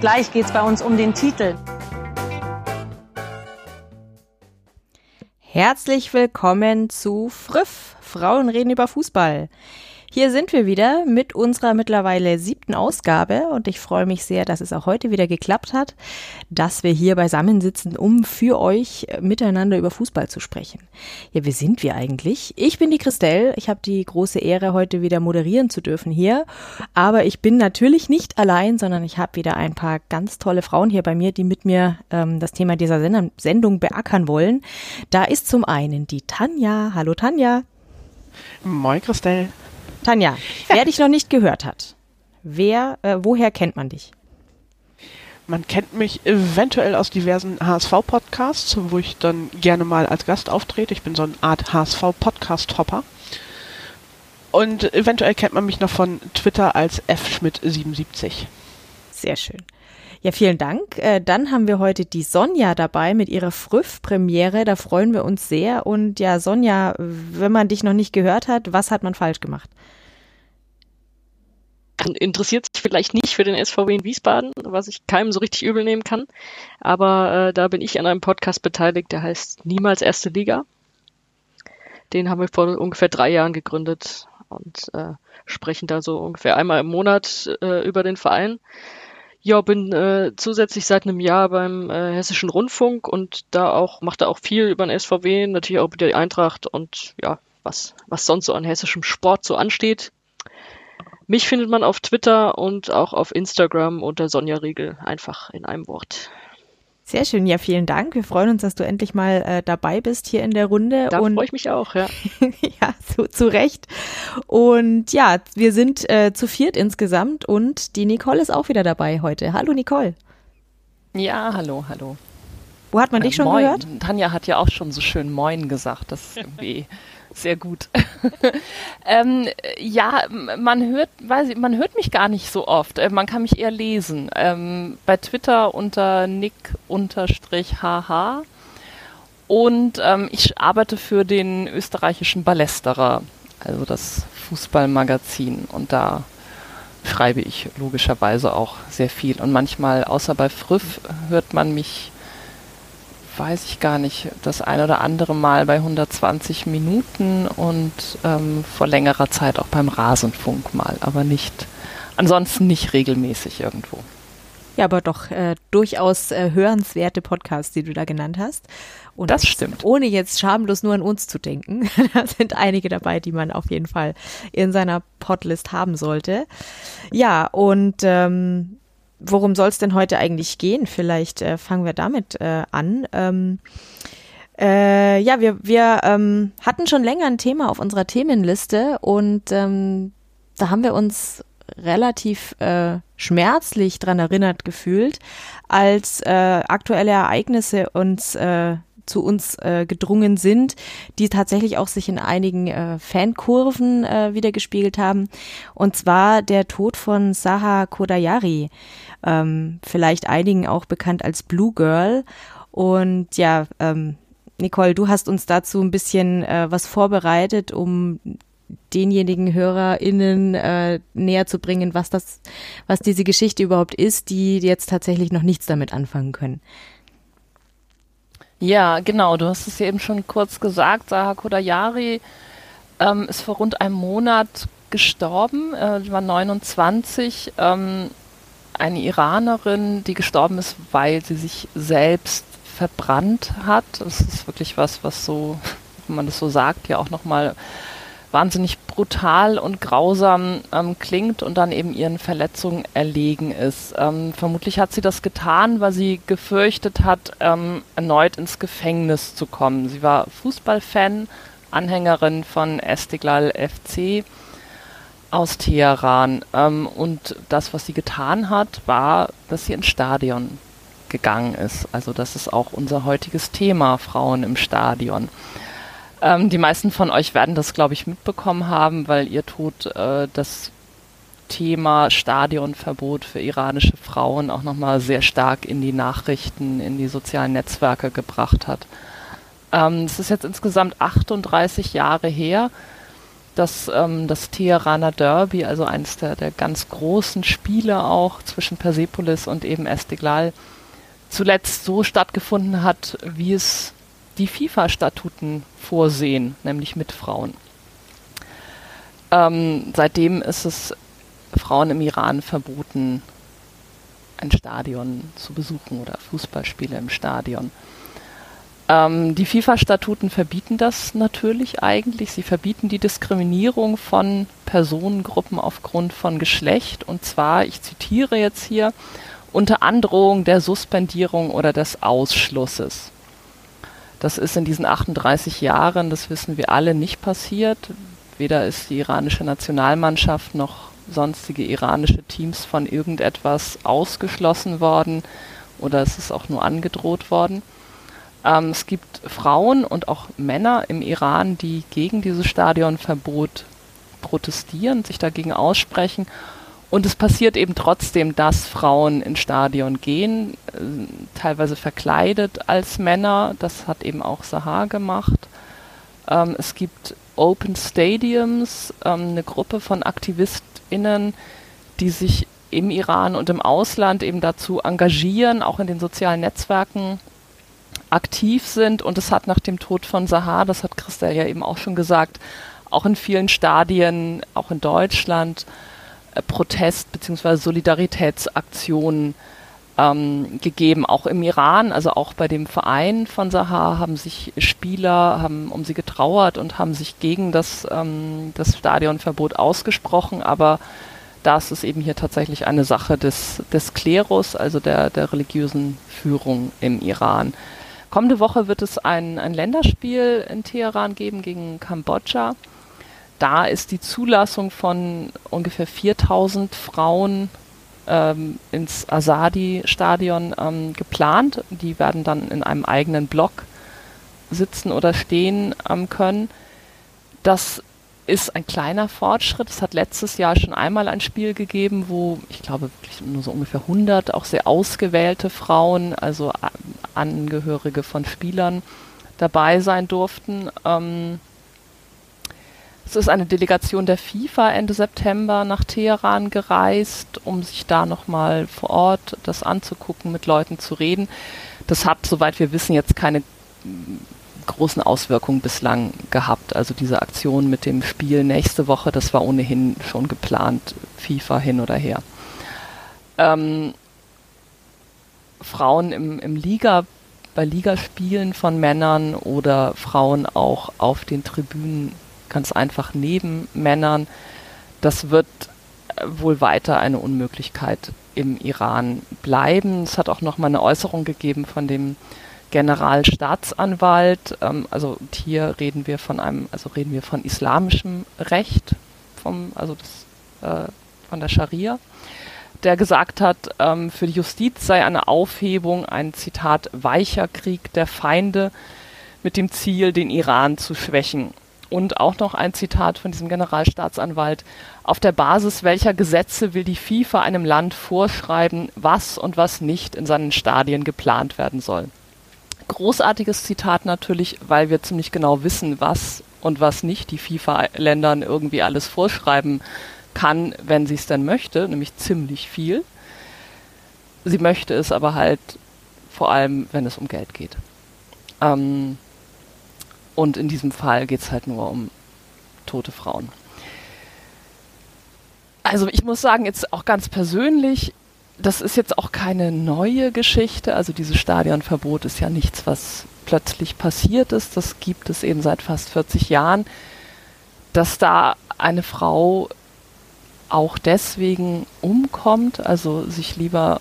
Gleich geht es bei uns um den Titel. Herzlich willkommen zu Friff. Frauen reden über Fußball. Hier sind wir wieder mit unserer mittlerweile siebten Ausgabe und ich freue mich sehr, dass es auch heute wieder geklappt hat, dass wir hier beisammen sitzen, um für euch miteinander über Fußball zu sprechen. Ja, wer sind wir eigentlich? Ich bin die Christelle. Ich habe die große Ehre, heute wieder moderieren zu dürfen hier. Aber ich bin natürlich nicht allein, sondern ich habe wieder ein paar ganz tolle Frauen hier bei mir, die mit mir ähm, das Thema dieser Sendung beackern wollen. Da ist zum einen die Tanja. Hallo Tanja. Moin Christelle. Tanja, wer dich noch nicht gehört hat, wer, äh, woher kennt man dich? Man kennt mich eventuell aus diversen HSV-Podcasts, wo ich dann gerne mal als Gast auftrete. Ich bin so eine Art HSV-Podcast-Hopper. Und eventuell kennt man mich noch von Twitter als fschmidt77. Sehr schön. Ja, vielen Dank. Äh, dann haben wir heute die Sonja dabei mit ihrer Früff-Premiere. Da freuen wir uns sehr. Und ja, Sonja, wenn man dich noch nicht gehört hat, was hat man falsch gemacht? interessiert sich vielleicht nicht für den SVW in Wiesbaden, was ich keinem so richtig übel nehmen kann. Aber äh, da bin ich an einem Podcast beteiligt, der heißt Niemals Erste Liga. Den haben wir vor ungefähr drei Jahren gegründet und äh, sprechen da so ungefähr einmal im Monat äh, über den Verein. Ja, bin äh, zusätzlich seit einem Jahr beim äh, Hessischen Rundfunk und da auch macht da auch viel über den SVW, natürlich auch über die Eintracht und ja, was was sonst so an hessischem Sport so ansteht. Mich findet man auf Twitter und auch auf Instagram unter Sonja Riegel, einfach in einem Wort. Sehr schön, ja, vielen Dank. Wir freuen uns, dass du endlich mal äh, dabei bist hier in der Runde. Da freue ich mich auch, ja. ja, so, zu Recht. Und ja, wir sind äh, zu viert insgesamt und die Nicole ist auch wieder dabei heute. Hallo Nicole. Ja, hallo, hallo. Wo hat man äh, dich schon Moin. gehört? Tanja hat ja auch schon so schön Moin gesagt. Das ist irgendwie sehr gut. ähm, ja, man hört, weiß ich, man hört mich gar nicht so oft. Äh, man kann mich eher lesen. Ähm, bei Twitter unter nick-hh. Und ähm, ich arbeite für den österreichischen Ballesterer, also das Fußballmagazin. Und da schreibe ich logischerweise auch sehr viel. Und manchmal, außer bei Früff, hört man mich weiß ich gar nicht, das ein oder andere Mal bei 120 Minuten und ähm, vor längerer Zeit auch beim Rasenfunk mal, aber nicht, ansonsten nicht regelmäßig irgendwo. Ja, aber doch äh, durchaus äh, hörenswerte Podcasts, die du da genannt hast. Und das stimmt. Ohne jetzt schamlos nur an uns zu denken. da sind einige dabei, die man auf jeden Fall in seiner Podlist haben sollte. Ja, und ähm, worum soll es denn heute eigentlich gehen? Vielleicht äh, fangen wir damit äh, an. Ähm, äh, ja, wir, wir ähm, hatten schon länger ein Thema auf unserer Themenliste und ähm, da haben wir uns relativ äh, schmerzlich dran erinnert gefühlt, als äh, aktuelle Ereignisse uns äh, zu uns äh, gedrungen sind, die tatsächlich auch sich in einigen äh, Fankurven äh, wiedergespiegelt haben. Und zwar der Tod von Saha Kodayari, ähm, vielleicht einigen auch bekannt als Blue Girl. Und ja, ähm, Nicole, du hast uns dazu ein bisschen äh, was vorbereitet, um denjenigen HörerInnen äh, näher zu bringen, was das, was diese Geschichte überhaupt ist, die jetzt tatsächlich noch nichts damit anfangen können. Ja, genau. Du hast es ja eben schon kurz gesagt. Saha Kodayari ähm, ist vor rund einem Monat gestorben. Äh, war 29. Ähm, eine Iranerin, die gestorben ist, weil sie sich selbst verbrannt hat. Das ist wirklich was, was so, wenn man das so sagt, ja auch nochmal wahnsinnig brutal und grausam ähm, klingt und dann eben ihren Verletzungen erlegen ist. Ähm, vermutlich hat sie das getan, weil sie gefürchtet hat, ähm, erneut ins Gefängnis zu kommen. Sie war Fußballfan, Anhängerin von Estiklal FC aus Teheran. Ähm, und das, was sie getan hat, war, dass sie ins Stadion gegangen ist. Also das ist auch unser heutiges Thema, Frauen im Stadion. Ähm, die meisten von euch werden das, glaube ich, mitbekommen haben, weil ihr Tod äh, das Thema Stadionverbot für iranische Frauen auch nochmal sehr stark in die Nachrichten, in die sozialen Netzwerke gebracht hat. Ähm, es ist jetzt insgesamt 38 Jahre her, dass ähm, das Teheraner Derby, also eines der, der ganz großen Spiele auch zwischen Persepolis und eben Estiglal, zuletzt so stattgefunden hat, wie es die FIFA-Statuten vorsehen, nämlich mit Frauen. Ähm, seitdem ist es Frauen im Iran verboten, ein Stadion zu besuchen oder Fußballspiele im Stadion. Ähm, die FIFA-Statuten verbieten das natürlich eigentlich. Sie verbieten die Diskriminierung von Personengruppen aufgrund von Geschlecht. Und zwar, ich zitiere jetzt hier, unter Androhung der Suspendierung oder des Ausschlusses. Das ist in diesen 38 Jahren, das wissen wir alle, nicht passiert. Weder ist die iranische Nationalmannschaft noch sonstige iranische Teams von irgendetwas ausgeschlossen worden oder es ist auch nur angedroht worden. Ähm, es gibt Frauen und auch Männer im Iran, die gegen dieses Stadionverbot protestieren, sich dagegen aussprechen. Und es passiert eben trotzdem, dass Frauen ins Stadion gehen, äh, teilweise verkleidet als Männer. Das hat eben auch Sahar gemacht. Ähm, es gibt Open Stadiums, ähm, eine Gruppe von Aktivisten, KünstlerInnen, die sich im Iran und im Ausland eben dazu engagieren, auch in den sozialen Netzwerken aktiv sind. Und es hat nach dem Tod von Sahar, das hat Christel ja eben auch schon gesagt, auch in vielen Stadien, auch in Deutschland, äh, Protest- bzw. Solidaritätsaktionen ähm, gegeben. Auch im Iran, also auch bei dem Verein von Sahar, haben sich Spieler haben um sie getrauert und haben sich gegen das, ähm, das Stadionverbot ausgesprochen. Aber das ist eben hier tatsächlich eine Sache des, des Klerus, also der, der religiösen Führung im Iran. Kommende Woche wird es ein, ein Länderspiel in Teheran geben gegen Kambodscha. Da ist die Zulassung von ungefähr 4000 Frauen ähm, ins Asadi-Stadion ähm, geplant. Die werden dann in einem eigenen Block sitzen oder stehen ähm, können. Das ist ein kleiner Fortschritt. Es hat letztes Jahr schon einmal ein Spiel gegeben, wo ich glaube wirklich nur so ungefähr 100 auch sehr ausgewählte Frauen, also Angehörige von Spielern, dabei sein durften. Ähm, es ist eine Delegation der FIFA Ende September nach Teheran gereist, um sich da nochmal vor Ort das anzugucken, mit Leuten zu reden. Das hat, soweit wir wissen, jetzt keine großen Auswirkungen bislang gehabt. Also diese Aktion mit dem Spiel nächste Woche, das war ohnehin schon geplant, FIFA hin oder her. Ähm, Frauen im, im Liga, bei Ligaspielen von Männern oder Frauen auch auf den Tribünen ganz einfach neben Männern. Das wird äh, wohl weiter eine Unmöglichkeit im Iran bleiben. Es hat auch noch mal eine Äußerung gegeben von dem Generalstaatsanwalt. Ähm, also hier reden wir von einem, also reden wir von islamischem Recht, vom, also das, äh, von der Scharia, der gesagt hat, ähm, für die Justiz sei eine Aufhebung ein Zitat weicher Krieg der Feinde mit dem Ziel, den Iran zu schwächen. Und auch noch ein Zitat von diesem Generalstaatsanwalt. Auf der Basis welcher Gesetze will die FIFA einem Land vorschreiben, was und was nicht in seinen Stadien geplant werden soll? Großartiges Zitat natürlich, weil wir ziemlich genau wissen, was und was nicht die FIFA-Ländern irgendwie alles vorschreiben kann, wenn sie es denn möchte, nämlich ziemlich viel. Sie möchte es aber halt vor allem, wenn es um Geld geht. Ähm, und in diesem Fall geht es halt nur um tote Frauen. Also ich muss sagen, jetzt auch ganz persönlich, das ist jetzt auch keine neue Geschichte. Also dieses Stadionverbot ist ja nichts, was plötzlich passiert ist. Das gibt es eben seit fast 40 Jahren, dass da eine Frau auch deswegen umkommt, also sich lieber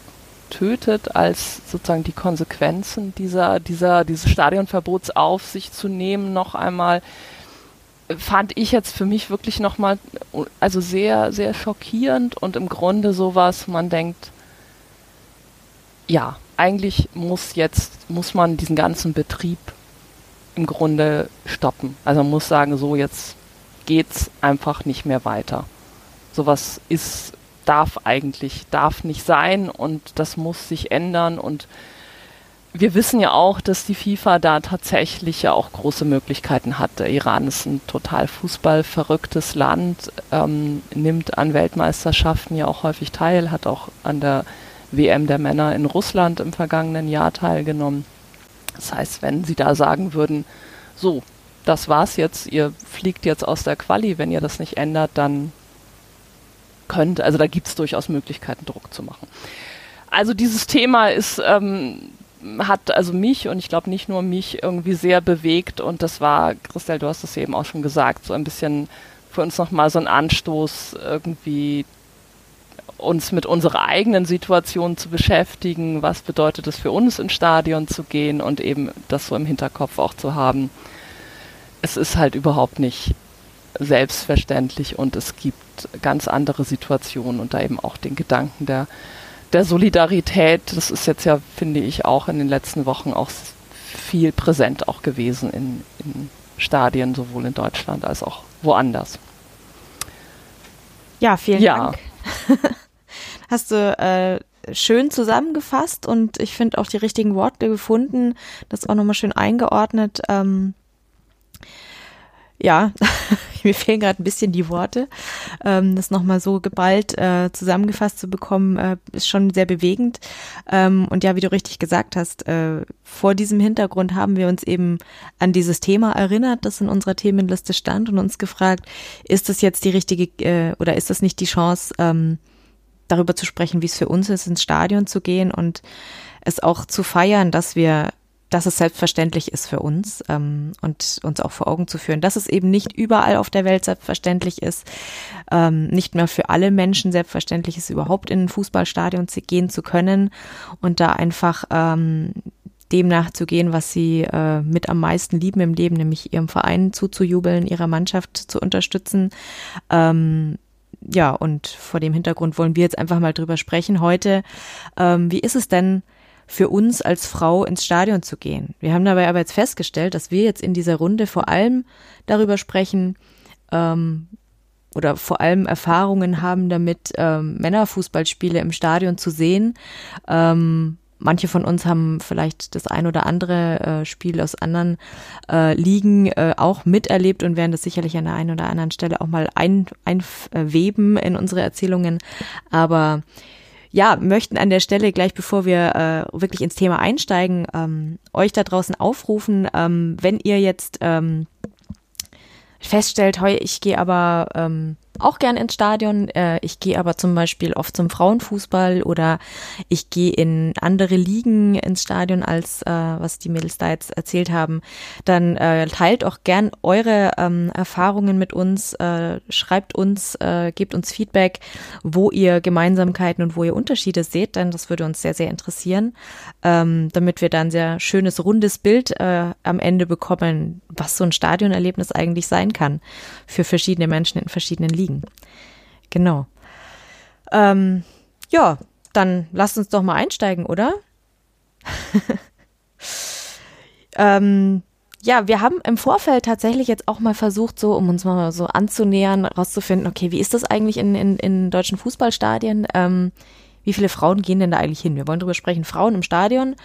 tötet, als sozusagen die Konsequenzen dieser, dieser, dieses Stadionverbots auf sich zu nehmen, noch einmal. fand ich jetzt für mich wirklich nochmal, also sehr, sehr schockierend und im Grunde sowas, man denkt, ja, eigentlich muss jetzt, muss man diesen ganzen Betrieb im Grunde stoppen. Also man muss sagen, so jetzt geht's einfach nicht mehr weiter. Sowas ist, darf eigentlich, darf nicht sein und das muss sich ändern und wir wissen ja auch, dass die FIFA da tatsächlich ja auch große Möglichkeiten hat. Der Iran ist ein total fußballverrücktes Land, ähm, nimmt an Weltmeisterschaften ja auch häufig teil, hat auch an der WM der Männer in Russland im vergangenen Jahr teilgenommen. Das heißt, wenn sie da sagen würden, so, das war's jetzt, ihr fliegt jetzt aus der Quali, wenn ihr das nicht ändert, dann könnt, also da gibt es durchaus Möglichkeiten, Druck zu machen. Also dieses Thema ist ähm, hat also mich und ich glaube nicht nur mich irgendwie sehr bewegt und das war, Christel, du hast es eben auch schon gesagt, so ein bisschen für uns nochmal so ein Anstoß, irgendwie uns mit unserer eigenen Situation zu beschäftigen, was bedeutet es für uns ins Stadion zu gehen und eben das so im Hinterkopf auch zu haben. Es ist halt überhaupt nicht selbstverständlich und es gibt ganz andere Situationen und da eben auch den Gedanken der der Solidarität, das ist jetzt ja, finde ich, auch in den letzten Wochen auch viel präsent auch gewesen in, in Stadien, sowohl in Deutschland als auch woanders. Ja, vielen ja. Dank. Hast du äh, schön zusammengefasst und ich finde auch die richtigen Worte gefunden, das auch nochmal schön eingeordnet. Ähm, ja, mir fehlen gerade ein bisschen die Worte. Ähm, das nochmal so geballt äh, zusammengefasst zu bekommen, äh, ist schon sehr bewegend. Ähm, und ja, wie du richtig gesagt hast, äh, vor diesem Hintergrund haben wir uns eben an dieses Thema erinnert, das in unserer Themenliste stand und uns gefragt, ist das jetzt die richtige äh, oder ist das nicht die Chance, ähm, darüber zu sprechen, wie es für uns ist, ins Stadion zu gehen und es auch zu feiern, dass wir dass es selbstverständlich ist für uns ähm, und uns auch vor Augen zu führen, dass es eben nicht überall auf der Welt selbstverständlich ist, ähm, nicht mehr für alle Menschen selbstverständlich ist, überhaupt in ein Fußballstadion zu gehen zu können und da einfach ähm, dem nachzugehen, was sie äh, mit am meisten lieben im Leben, nämlich ihrem Verein zuzujubeln, ihrer Mannschaft zu unterstützen. Ähm, ja, und vor dem Hintergrund wollen wir jetzt einfach mal drüber sprechen heute. Ähm, wie ist es denn, für uns als Frau ins Stadion zu gehen. Wir haben dabei aber jetzt festgestellt, dass wir jetzt in dieser Runde vor allem darüber sprechen ähm, oder vor allem Erfahrungen haben damit, ähm, Männerfußballspiele im Stadion zu sehen. Ähm, manche von uns haben vielleicht das ein oder andere äh, Spiel aus anderen äh, Ligen äh, auch miterlebt und werden das sicherlich an der einen oder anderen Stelle auch mal ein, einweben in unsere Erzählungen. Aber ja, möchten an der Stelle gleich, bevor wir äh, wirklich ins Thema einsteigen, ähm, euch da draußen aufrufen, ähm, wenn ihr jetzt ähm, feststellt, heu, ich gehe aber ähm, auch gern ins Stadion. Äh, ich gehe aber zum Beispiel oft zum Frauenfußball oder ich gehe in andere Ligen ins Stadion, als äh, was die Mädels da jetzt erzählt haben. Dann äh, teilt auch gern eure ähm, Erfahrungen mit uns, äh, schreibt uns, äh, gebt uns Feedback, wo ihr Gemeinsamkeiten und wo ihr Unterschiede seht, denn das würde uns sehr, sehr interessieren, ähm, damit wir dann sehr schönes, rundes Bild äh, am Ende bekommen, was so ein Stadionerlebnis eigentlich sein kann für verschiedene Menschen in verschiedenen Ligen. Genau. Ähm, ja, dann lasst uns doch mal einsteigen, oder? ähm, ja, wir haben im Vorfeld tatsächlich jetzt auch mal versucht, so, um uns mal so anzunähern, rauszufinden, okay, wie ist das eigentlich in, in, in deutschen Fußballstadien? Ähm, wie viele Frauen gehen denn da eigentlich hin? Wir wollen drüber sprechen, Frauen im Stadion.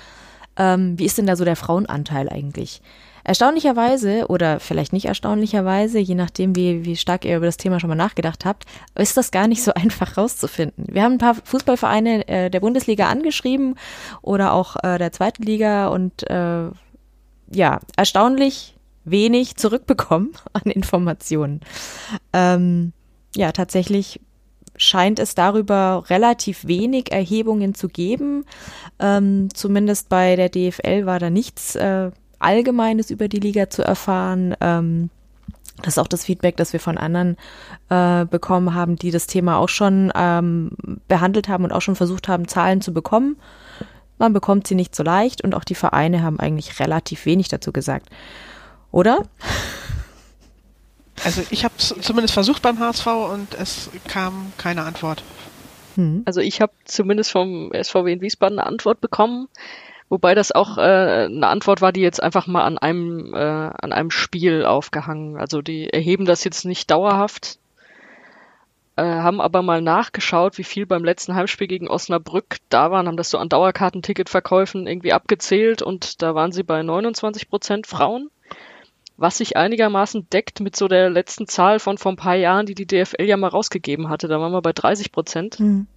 Ähm, wie ist denn da so der Frauenanteil eigentlich? Erstaunlicherweise oder vielleicht nicht erstaunlicherweise, je nachdem, wie, wie stark ihr über das Thema schon mal nachgedacht habt, ist das gar nicht so einfach rauszufinden. Wir haben ein paar Fußballvereine äh, der Bundesliga angeschrieben oder auch äh, der zweiten Liga und äh, ja, erstaunlich wenig zurückbekommen an Informationen. Ähm, ja, tatsächlich scheint es darüber relativ wenig Erhebungen zu geben. Ähm, zumindest bei der DFL war da nichts äh, Allgemeines über die Liga zu erfahren. Ähm, das ist auch das Feedback, das wir von anderen äh, bekommen haben, die das Thema auch schon ähm, behandelt haben und auch schon versucht haben, Zahlen zu bekommen. Man bekommt sie nicht so leicht und auch die Vereine haben eigentlich relativ wenig dazu gesagt. Oder? Also ich habe es zumindest versucht beim HSV und es kam keine Antwort. Hm. Also ich habe zumindest vom SVW in Wiesbaden eine Antwort bekommen, wobei das auch äh, eine Antwort war, die jetzt einfach mal an einem äh, an einem Spiel aufgehangen. Also die erheben das jetzt nicht dauerhaft, äh, haben aber mal nachgeschaut, wie viel beim letzten Heimspiel gegen Osnabrück da waren, haben das so an Dauerkartenticketverkäufen irgendwie abgezählt und da waren sie bei 29 Prozent Frauen, was sich einigermaßen deckt mit so der letzten Zahl von vor ein paar Jahren, die die DFL ja mal rausgegeben hatte. Da waren wir bei 30 Prozent. Mhm.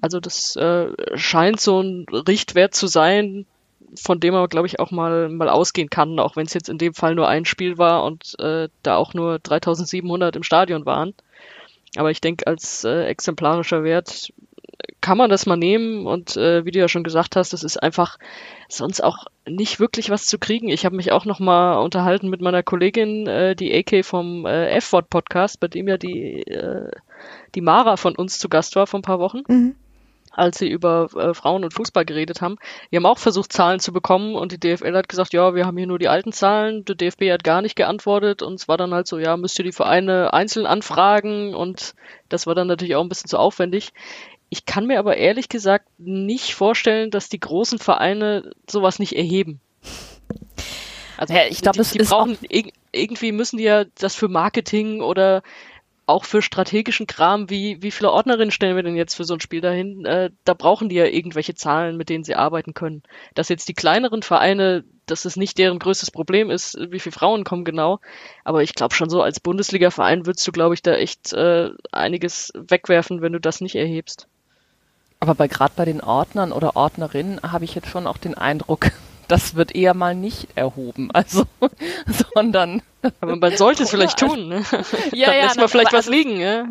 Also das äh, scheint so ein Richtwert zu sein, von dem man, glaube ich, auch mal, mal ausgehen kann, auch wenn es jetzt in dem Fall nur ein Spiel war und äh, da auch nur 3700 im Stadion waren. Aber ich denke, als äh, exemplarischer Wert kann man das mal nehmen und äh, wie du ja schon gesagt hast, das ist einfach sonst auch nicht wirklich was zu kriegen. Ich habe mich auch noch mal unterhalten mit meiner Kollegin, äh, die AK vom äh, F-Wort Podcast, bei dem ja die äh, die Mara von uns zu Gast war vor ein paar Wochen. Mhm als sie über äh, Frauen und Fußball geredet haben. Wir haben auch versucht, Zahlen zu bekommen und die DFL hat gesagt, ja, wir haben hier nur die alten Zahlen. Der DFB hat gar nicht geantwortet und es war dann halt so, ja, müsst ihr die Vereine einzeln anfragen und das war dann natürlich auch ein bisschen zu aufwendig. Ich kann mir aber ehrlich gesagt nicht vorstellen, dass die großen Vereine sowas nicht erheben. Also ja, ich glaube, es die brauchen irgendwie müssen die ja das für Marketing oder auch für strategischen Kram, wie, wie viele Ordnerinnen stellen wir denn jetzt für so ein Spiel dahin? Äh, da brauchen die ja irgendwelche Zahlen, mit denen sie arbeiten können. Dass jetzt die kleineren Vereine, dass es nicht deren größtes Problem ist, wie viele Frauen kommen genau. Aber ich glaube schon so, als Bundesliga-Verein würdest du, glaube ich, da echt äh, einiges wegwerfen, wenn du das nicht erhebst. Aber bei gerade bei den Ordnern oder Ordnerinnen habe ich jetzt schon auch den Eindruck, das wird eher mal nicht erhoben, also, sondern. Aber man sollte es vielleicht tun, ne? Ja, Dann ja. lässt man vielleicht was liegen, ja.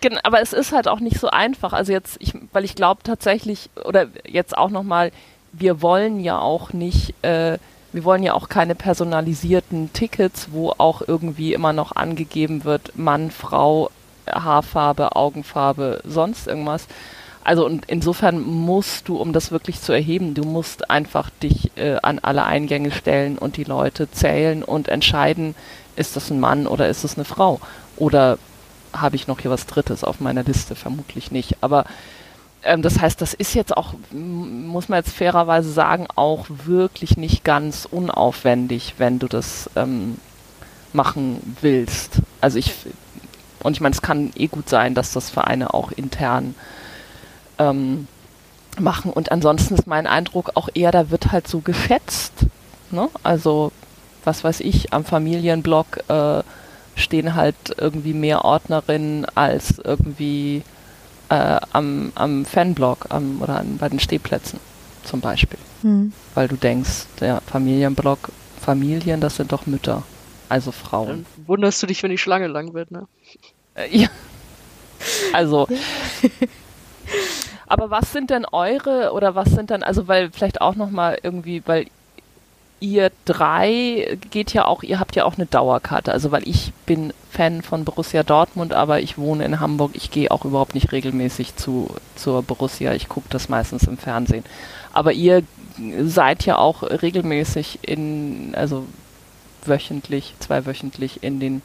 Genau, aber es ist halt auch nicht so einfach. Also jetzt, ich, weil ich glaube tatsächlich, oder jetzt auch nochmal, wir wollen ja auch nicht, äh, wir wollen ja auch keine personalisierten Tickets, wo auch irgendwie immer noch angegeben wird, Mann, Frau, Haarfarbe, Augenfarbe, sonst irgendwas, also und insofern musst du, um das wirklich zu erheben, du musst einfach dich äh, an alle Eingänge stellen und die Leute zählen und entscheiden, ist das ein Mann oder ist es eine Frau? Oder habe ich noch hier was Drittes auf meiner Liste? Vermutlich nicht. Aber ähm, das heißt, das ist jetzt auch, muss man jetzt fairerweise sagen, auch wirklich nicht ganz unaufwendig, wenn du das ähm, machen willst. Also ich, und ich meine, es kann eh gut sein, dass das Vereine auch intern ähm, machen. Und ansonsten ist mein Eindruck auch eher, da wird halt so geschätzt. Ne? Also, was weiß ich, am Familienblog äh, stehen halt irgendwie mehr Ordnerinnen als irgendwie äh, am, am Fanblog am, oder an, bei den Stehplätzen zum Beispiel. Hm. Weil du denkst, der Familienblog, Familien, das sind doch Mütter, also Frauen. Dann wunderst du dich, wenn die Schlange lang wird, ne? Äh, ja. Also, Aber was sind denn eure oder was sind dann, also weil vielleicht auch nochmal irgendwie, weil ihr drei geht ja auch, ihr habt ja auch eine Dauerkarte. Also weil ich bin Fan von Borussia Dortmund, aber ich wohne in Hamburg. Ich gehe auch überhaupt nicht regelmäßig zu, zur Borussia. Ich gucke das meistens im Fernsehen. Aber ihr seid ja auch regelmäßig in, also wöchentlich, zweiwöchentlich in den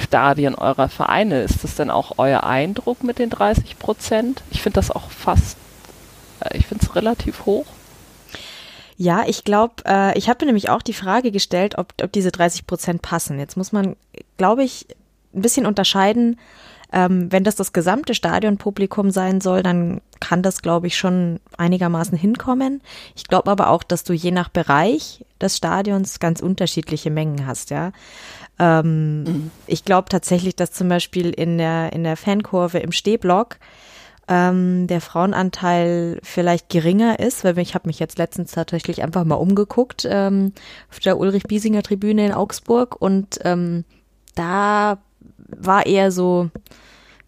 Stadien eurer Vereine. Ist das denn auch euer Eindruck mit den 30 Prozent? Ich finde das auch fast, äh, ich finde es relativ hoch. Ja, ich glaube, äh, ich habe mir nämlich auch die Frage gestellt, ob, ob diese 30 Prozent passen. Jetzt muss man, glaube ich, ein bisschen unterscheiden. Ähm, wenn das das gesamte Stadionpublikum sein soll, dann kann das, glaube ich, schon einigermaßen hinkommen. Ich glaube aber auch, dass du je nach Bereich des Stadions ganz unterschiedliche Mengen hast, ja. Ähm, mhm. Ich glaube tatsächlich, dass zum Beispiel in der, in der Fankurve im Stehblock ähm, der Frauenanteil vielleicht geringer ist, weil ich habe mich jetzt letztens tatsächlich einfach mal umgeguckt ähm, auf der Ulrich-Biesinger Tribüne in Augsburg und ähm, da war eher so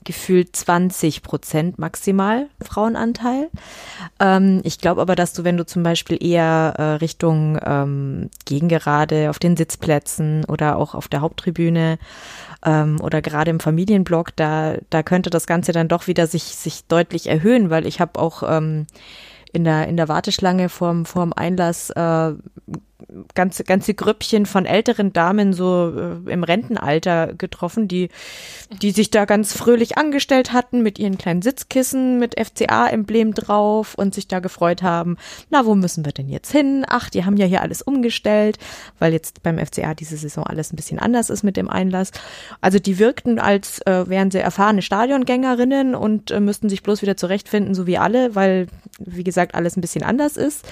gefühlt 20 Prozent maximal Frauenanteil. Ähm, ich glaube aber, dass du, wenn du zum Beispiel eher äh, Richtung ähm, Gegengerade auf den Sitzplätzen oder auch auf der Haupttribüne ähm, oder gerade im Familienblock, da, da könnte das Ganze dann doch wieder sich, sich deutlich erhöhen, weil ich habe auch ähm, in der, in der Warteschlange vorm, vorm Einlass äh, ganze, ganze Grüppchen von älteren Damen so äh, im Rentenalter getroffen, die, die sich da ganz fröhlich angestellt hatten mit ihren kleinen Sitzkissen mit FCA-Emblem drauf und sich da gefreut haben, na, wo müssen wir denn jetzt hin? Ach, die haben ja hier alles umgestellt, weil jetzt beim FCA diese Saison alles ein bisschen anders ist mit dem Einlass. Also die wirkten, als äh, wären sie erfahrene Stadiongängerinnen und äh, müssten sich bloß wieder zurechtfinden, so wie alle, weil, wie gesagt, alles ein bisschen anders ist.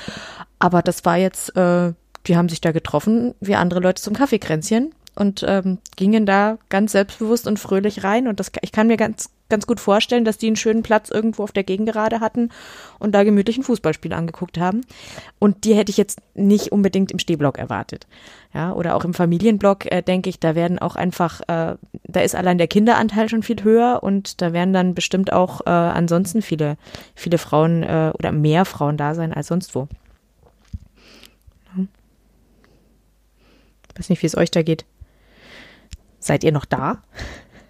Aber das war jetzt, äh, die haben sich da getroffen, wie andere Leute zum Kaffeekränzchen und ähm, gingen da ganz selbstbewusst und fröhlich rein. Und das, ich kann mir ganz, ganz gut vorstellen, dass die einen schönen Platz irgendwo auf der Gegengerade hatten und da gemütlich ein Fußballspiel angeguckt haben. Und die hätte ich jetzt nicht unbedingt im Stehblock erwartet. Ja, oder auch im Familienblock äh, denke ich, da werden auch einfach, äh, da ist allein der Kinderanteil schon viel höher und da werden dann bestimmt auch äh, ansonsten viele, viele Frauen äh, oder mehr Frauen da sein als sonst wo. Weiß nicht, wie es euch da geht. Seid ihr noch da?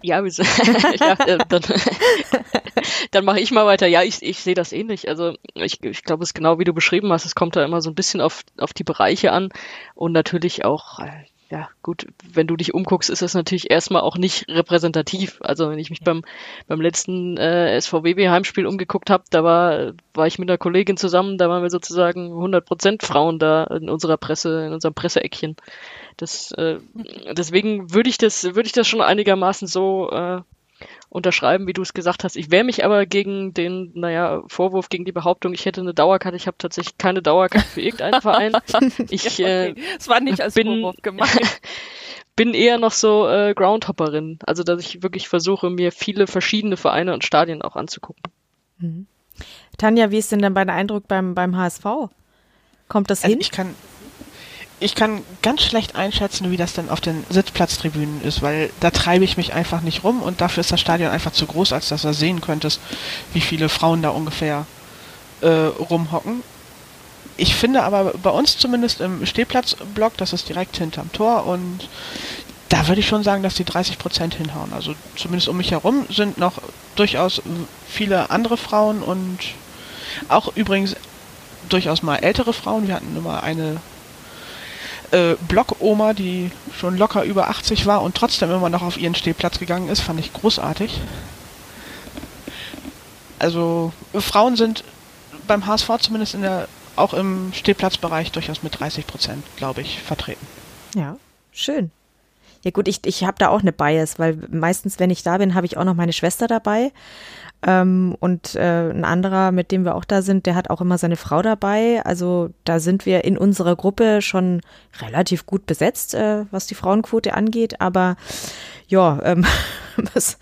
Ja, wir sind, ja äh, dann, dann mache ich mal weiter. Ja, ich, ich sehe das ähnlich. Also ich, ich glaube, es ist genau wie du beschrieben hast. Es kommt da immer so ein bisschen auf, auf die Bereiche an und natürlich auch, äh, ja gut, wenn du dich umguckst, ist das natürlich erstmal auch nicht repräsentativ. Also wenn ich mich beim, beim letzten äh, SVWB-Heimspiel umgeguckt habe, da war, war ich mit einer Kollegin zusammen, da waren wir sozusagen 100% Frauen da in unserer Presse, in unserem Presseeckchen. Das, äh, deswegen würde ich das, würde ich das schon einigermaßen so äh, unterschreiben, wie du es gesagt hast. Ich wehre mich aber gegen den, naja, Vorwurf, gegen die Behauptung, ich hätte eine Dauerkarte. Ich habe tatsächlich keine Dauerkarte für irgendeinen Verein. Ich äh, war nicht als bin, Vorwurf gemeint. bin eher noch so äh, Groundhopperin. Also, dass ich wirklich versuche, mir viele verschiedene Vereine und Stadien auch anzugucken. Mhm. Tanja, wie ist denn dann dein Eindruck beim, beim HSV? Kommt das also hin? Ich kann, ich kann ganz schlecht einschätzen, wie das denn auf den Sitzplatztribünen ist, weil da treibe ich mich einfach nicht rum und dafür ist das Stadion einfach zu groß, als dass du sehen könntest, wie viele Frauen da ungefähr äh, rumhocken. Ich finde aber bei uns zumindest im Stehplatzblock, das ist direkt hinterm Tor und da würde ich schon sagen, dass die 30 Prozent hinhauen. Also zumindest um mich herum sind noch durchaus viele andere Frauen und auch übrigens durchaus mal ältere Frauen. Wir hatten immer eine äh, Blockoma, die schon locker über 80 war und trotzdem immer noch auf ihren Stehplatz gegangen ist, fand ich großartig. Also Frauen sind beim HSV zumindest in der auch im Stehplatzbereich durchaus mit 30 Prozent, glaube ich, vertreten. Ja, schön. Ja gut, ich, ich habe da auch eine Bias, weil meistens, wenn ich da bin, habe ich auch noch meine Schwester dabei. Ähm, und äh, ein anderer, mit dem wir auch da sind, der hat auch immer seine Frau dabei. Also da sind wir in unserer Gruppe schon relativ gut besetzt, äh, was die Frauenquote angeht. Aber ja, ähm, was,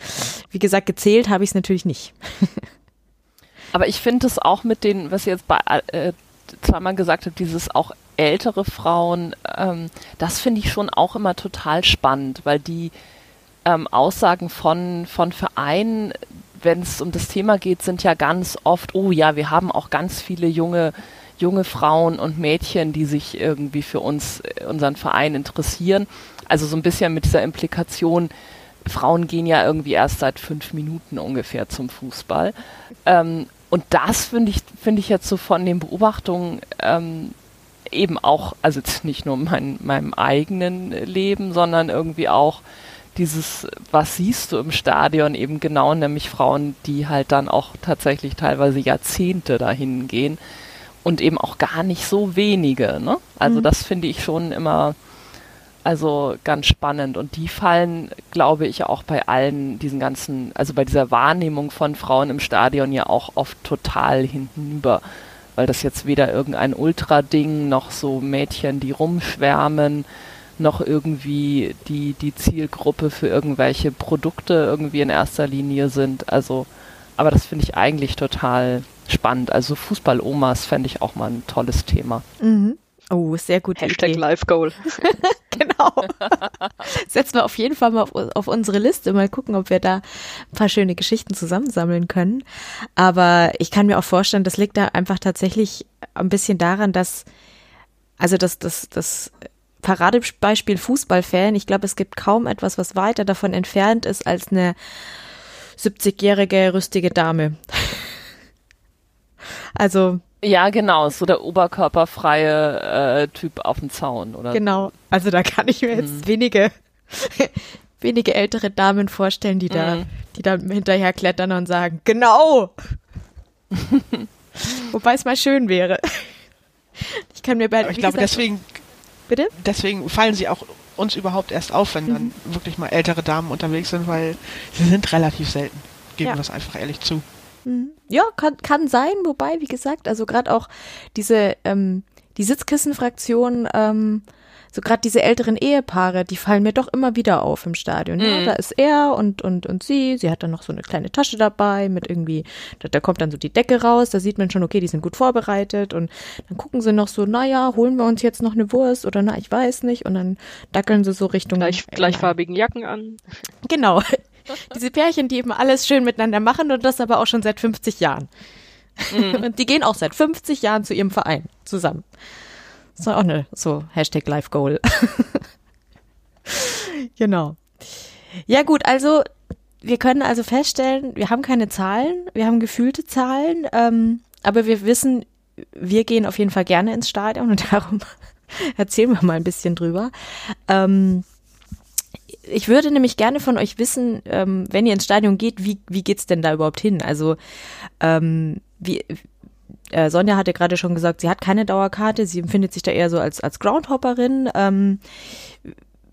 wie gesagt, gezählt habe ich es natürlich nicht. Aber ich finde es auch mit den, was ihr jetzt bei äh, zweimal gesagt habt, dieses auch ältere Frauen, ähm, das finde ich schon auch immer total spannend, weil die ähm, Aussagen von, von Vereinen wenn es um das Thema geht, sind ja ganz oft, oh ja, wir haben auch ganz viele junge, junge Frauen und Mädchen, die sich irgendwie für uns, äh, unseren Verein interessieren. Also so ein bisschen mit dieser Implikation, Frauen gehen ja irgendwie erst seit fünf Minuten ungefähr zum Fußball. Ähm, und das finde ich, finde ich jetzt so von den Beobachtungen ähm, eben auch, also nicht nur mein, meinem eigenen Leben, sondern irgendwie auch dieses, was siehst du im Stadion eben genau, nämlich Frauen, die halt dann auch tatsächlich teilweise Jahrzehnte dahin gehen und eben auch gar nicht so wenige. Ne? Also mhm. das finde ich schon immer also ganz spannend und die fallen, glaube ich, auch bei allen diesen ganzen, also bei dieser Wahrnehmung von Frauen im Stadion ja auch oft total hintenüber, weil das jetzt weder irgendein Ultra-Ding noch so Mädchen, die rumschwärmen, noch irgendwie die, die Zielgruppe für irgendwelche Produkte irgendwie in erster Linie sind. Also, aber das finde ich eigentlich total spannend. Also Fußball-Omas fände ich auch mal ein tolles Thema. Mhm. Oh, sehr gut. Hashtag Idee. Live Goal. genau. Setzen wir auf jeden Fall mal auf, auf, unsere Liste, mal gucken, ob wir da ein paar schöne Geschichten zusammensammeln können. Aber ich kann mir auch vorstellen, das liegt da einfach tatsächlich ein bisschen daran, dass, also das, das, das Paradebeispiel Fußballfan. Ich glaube, es gibt kaum etwas, was weiter davon entfernt ist als eine 70-jährige rüstige Dame. also Ja, genau, so der oberkörperfreie äh, Typ auf dem Zaun, oder? Genau, also da kann ich mir jetzt mhm. wenige, wenige ältere Damen vorstellen, die da, mhm. die da hinterher klettern und sagen, genau! Wobei es mal schön wäre. Ich kann mir bei, ich glaube, gesagt, deswegen, bitte? Deswegen fallen sie auch uns überhaupt erst auf, wenn mhm. dann wirklich mal ältere Damen unterwegs sind, weil sie sind relativ selten. Geben ja. das einfach ehrlich zu. Mhm. Ja, kann, kann sein, wobei, wie gesagt, also gerade auch diese, ähm, die Sitzkissenfraktion, ähm, so gerade diese älteren Ehepaare, die fallen mir doch immer wieder auf im Stadion. Mhm. Ja, da ist er und, und, und sie, sie hat dann noch so eine kleine Tasche dabei mit irgendwie, da, da kommt dann so die Decke raus, da sieht man schon, okay, die sind gut vorbereitet und dann gucken sie noch so, naja, holen wir uns jetzt noch eine Wurst oder na, ich weiß nicht und dann dackeln sie so Richtung. Gleich, gleichfarbigen Jacken an. Genau. Diese Pärchen, die eben alles schön miteinander machen und das aber auch schon seit 50 Jahren. Mhm. Und die gehen auch seit 50 Jahren zu ihrem Verein zusammen. Das ist auch eine so Hashtag Life Goal. genau. Ja gut, also wir können also feststellen, wir haben keine Zahlen, wir haben gefühlte Zahlen, ähm, aber wir wissen, wir gehen auf jeden Fall gerne ins Stadion und darum erzählen wir mal ein bisschen drüber. Ähm, ich würde nämlich gerne von euch wissen, ähm, wenn ihr ins Stadion geht, wie, wie geht's denn da überhaupt hin? Also ähm, wie, äh, Sonja hatte gerade schon gesagt, sie hat keine Dauerkarte, sie empfindet sich da eher so als, als Groundhopperin. Ähm,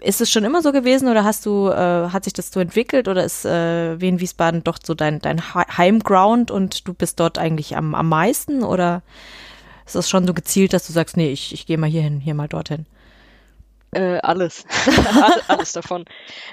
ist es schon immer so gewesen oder hast du, äh, hat sich das so entwickelt oder ist äh, Wien Wiesbaden doch so dein, dein Heimground und du bist dort eigentlich am, am meisten oder ist das schon so gezielt, dass du sagst, nee, ich, ich gehe mal hier hin, hier mal dorthin? Äh, alles. alles davon.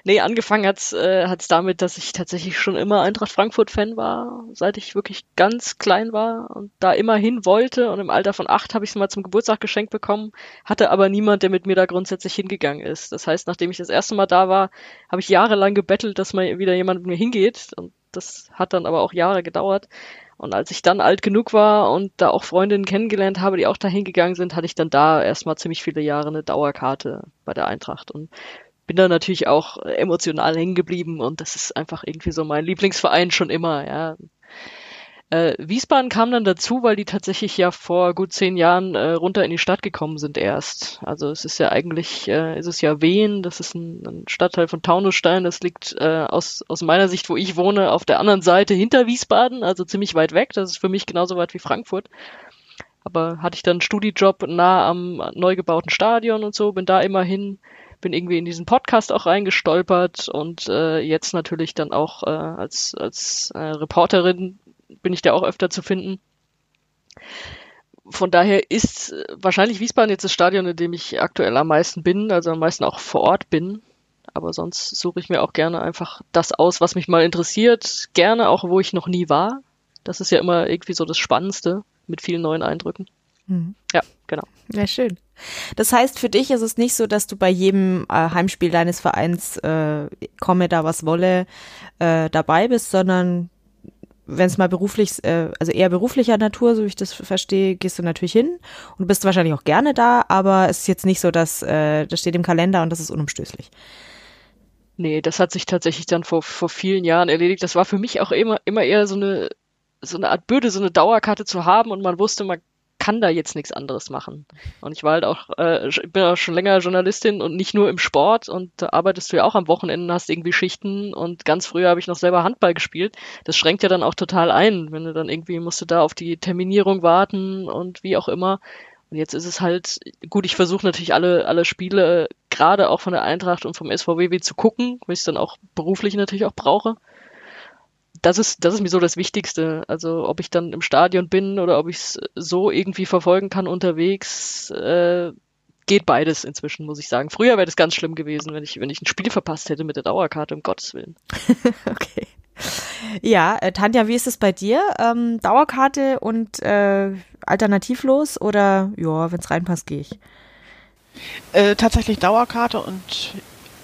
Nee, angefangen hat's äh, hat's damit, dass ich tatsächlich schon immer Eintracht Frankfurt-Fan war, seit ich wirklich ganz klein war und da immer hin wollte. Und im Alter von acht habe ich es mal zum Geburtstag geschenkt bekommen, hatte aber niemand, der mit mir da grundsätzlich hingegangen ist. Das heißt, nachdem ich das erste Mal da war, habe ich jahrelang gebettelt, dass mal wieder jemand mit mir hingeht. Und das hat dann aber auch Jahre gedauert. Und als ich dann alt genug war und da auch Freundinnen kennengelernt habe, die auch dahin gegangen sind, hatte ich dann da erstmal ziemlich viele Jahre eine Dauerkarte bei der Eintracht und bin da natürlich auch emotional hängen geblieben und das ist einfach irgendwie so mein Lieblingsverein schon immer, ja. Äh, Wiesbaden kam dann dazu, weil die tatsächlich ja vor gut zehn Jahren äh, runter in die Stadt gekommen sind erst. Also es ist ja eigentlich, äh, ist es ja Wehen, das ist ein, ein Stadtteil von Taunusstein, das liegt äh, aus, aus meiner Sicht, wo ich wohne, auf der anderen Seite hinter Wiesbaden, also ziemlich weit weg. Das ist für mich genauso weit wie Frankfurt. Aber hatte ich dann einen Studijob nah am neu gebauten Stadion und so, bin da immerhin bin irgendwie in diesen Podcast auch reingestolpert und äh, jetzt natürlich dann auch äh, als, als äh, Reporterin bin ich da auch öfter zu finden. Von daher ist wahrscheinlich Wiesbaden jetzt das Stadion, in dem ich aktuell am meisten bin, also am meisten auch vor Ort bin. Aber sonst suche ich mir auch gerne einfach das aus, was mich mal interessiert. Gerne auch, wo ich noch nie war. Das ist ja immer irgendwie so das Spannendste mit vielen neuen Eindrücken. Mhm. Ja, genau. Ja, schön. Das heißt, für dich ist es nicht so, dass du bei jedem äh, Heimspiel deines Vereins äh, komme da was wolle äh, dabei bist, sondern wenn es mal beruflich, äh, also eher beruflicher Natur, so wie ich das verstehe, gehst du natürlich hin und bist wahrscheinlich auch gerne da, aber es ist jetzt nicht so, dass äh, das steht im Kalender und das ist unumstößlich. Nee, das hat sich tatsächlich dann vor, vor vielen Jahren erledigt. Das war für mich auch immer, immer eher so eine, so eine Art Bürde, so eine Dauerkarte zu haben und man wusste, man kann da jetzt nichts anderes machen. Und ich war halt auch, äh, bin auch schon länger Journalistin und nicht nur im Sport und da arbeitest du ja auch am Wochenende, hast irgendwie Schichten und ganz früher habe ich noch selber Handball gespielt. Das schränkt ja dann auch total ein, wenn du dann irgendwie musst du da auf die Terminierung warten und wie auch immer. Und jetzt ist es halt, gut, ich versuche natürlich alle, alle Spiele, gerade auch von der Eintracht und vom SVW zu gucken, weil ich es dann auch beruflich natürlich auch brauche das ist, das ist mir so das Wichtigste. Also ob ich dann im Stadion bin oder ob ich es so irgendwie verfolgen kann unterwegs, äh, geht beides inzwischen, muss ich sagen. Früher wäre das ganz schlimm gewesen, wenn ich, wenn ich ein Spiel verpasst hätte mit der Dauerkarte, um Gottes Willen. okay. Ja, äh, Tanja, wie ist es bei dir? Ähm, Dauerkarte und äh, alternativlos oder ja, wenn es reinpasst, gehe ich? Äh, tatsächlich Dauerkarte und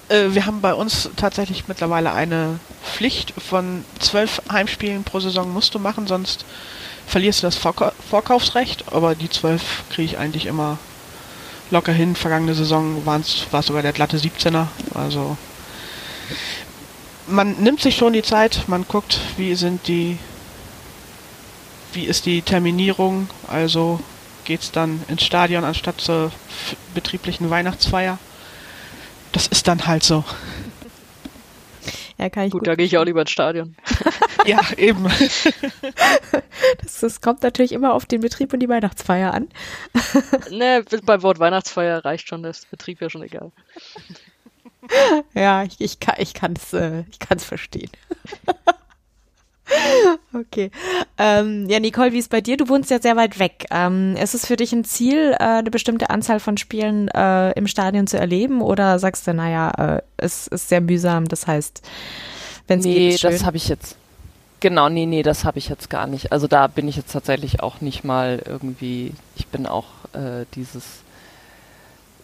äh, wir haben bei uns tatsächlich mittlerweile eine Pflicht von zwölf Heimspielen pro Saison musst du machen, sonst verlierst du das Vorka Vorkaufsrecht. Aber die zwölf kriege ich eigentlich immer locker hin. Vergangene Saison war es sogar der glatte 17er. Also man nimmt sich schon die Zeit, man guckt, wie sind die wie ist die Terminierung? Also geht es dann ins Stadion anstatt zur betrieblichen Weihnachtsfeier? Das ist dann halt so. Ja, kann ich gut, gut. da gehe ich auch lieber ins Stadion. ja, eben. Das, das, kommt natürlich immer auf den Betrieb und die Weihnachtsfeier an. ne, beim Wort Weihnachtsfeier reicht schon das Betrieb ja schon egal. Ja, ich, ich kann es ich kann's, äh, ich kann's verstehen. Okay. Ähm, ja, Nicole, wie ist bei dir? Du wohnst ja sehr weit weg. Ähm, ist es für dich ein Ziel, äh, eine bestimmte Anzahl von Spielen äh, im Stadion zu erleben? Oder sagst du, naja, äh, es ist sehr mühsam, das heißt, wenn es nee, geht. Nee, das habe ich jetzt. Genau, nee, nee, das habe ich jetzt gar nicht. Also da bin ich jetzt tatsächlich auch nicht mal irgendwie, ich bin auch äh, dieses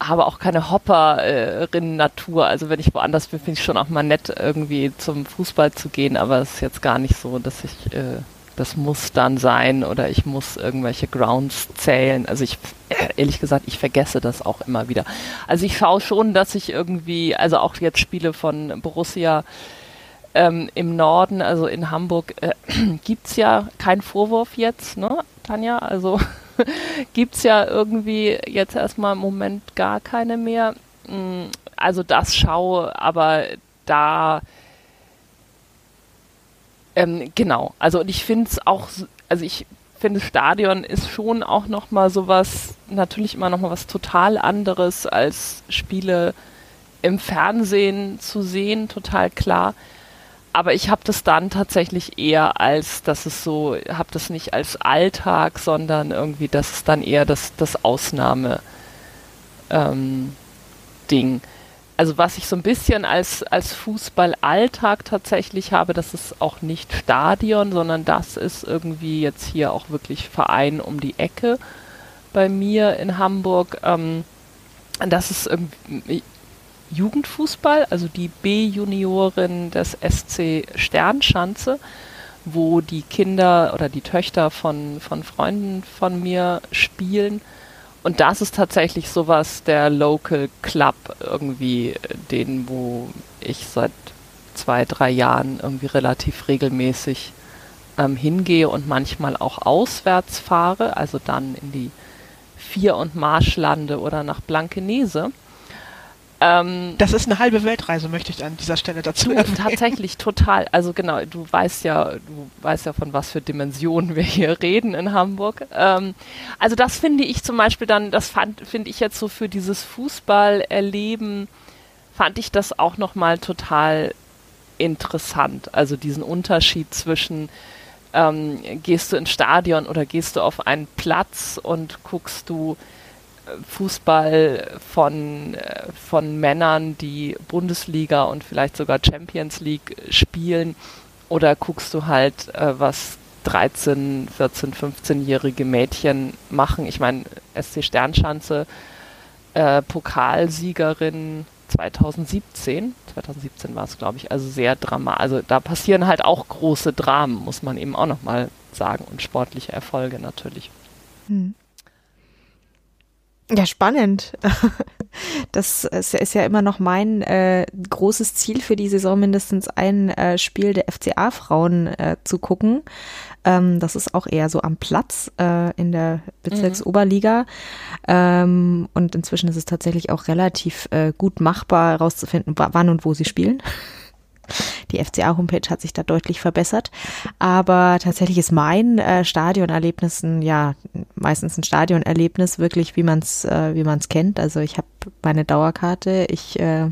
habe auch keine Hopperin-Natur. Also wenn ich woanders bin, finde ich schon auch mal nett, irgendwie zum Fußball zu gehen, aber es ist jetzt gar nicht so, dass ich, äh, das muss dann sein oder ich muss irgendwelche Grounds zählen. Also ich, äh, ehrlich gesagt, ich vergesse das auch immer wieder. Also ich schaue schon, dass ich irgendwie, also auch jetzt Spiele von Borussia, ähm, im Norden, also in Hamburg, äh, gibt es ja keinen Vorwurf jetzt, ne, Tanja? Also gibt es ja irgendwie jetzt erstmal im Moment gar keine mehr. Mm, also das schaue, aber da ähm, genau, also und ich finde es auch, also ich finde Stadion ist schon auch nochmal sowas, natürlich immer nochmal was total anderes als Spiele im Fernsehen zu sehen, total klar aber ich habe das dann tatsächlich eher als, dass es so, habe das nicht als Alltag, sondern irgendwie, das ist dann eher das, das Ausnahme ähm. Also was ich so ein bisschen als, als Fußballalltag tatsächlich habe, das ist auch nicht Stadion, sondern das ist irgendwie jetzt hier auch wirklich Verein um die Ecke bei mir in Hamburg. Ähm, das ist irgendwie, Jugendfußball, also die B-Juniorin des SC Sternschanze, wo die Kinder oder die Töchter von, von Freunden von mir spielen. Und das ist tatsächlich sowas, der Local Club irgendwie, den, wo ich seit zwei, drei Jahren irgendwie relativ regelmäßig ähm, hingehe und manchmal auch auswärts fahre, also dann in die Vier- und Marschlande oder nach Blankenese. Ähm, das ist eine halbe Weltreise, möchte ich an dieser Stelle dazu erwähnen. Tatsächlich total. Also genau, du weißt ja, du weißt ja von was für Dimensionen wir hier reden in Hamburg. Ähm, also das finde ich zum Beispiel dann, das finde ich jetzt so für dieses Fußballerleben, fand ich das auch nochmal total interessant. Also diesen Unterschied zwischen ähm, gehst du ins Stadion oder gehst du auf einen Platz und guckst du Fußball von, von Männern, die Bundesliga und vielleicht sogar Champions League spielen? Oder guckst du halt, äh, was 13, 14, 15-jährige Mädchen machen? Ich meine, SC Sternschanze, äh, Pokalsiegerin 2017, 2017 war es, glaube ich, also sehr dramatisch. Also da passieren halt auch große Dramen, muss man eben auch nochmal sagen, und sportliche Erfolge natürlich. Hm. Ja, spannend. Das ist ja immer noch mein äh, großes Ziel für die Saison, mindestens ein äh, Spiel der FCA-Frauen äh, zu gucken. Ähm, das ist auch eher so am Platz äh, in der Bezirksoberliga. Ähm, und inzwischen ist es tatsächlich auch relativ äh, gut machbar herauszufinden, wann und wo sie spielen. Die FCA-Homepage hat sich da deutlich verbessert. Aber tatsächlich ist mein äh, Stadionerlebnis ein, ja, meistens ein Stadionerlebnis, wirklich wie man es äh, wie man's kennt. Also ich habe meine Dauerkarte, ich äh,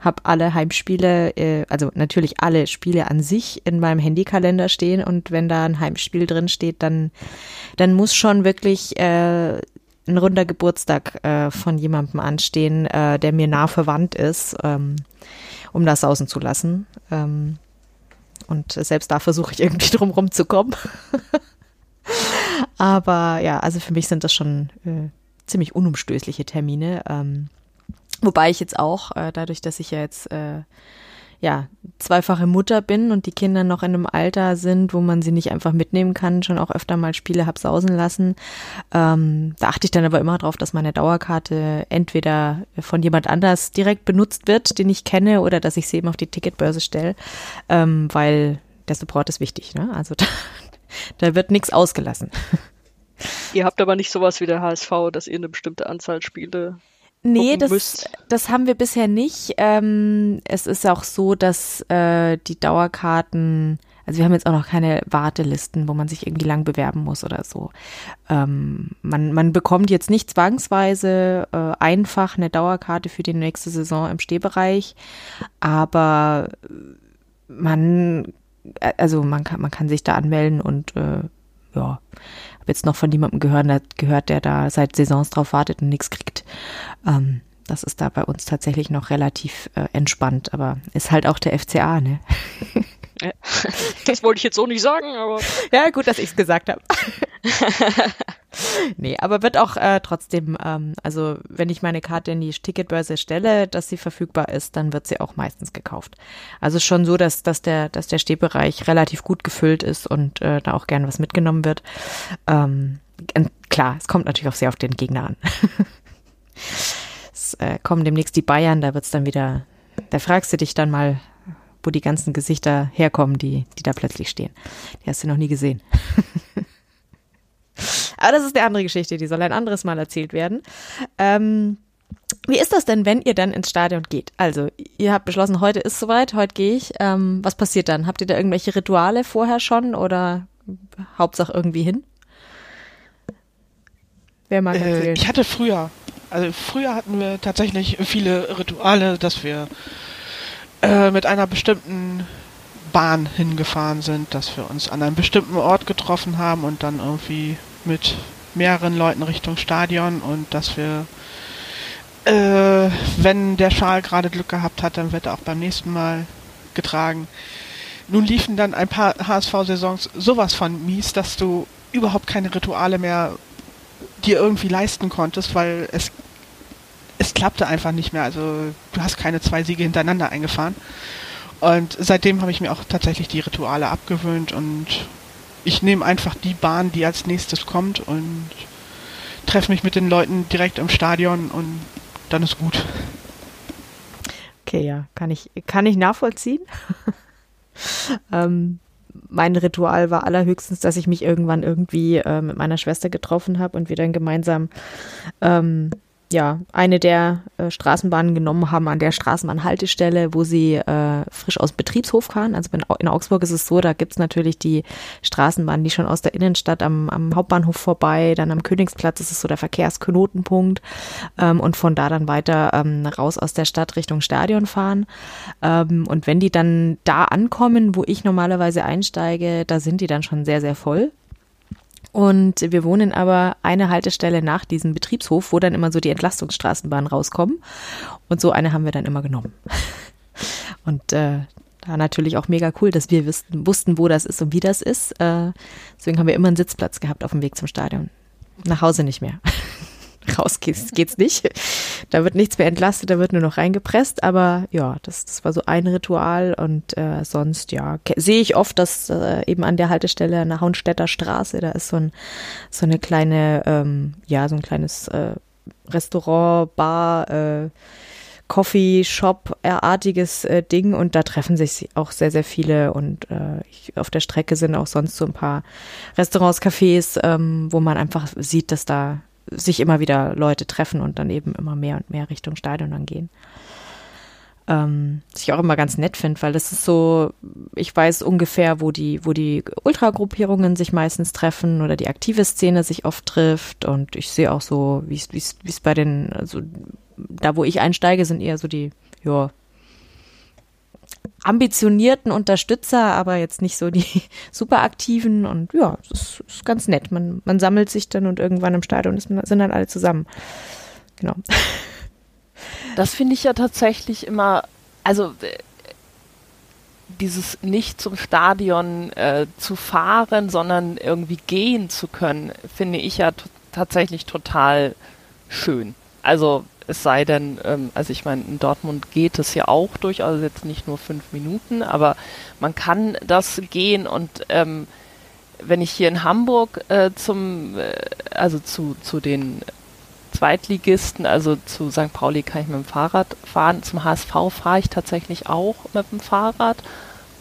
habe alle Heimspiele, äh, also natürlich alle Spiele an sich in meinem Handykalender stehen und wenn da ein Heimspiel drin steht, dann, dann muss schon wirklich äh, ein runder Geburtstag äh, von jemandem anstehen, äh, der mir nah verwandt ist. Ähm, um das sausen zu lassen. Ähm, und selbst da versuche ich irgendwie drum rumzukommen. Aber ja, also für mich sind das schon äh, ziemlich unumstößliche Termine. Ähm, wobei ich jetzt auch, äh, dadurch, dass ich ja jetzt äh, ja, zweifache Mutter bin und die Kinder noch in einem Alter sind, wo man sie nicht einfach mitnehmen kann, schon auch öfter mal Spiele hab sausen lassen. Ähm, da achte ich dann aber immer darauf, dass meine Dauerkarte entweder von jemand anders direkt benutzt wird, den ich kenne, oder dass ich sie eben auf die Ticketbörse stelle, ähm, weil der Support ist wichtig. Ne? Also da, da wird nichts ausgelassen. Ihr habt aber nicht sowas wie der HSV, dass ihr eine bestimmte Anzahl Spiele Nee, das, müsst. das haben wir bisher nicht. Ähm, es ist auch so, dass äh, die Dauerkarten, also wir haben jetzt auch noch keine Wartelisten, wo man sich irgendwie lang bewerben muss oder so. Ähm, man, man bekommt jetzt nicht zwangsweise äh, einfach eine Dauerkarte für die nächste Saison im Stehbereich, aber man, äh, also man kann, man kann sich da anmelden und äh, ja, habe jetzt noch von jemandem gehört, gehört, der da seit Saisons drauf wartet und nichts kriegt. Ähm, das ist da bei uns tatsächlich noch relativ äh, entspannt, aber ist halt auch der FCA, ne? Das wollte ich jetzt so nicht sagen, aber. Ja, gut, dass ich es gesagt habe. nee, aber wird auch äh, trotzdem, ähm, also wenn ich meine Karte in die Ticketbörse stelle, dass sie verfügbar ist, dann wird sie auch meistens gekauft. Also schon so, dass, dass, der, dass der Stehbereich relativ gut gefüllt ist und äh, da auch gerne was mitgenommen wird. Ähm, klar, es kommt natürlich auch sehr auf den Gegner an. es äh, kommen demnächst die Bayern, da wird's dann wieder, da fragst du dich dann mal, wo die ganzen Gesichter herkommen, die, die da plötzlich stehen. Die hast du noch nie gesehen. Aber das ist eine andere Geschichte, die soll ein anderes Mal erzählt werden. Ähm, wie ist das denn, wenn ihr dann ins Stadion geht? Also, ihr habt beschlossen, heute ist soweit, heute gehe ich. Ähm, was passiert dann? Habt ihr da irgendwelche Rituale vorher schon oder Hauptsache irgendwie hin? Wer mag? Äh, ich hatte früher, also früher hatten wir tatsächlich viele Rituale, dass wir äh, mit einer bestimmten Bahn hingefahren sind, dass wir uns an einem bestimmten Ort getroffen haben und dann irgendwie mit mehreren Leuten Richtung Stadion und dass wir, äh, wenn der Schal gerade Glück gehabt hat, dann wird er auch beim nächsten Mal getragen. Nun liefen dann ein paar HSV-Saisons sowas von mies, dass du überhaupt keine Rituale mehr dir irgendwie leisten konntest, weil es es klappte einfach nicht mehr. Also du hast keine zwei Siege hintereinander eingefahren. Und seitdem habe ich mir auch tatsächlich die Rituale abgewöhnt und ich nehme einfach die Bahn, die als nächstes kommt und treffe mich mit den Leuten direkt im Stadion und dann ist gut. Okay, ja, kann ich, kann ich nachvollziehen. ähm, mein Ritual war allerhöchstens, dass ich mich irgendwann irgendwie äh, mit meiner Schwester getroffen habe und wir dann gemeinsam ähm, ja, eine der äh, Straßenbahnen genommen haben an der Straßenbahnhaltestelle, wo sie äh, frisch aus Betriebshof fahren. Also in, Augsburg ist es so, da gibt's natürlich die Straßenbahnen, die schon aus der Innenstadt am, am Hauptbahnhof vorbei, dann am Königsplatz ist es so der Verkehrsknotenpunkt ähm, und von da dann weiter ähm, raus aus der Stadt Richtung Stadion fahren. Ähm, und wenn die dann da ankommen, wo ich normalerweise einsteige, da sind die dann schon sehr, sehr voll. Und wir wohnen aber eine Haltestelle nach diesem Betriebshof, wo dann immer so die Entlastungsstraßenbahnen rauskommen. Und so eine haben wir dann immer genommen. Und äh, da natürlich auch mega cool, dass wir wussten, wussten, wo das ist und wie das ist. Äh, deswegen haben wir immer einen Sitzplatz gehabt auf dem Weg zum Stadion. Nach Hause nicht mehr. raus geht's, geht's nicht. Da wird nichts mehr entlastet, da wird nur noch reingepresst. Aber ja, das, das war so ein Ritual und äh, sonst, ja, sehe ich oft, dass äh, eben an der Haltestelle an der Haunstädter Straße, da ist so, ein, so eine kleine, ähm, ja, so ein kleines äh, Restaurant, Bar, äh, Coffee Shop artiges äh, Ding und da treffen sich auch sehr sehr viele und äh, ich, auf der Strecke sind auch sonst so ein paar Restaurants, Cafés, ähm, wo man einfach sieht, dass da sich immer wieder Leute treffen und dann eben immer mehr und mehr Richtung Stadion dann gehen. Ähm, was ich auch immer ganz nett finde, weil das ist so, ich weiß ungefähr, wo die, wo die Ultragruppierungen sich meistens treffen oder die aktive Szene sich oft trifft und ich sehe auch so, wie es bei den, also da wo ich einsteige, sind eher so die, ja, ambitionierten Unterstützer, aber jetzt nicht so die super aktiven und ja, das ist ganz nett. Man, man sammelt sich dann und irgendwann im Stadion ist, sind dann alle zusammen. Genau. Das finde ich ja tatsächlich immer, also äh, dieses nicht zum Stadion äh, zu fahren, sondern irgendwie gehen zu können, finde ich ja tatsächlich total schön. Also es sei denn, ähm, also ich meine, in Dortmund geht es ja auch durchaus, also jetzt nicht nur fünf Minuten, aber man kann das gehen und ähm, wenn ich hier in Hamburg äh, zum, äh, also zu, zu den Zweitligisten, also zu St. Pauli kann ich mit dem Fahrrad fahren, zum HSV fahre ich tatsächlich auch mit dem Fahrrad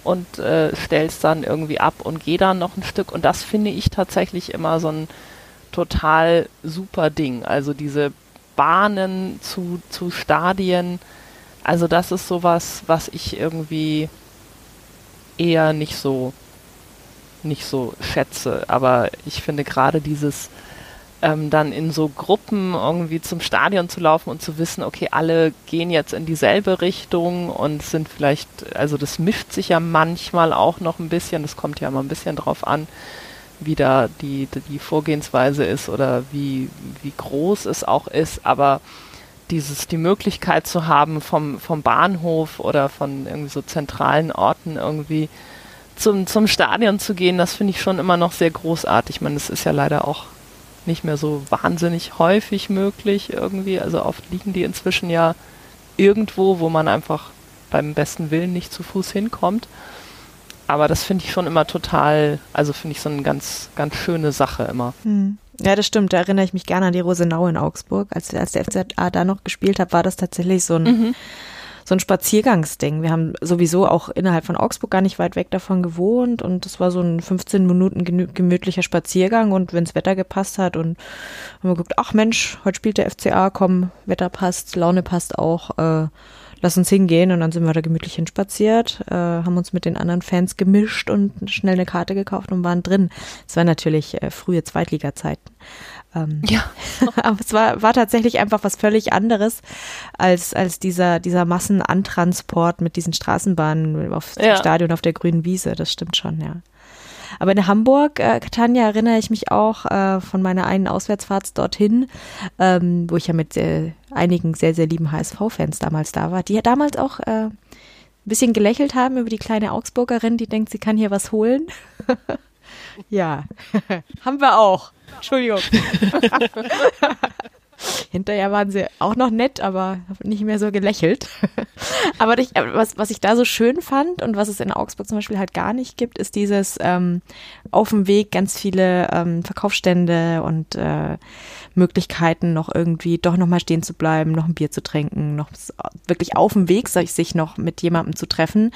und äh, stell's dann irgendwie ab und gehe dann noch ein Stück. Und das finde ich tatsächlich immer so ein total super Ding. Also diese Bahnen zu, zu Stadien, also das ist sowas, was ich irgendwie eher nicht so nicht so schätze. Aber ich finde gerade dieses ähm, dann in so Gruppen irgendwie zum Stadion zu laufen und zu wissen, okay, alle gehen jetzt in dieselbe Richtung und sind vielleicht, also das mischt sich ja manchmal auch noch ein bisschen, das kommt ja mal ein bisschen drauf an, wie da die, die Vorgehensweise ist oder wie, wie groß es auch ist, aber dieses, die Möglichkeit zu haben, vom, vom Bahnhof oder von irgendwie so zentralen Orten irgendwie zum, zum Stadion zu gehen, das finde ich schon immer noch sehr großartig. Ich meine, das ist ja leider auch nicht mehr so wahnsinnig häufig möglich irgendwie. Also oft liegen die inzwischen ja irgendwo, wo man einfach beim besten Willen nicht zu Fuß hinkommt. Aber das finde ich schon immer total, also finde ich so eine ganz, ganz schöne Sache immer. Hm. Ja, das stimmt. Da erinnere ich mich gerne an die Rosenau in Augsburg. Als, als der FZA da noch gespielt hat, war das tatsächlich so ein, mhm so ein Spaziergangsding. Wir haben sowieso auch innerhalb von Augsburg gar nicht weit weg davon gewohnt und das war so ein 15 Minuten gemütlicher Spaziergang und wenns Wetter gepasst hat und haben wir geguckt, ach Mensch, heute spielt der FCA, komm, Wetter passt, Laune passt auch, äh, lass uns hingehen und dann sind wir da gemütlich hinspaziert, äh, haben uns mit den anderen Fans gemischt und schnell eine Karte gekauft und waren drin. Es war natürlich äh, frühe Zweitliga-Zeiten. Ähm, ja. aber es war, war tatsächlich einfach was völlig anderes als, als dieser, dieser Massenantransport mit diesen Straßenbahnen aufs ja. Stadion auf der grünen Wiese. Das stimmt schon, ja. Aber in Hamburg, äh, Tanja, erinnere ich mich auch äh, von meiner einen Auswärtsfahrt dorthin, ähm, wo ich ja mit äh, einigen sehr, sehr lieben HSV-Fans damals da war, die ja damals auch äh, ein bisschen gelächelt haben über die kleine Augsburgerin, die denkt, sie kann hier was holen. ja, haben wir auch. Entschuldigung. Hinterher waren sie auch noch nett, aber nicht mehr so gelächelt. aber ich, was, was ich da so schön fand und was es in Augsburg zum Beispiel halt gar nicht gibt, ist dieses ähm, auf dem Weg ganz viele ähm, Verkaufsstände und äh, Möglichkeiten, noch irgendwie doch nochmal stehen zu bleiben, noch ein Bier zu trinken, noch wirklich auf dem Weg sich noch mit jemandem zu treffen.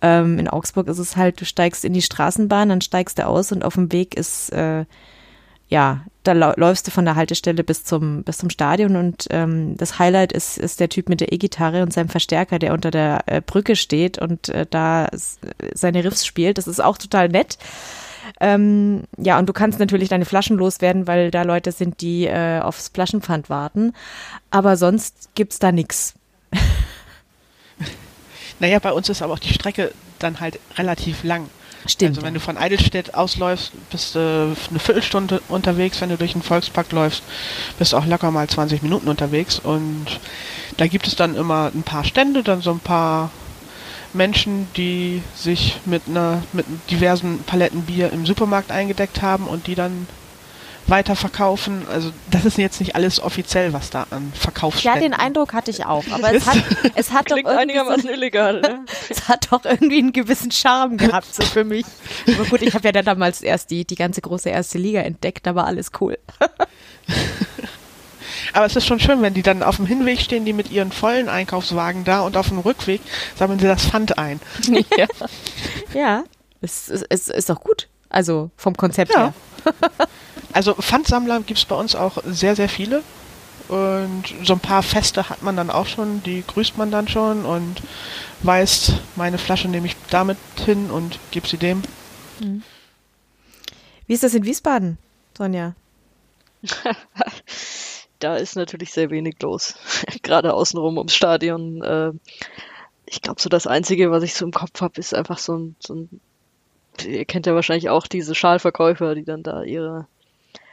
Ähm, in Augsburg ist es halt, du steigst in die Straßenbahn, dann steigst du aus und auf dem Weg ist äh, ja, da läufst du von der Haltestelle bis zum, bis zum Stadion und ähm, das Highlight ist, ist der Typ mit der E-Gitarre und seinem Verstärker, der unter der äh, Brücke steht und äh, da seine Riffs spielt. Das ist auch total nett. Ähm, ja, und du kannst natürlich deine Flaschen loswerden, weil da Leute sind, die äh, aufs Flaschenpfand warten. Aber sonst gibt's da nix. Naja, bei uns ist aber auch die Strecke dann halt relativ lang. Stimmt. Also wenn du von Eidelstedt ausläufst, bist du eine Viertelstunde unterwegs. Wenn du durch den Volkspark läufst, bist du auch locker mal 20 Minuten unterwegs. Und da gibt es dann immer ein paar Stände, dann so ein paar Menschen, die sich mit einer mit diversen Paletten Bier im Supermarkt eingedeckt haben und die dann weiterverkaufen. Also das ist jetzt nicht alles offiziell, was da an Verkaufsständen... Ja, den Eindruck hatte ich auch. Aber es hat, es hat doch irgendwie einigermaßen so, illegal. Ne? es hat doch irgendwie einen gewissen Charme gehabt so für mich. Aber gut, ich habe ja dann damals erst die, die ganze große erste Liga entdeckt, da war alles cool. Aber es ist schon schön, wenn die dann auf dem Hinweg stehen, die mit ihren vollen Einkaufswagen da und auf dem Rückweg sammeln sie das Pfand ein. Ja, ja es, es, es ist doch gut. Also vom Konzept ja. her. Also Pfandsammler gibt es bei uns auch sehr, sehr viele. Und so ein paar Feste hat man dann auch schon, die grüßt man dann schon und weiß, meine Flasche nehme ich damit hin und gebe sie dem. Mhm. Wie ist das in Wiesbaden, Sonja? da ist natürlich sehr wenig los. Gerade außenrum ums Stadion. Äh, ich glaube, so das Einzige, was ich so im Kopf habe, ist einfach so ein, so ein, ihr kennt ja wahrscheinlich auch diese Schalverkäufer, die dann da ihre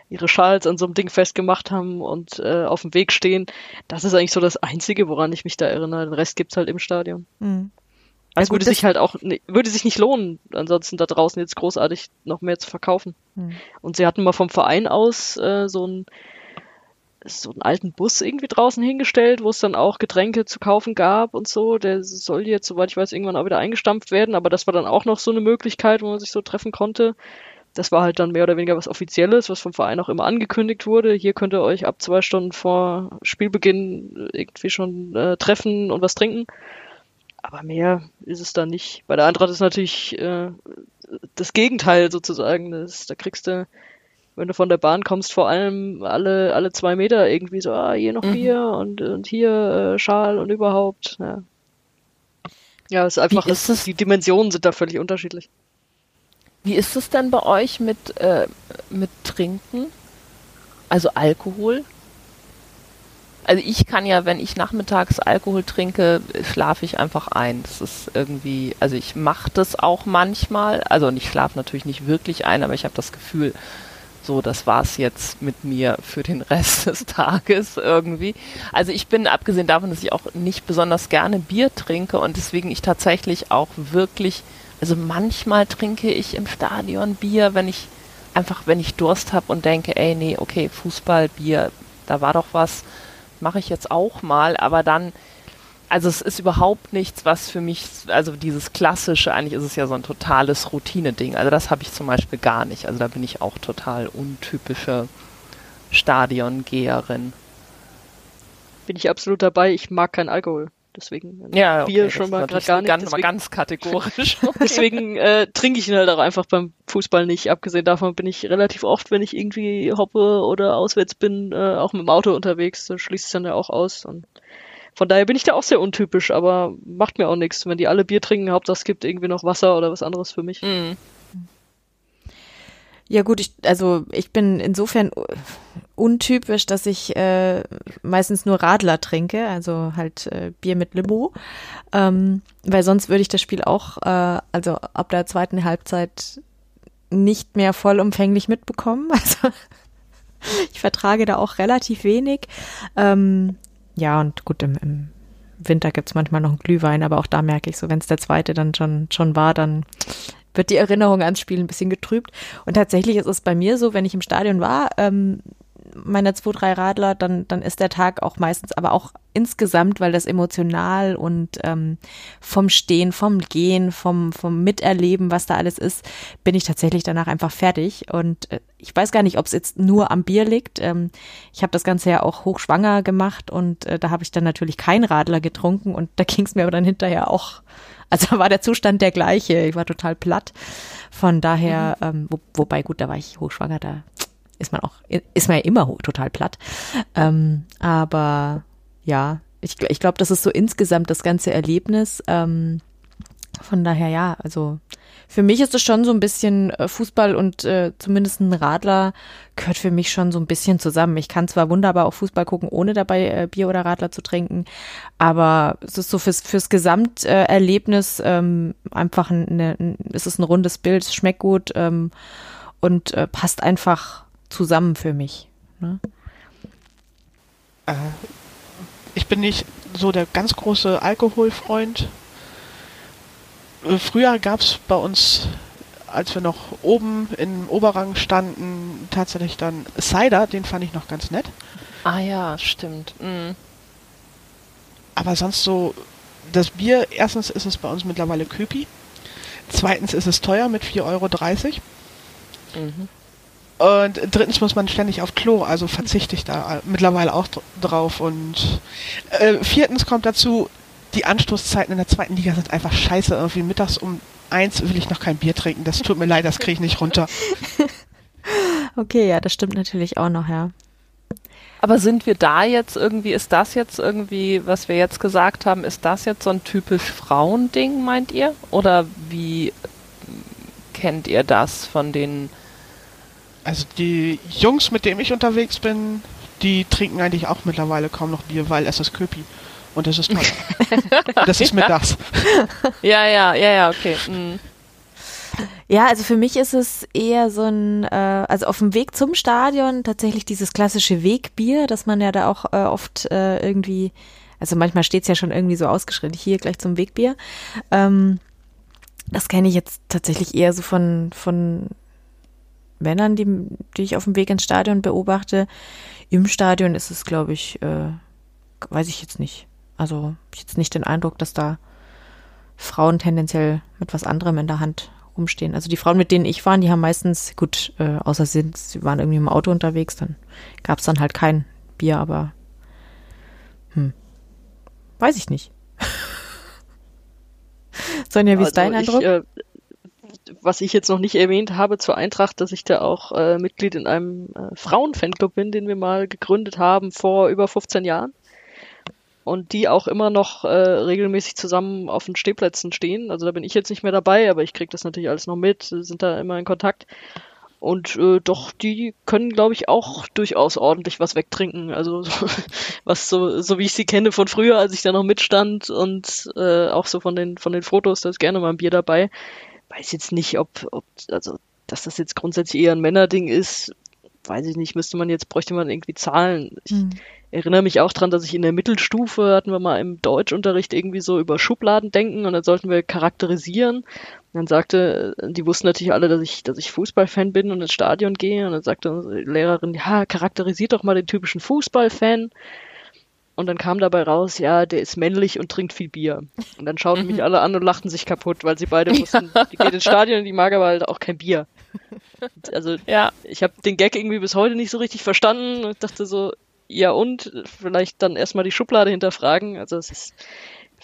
ihre Schals an so einem Ding festgemacht haben und äh, auf dem Weg stehen. Das ist eigentlich so das Einzige, woran ich mich da erinnere. Den Rest gibt's halt im Stadion. Mhm. Also ja, würde sich halt auch, würde sich nicht lohnen, ansonsten da draußen jetzt großartig noch mehr zu verkaufen. Mhm. Und sie hatten mal vom Verein aus äh, so einen so einen alten Bus irgendwie draußen hingestellt, wo es dann auch Getränke zu kaufen gab und so. Der soll jetzt, soweit ich weiß, irgendwann auch wieder eingestampft werden, aber das war dann auch noch so eine Möglichkeit, wo man sich so treffen konnte. Das war halt dann mehr oder weniger was Offizielles, was vom Verein auch immer angekündigt wurde. Hier könnt ihr euch ab zwei Stunden vor Spielbeginn irgendwie schon äh, treffen und was trinken. aber mehr ist es da nicht. Bei der Eintracht ist natürlich äh, das Gegenteil sozusagen. Das, da kriegst du, wenn du von der Bahn kommst, vor allem alle, alle zwei Meter irgendwie so, ah, hier noch Mhm. Bier und, und hier äh, Schal und überhaupt. Ja, ja es ist einfach, ist es- die Dimensionen sind da völlig unterschiedlich. Wie ist es denn bei euch mit, äh, mit Trinken? Also Alkohol? Also ich kann ja, wenn ich nachmittags Alkohol trinke, schlafe ich einfach ein. Das ist irgendwie, also ich mache das auch manchmal. Also ich schlafe natürlich nicht wirklich ein, aber ich habe das Gefühl, so, das war's jetzt mit mir für den Rest des Tages irgendwie. Also ich bin, abgesehen davon, dass ich auch nicht besonders gerne Bier trinke und deswegen ich tatsächlich auch wirklich, also manchmal trinke ich im Stadion Bier, wenn ich einfach, wenn ich Durst habe und denke, ey, nee, okay, Fußball, Bier, da war doch was, mache ich jetzt auch mal, aber dann, also es ist überhaupt nichts, was für mich, also dieses klassische, eigentlich ist es ja so ein totales Routine-Ding. Also das habe ich zum Beispiel gar nicht. Also da bin ich auch total untypische Stadiongeherin. Bin ich absolut dabei. Ich mag keinen Alkohol. Deswegen Ja, Bier okay, schon das mal gerade gar nicht. Ganz, deswegen ganz kategorisch. deswegen äh, trinke ich ihn halt auch einfach beim Fußball nicht. Abgesehen davon bin ich relativ oft, wenn ich irgendwie hoppe oder auswärts bin, äh, auch mit dem Auto unterwegs. Da schließt es dann ja auch aus. Und von daher bin ich da auch sehr untypisch, aber macht mir auch nichts. Wenn die alle Bier trinken, Hauptsache es gibt irgendwie noch Wasser oder was anderes für mich. Mhm. Ja gut, ich, also ich bin insofern untypisch, dass ich äh, meistens nur Radler trinke, also halt äh, Bier mit Limo, ähm, weil sonst würde ich das Spiel auch, äh, also ab der zweiten Halbzeit nicht mehr vollumfänglich mitbekommen. Also ich vertrage da auch relativ wenig. Ähm, ja und gut, im, im Winter gibt's manchmal noch einen Glühwein, aber auch da merke ich so, wenn es der zweite dann schon, schon war, dann wird die Erinnerung ans Spiel ein bisschen getrübt. Und tatsächlich ist es bei mir so, wenn ich im Stadion war, ähm, meine zwei, drei Radler, dann, dann ist der Tag auch meistens, aber auch insgesamt, weil das emotional und ähm, vom Stehen, vom Gehen, vom, vom Miterleben, was da alles ist, bin ich tatsächlich danach einfach fertig. Und äh, ich weiß gar nicht, ob es jetzt nur am Bier liegt. Ähm, ich habe das Ganze ja auch hochschwanger gemacht und äh, da habe ich dann natürlich keinen Radler getrunken und da ging es mir aber dann hinterher auch also war der Zustand der gleiche. Ich war total platt. Von daher, ähm, wo, wobei gut, da war ich hochschwanger, da ist man auch, ist man ja immer hoch, total platt. Ähm, aber ja, ich, ich glaube, das ist so insgesamt das ganze Erlebnis. Ähm, von daher ja, also für mich ist es schon so ein bisschen äh, Fußball und äh, zumindest ein Radler gehört für mich schon so ein bisschen zusammen. Ich kann zwar wunderbar auch Fußball gucken, ohne dabei äh, Bier oder Radler zu trinken, aber es ist so fürs, fürs Gesamterlebnis ähm, einfach ein, eine, es ist ein rundes Bild, es schmeckt gut ähm, und äh, passt einfach zusammen für mich. Ne? Äh, ich bin nicht so der ganz große Alkoholfreund. Früher gab es bei uns, als wir noch oben im Oberrang standen, tatsächlich dann Cider, den fand ich noch ganz nett. Ah ja, stimmt. Mhm. Aber sonst so, das Bier, erstens ist es bei uns mittlerweile Köpi. Zweitens ist es teuer mit 4,30 Euro. Mhm. Und drittens muss man ständig auf Klo, also verzichte ich da mittlerweile auch dr- drauf. Und äh, viertens kommt dazu, die Anstoßzeiten in der zweiten Liga sind einfach scheiße. Irgendwie mittags um eins will ich noch kein Bier trinken. Das tut mir leid, das kriege ich nicht runter. Okay, ja, das stimmt natürlich auch noch, ja. Aber sind wir da jetzt irgendwie, ist das jetzt irgendwie, was wir jetzt gesagt haben, ist das jetzt so ein typisch Frauending, meint ihr? Oder wie kennt ihr das von den Also die Jungs, mit denen ich unterwegs bin, die trinken eigentlich auch mittlerweile kaum noch Bier, weil es ist Köpi. Und es ist teuer. das ist mittags. Ja, ja, ja, ja, okay. Mhm. Ja, also für mich ist es eher so ein, äh, also auf dem Weg zum Stadion tatsächlich dieses klassische Wegbier, das man ja da auch äh, oft äh, irgendwie, also manchmal steht's ja schon irgendwie so ausgeschrieben, hier gleich zum Wegbier. Ähm, das kenne ich jetzt tatsächlich eher so von, von Männern, die, die ich auf dem Weg ins Stadion beobachte. Im Stadion ist es, glaube ich, äh, weiß ich jetzt nicht. Also ich jetzt nicht den Eindruck, dass da Frauen tendenziell mit was anderem in der Hand rumstehen. Also die Frauen, mit denen ich war, die haben meistens, gut, äh, außer sie, sie waren irgendwie im Auto unterwegs, dann gab es dann halt kein Bier, aber hm, weiß ich nicht. Sonja, wie ist dein Also Eindruck? Ich, äh, was ich jetzt noch nicht erwähnt habe zur Eintracht, dass ich da auch äh, Mitglied in einem äh, Frauenfanclub bin, den wir mal gegründet haben vor über 15 Jahren. Und die auch immer noch äh, regelmäßig zusammen auf den Stehplätzen stehen. Also da bin ich jetzt nicht mehr dabei, aber ich kriege das natürlich alles noch mit, sind da immer in Kontakt. Und äh, doch, die können, glaube ich, auch durchaus ordentlich was wegtrinken. Also so, was so, so wie ich sie kenne von früher, als ich da noch mitstand und äh, auch so von den von den Fotos, da ist gerne mal ein Bier dabei. Weiß jetzt nicht, ob, ob also dass das jetzt grundsätzlich eher ein Männerding ist, weiß ich nicht, müsste man jetzt, bräuchte man irgendwie Zahlen. Ich erinnere mich auch dran, dass ich in der Mittelstufe hatten wir mal im Deutschunterricht irgendwie so über Schubladen denken und dann sollten wir charakterisieren. Und dann sagte, die wussten natürlich alle, dass ich, dass ich Fußballfan bin und ins Stadion gehe. Und dann sagte unsere Lehrerin, ja, charakterisiert doch mal den typischen Fußballfan. Und dann kam dabei raus, ja, der ist männlich und trinkt viel Bier. Und dann schauten mich alle an und lachten sich kaputt, weil sie beide wussten, die geht ins Stadion und die mag aber halt auch kein Bier. Also Ja, ich habe den Gag irgendwie bis heute nicht so richtig verstanden und dachte so, ja und, vielleicht dann erstmal die Schublade hinterfragen. Also es ist,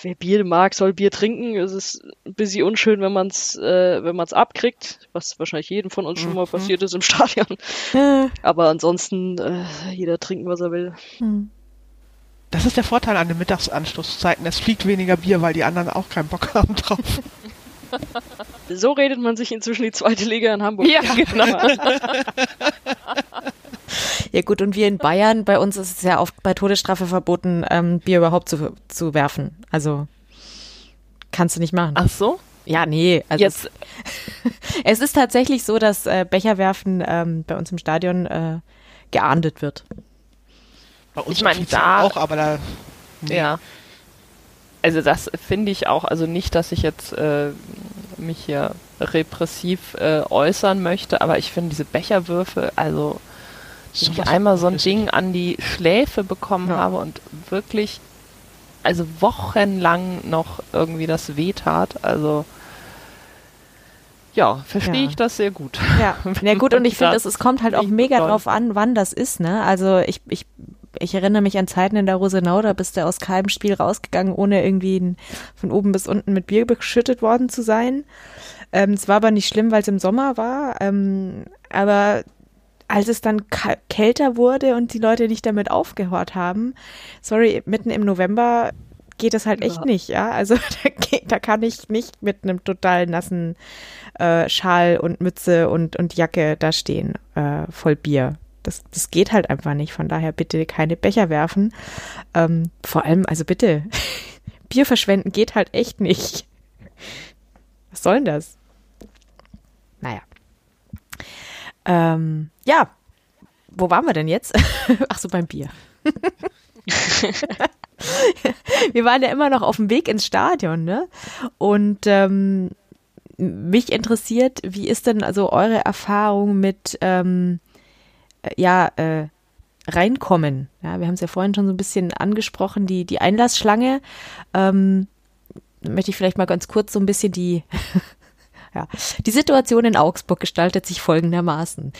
wer Bier mag, soll Bier trinken. Es ist ein bisschen unschön, wenn man es äh, wenn man's abkriegt, was wahrscheinlich jedem von uns schon mal passiert ist im Stadion. Äh, Aber ansonsten, äh, jeder trinken, was er will. Das ist der Vorteil an den Mittagsanstoßzeiten. Es fliegt weniger Bier, weil die anderen auch keinen Bock haben drauf. So redet man sich inzwischen die zweite Liga in Hamburg. ja, genau. Ja gut, und wir in Bayern, bei uns ist es ja oft bei Todesstrafe verboten, ähm, Bier überhaupt zu, zu werfen. Also kannst du nicht machen. Ach so? Ja, nee. Also Jetzt, es, es ist tatsächlich so, dass äh, Becherwerfen ähm, bei uns im Stadion äh, geahndet wird. Bei uns Ich meine, da- auch, aber da. nee. ja. Also das finde ich auch, also nicht, dass ich jetzt äh, mich hier repressiv äh, äußern möchte, aber ich finde diese Becherwürfe, also wenn ich einmal so ein. Ding an die Schläfe bekommen Ja. habe und wirklich, also wochenlang noch irgendwie das wehtat, also ja, verstehe Ja. ich das sehr gut. Ja, ja gut, und ich finde, es, kommt halt auch mega drauf an, wann das ist, ne? Also ich, ich, ich erinnere mich an Zeiten in der Rosenau, da bist du aus keinem Spiel rausgegangen, ohne irgendwie von oben bis unten mit Bier beschüttet worden zu sein. Ähm, es war aber nicht schlimm, weil es im Sommer war. Ähm, aber als es dann kälter wurde und die Leute nicht damit aufgehört haben, sorry, mitten im November geht das halt echt Ja. nicht, ja. Also da, geht, da kann ich nicht mit einem total nassen äh, Schal und Mütze und, und Jacke da stehen, äh, voll Bier. Das, das geht halt einfach nicht. Von daher bitte keine Becher werfen. Ähm, vor allem, also bitte, Bier verschwenden geht halt echt nicht. Was soll denn das? Naja. Ähm, ja, wo waren wir denn jetzt? Ach so, beim Bier. wir waren ja immer noch auf dem Weg ins Stadion, ne? Und ähm, mich interessiert, wie ist denn also eure Erfahrung mit ähm, äh, ja äh, reinkommen? Ja, wir haben es ja vorhin schon so ein bisschen angesprochen, die die Einlassschlange. Ähm, möchte ich vielleicht mal ganz kurz so ein bisschen die ja, die Situation in Augsburg gestaltet sich folgendermaßen.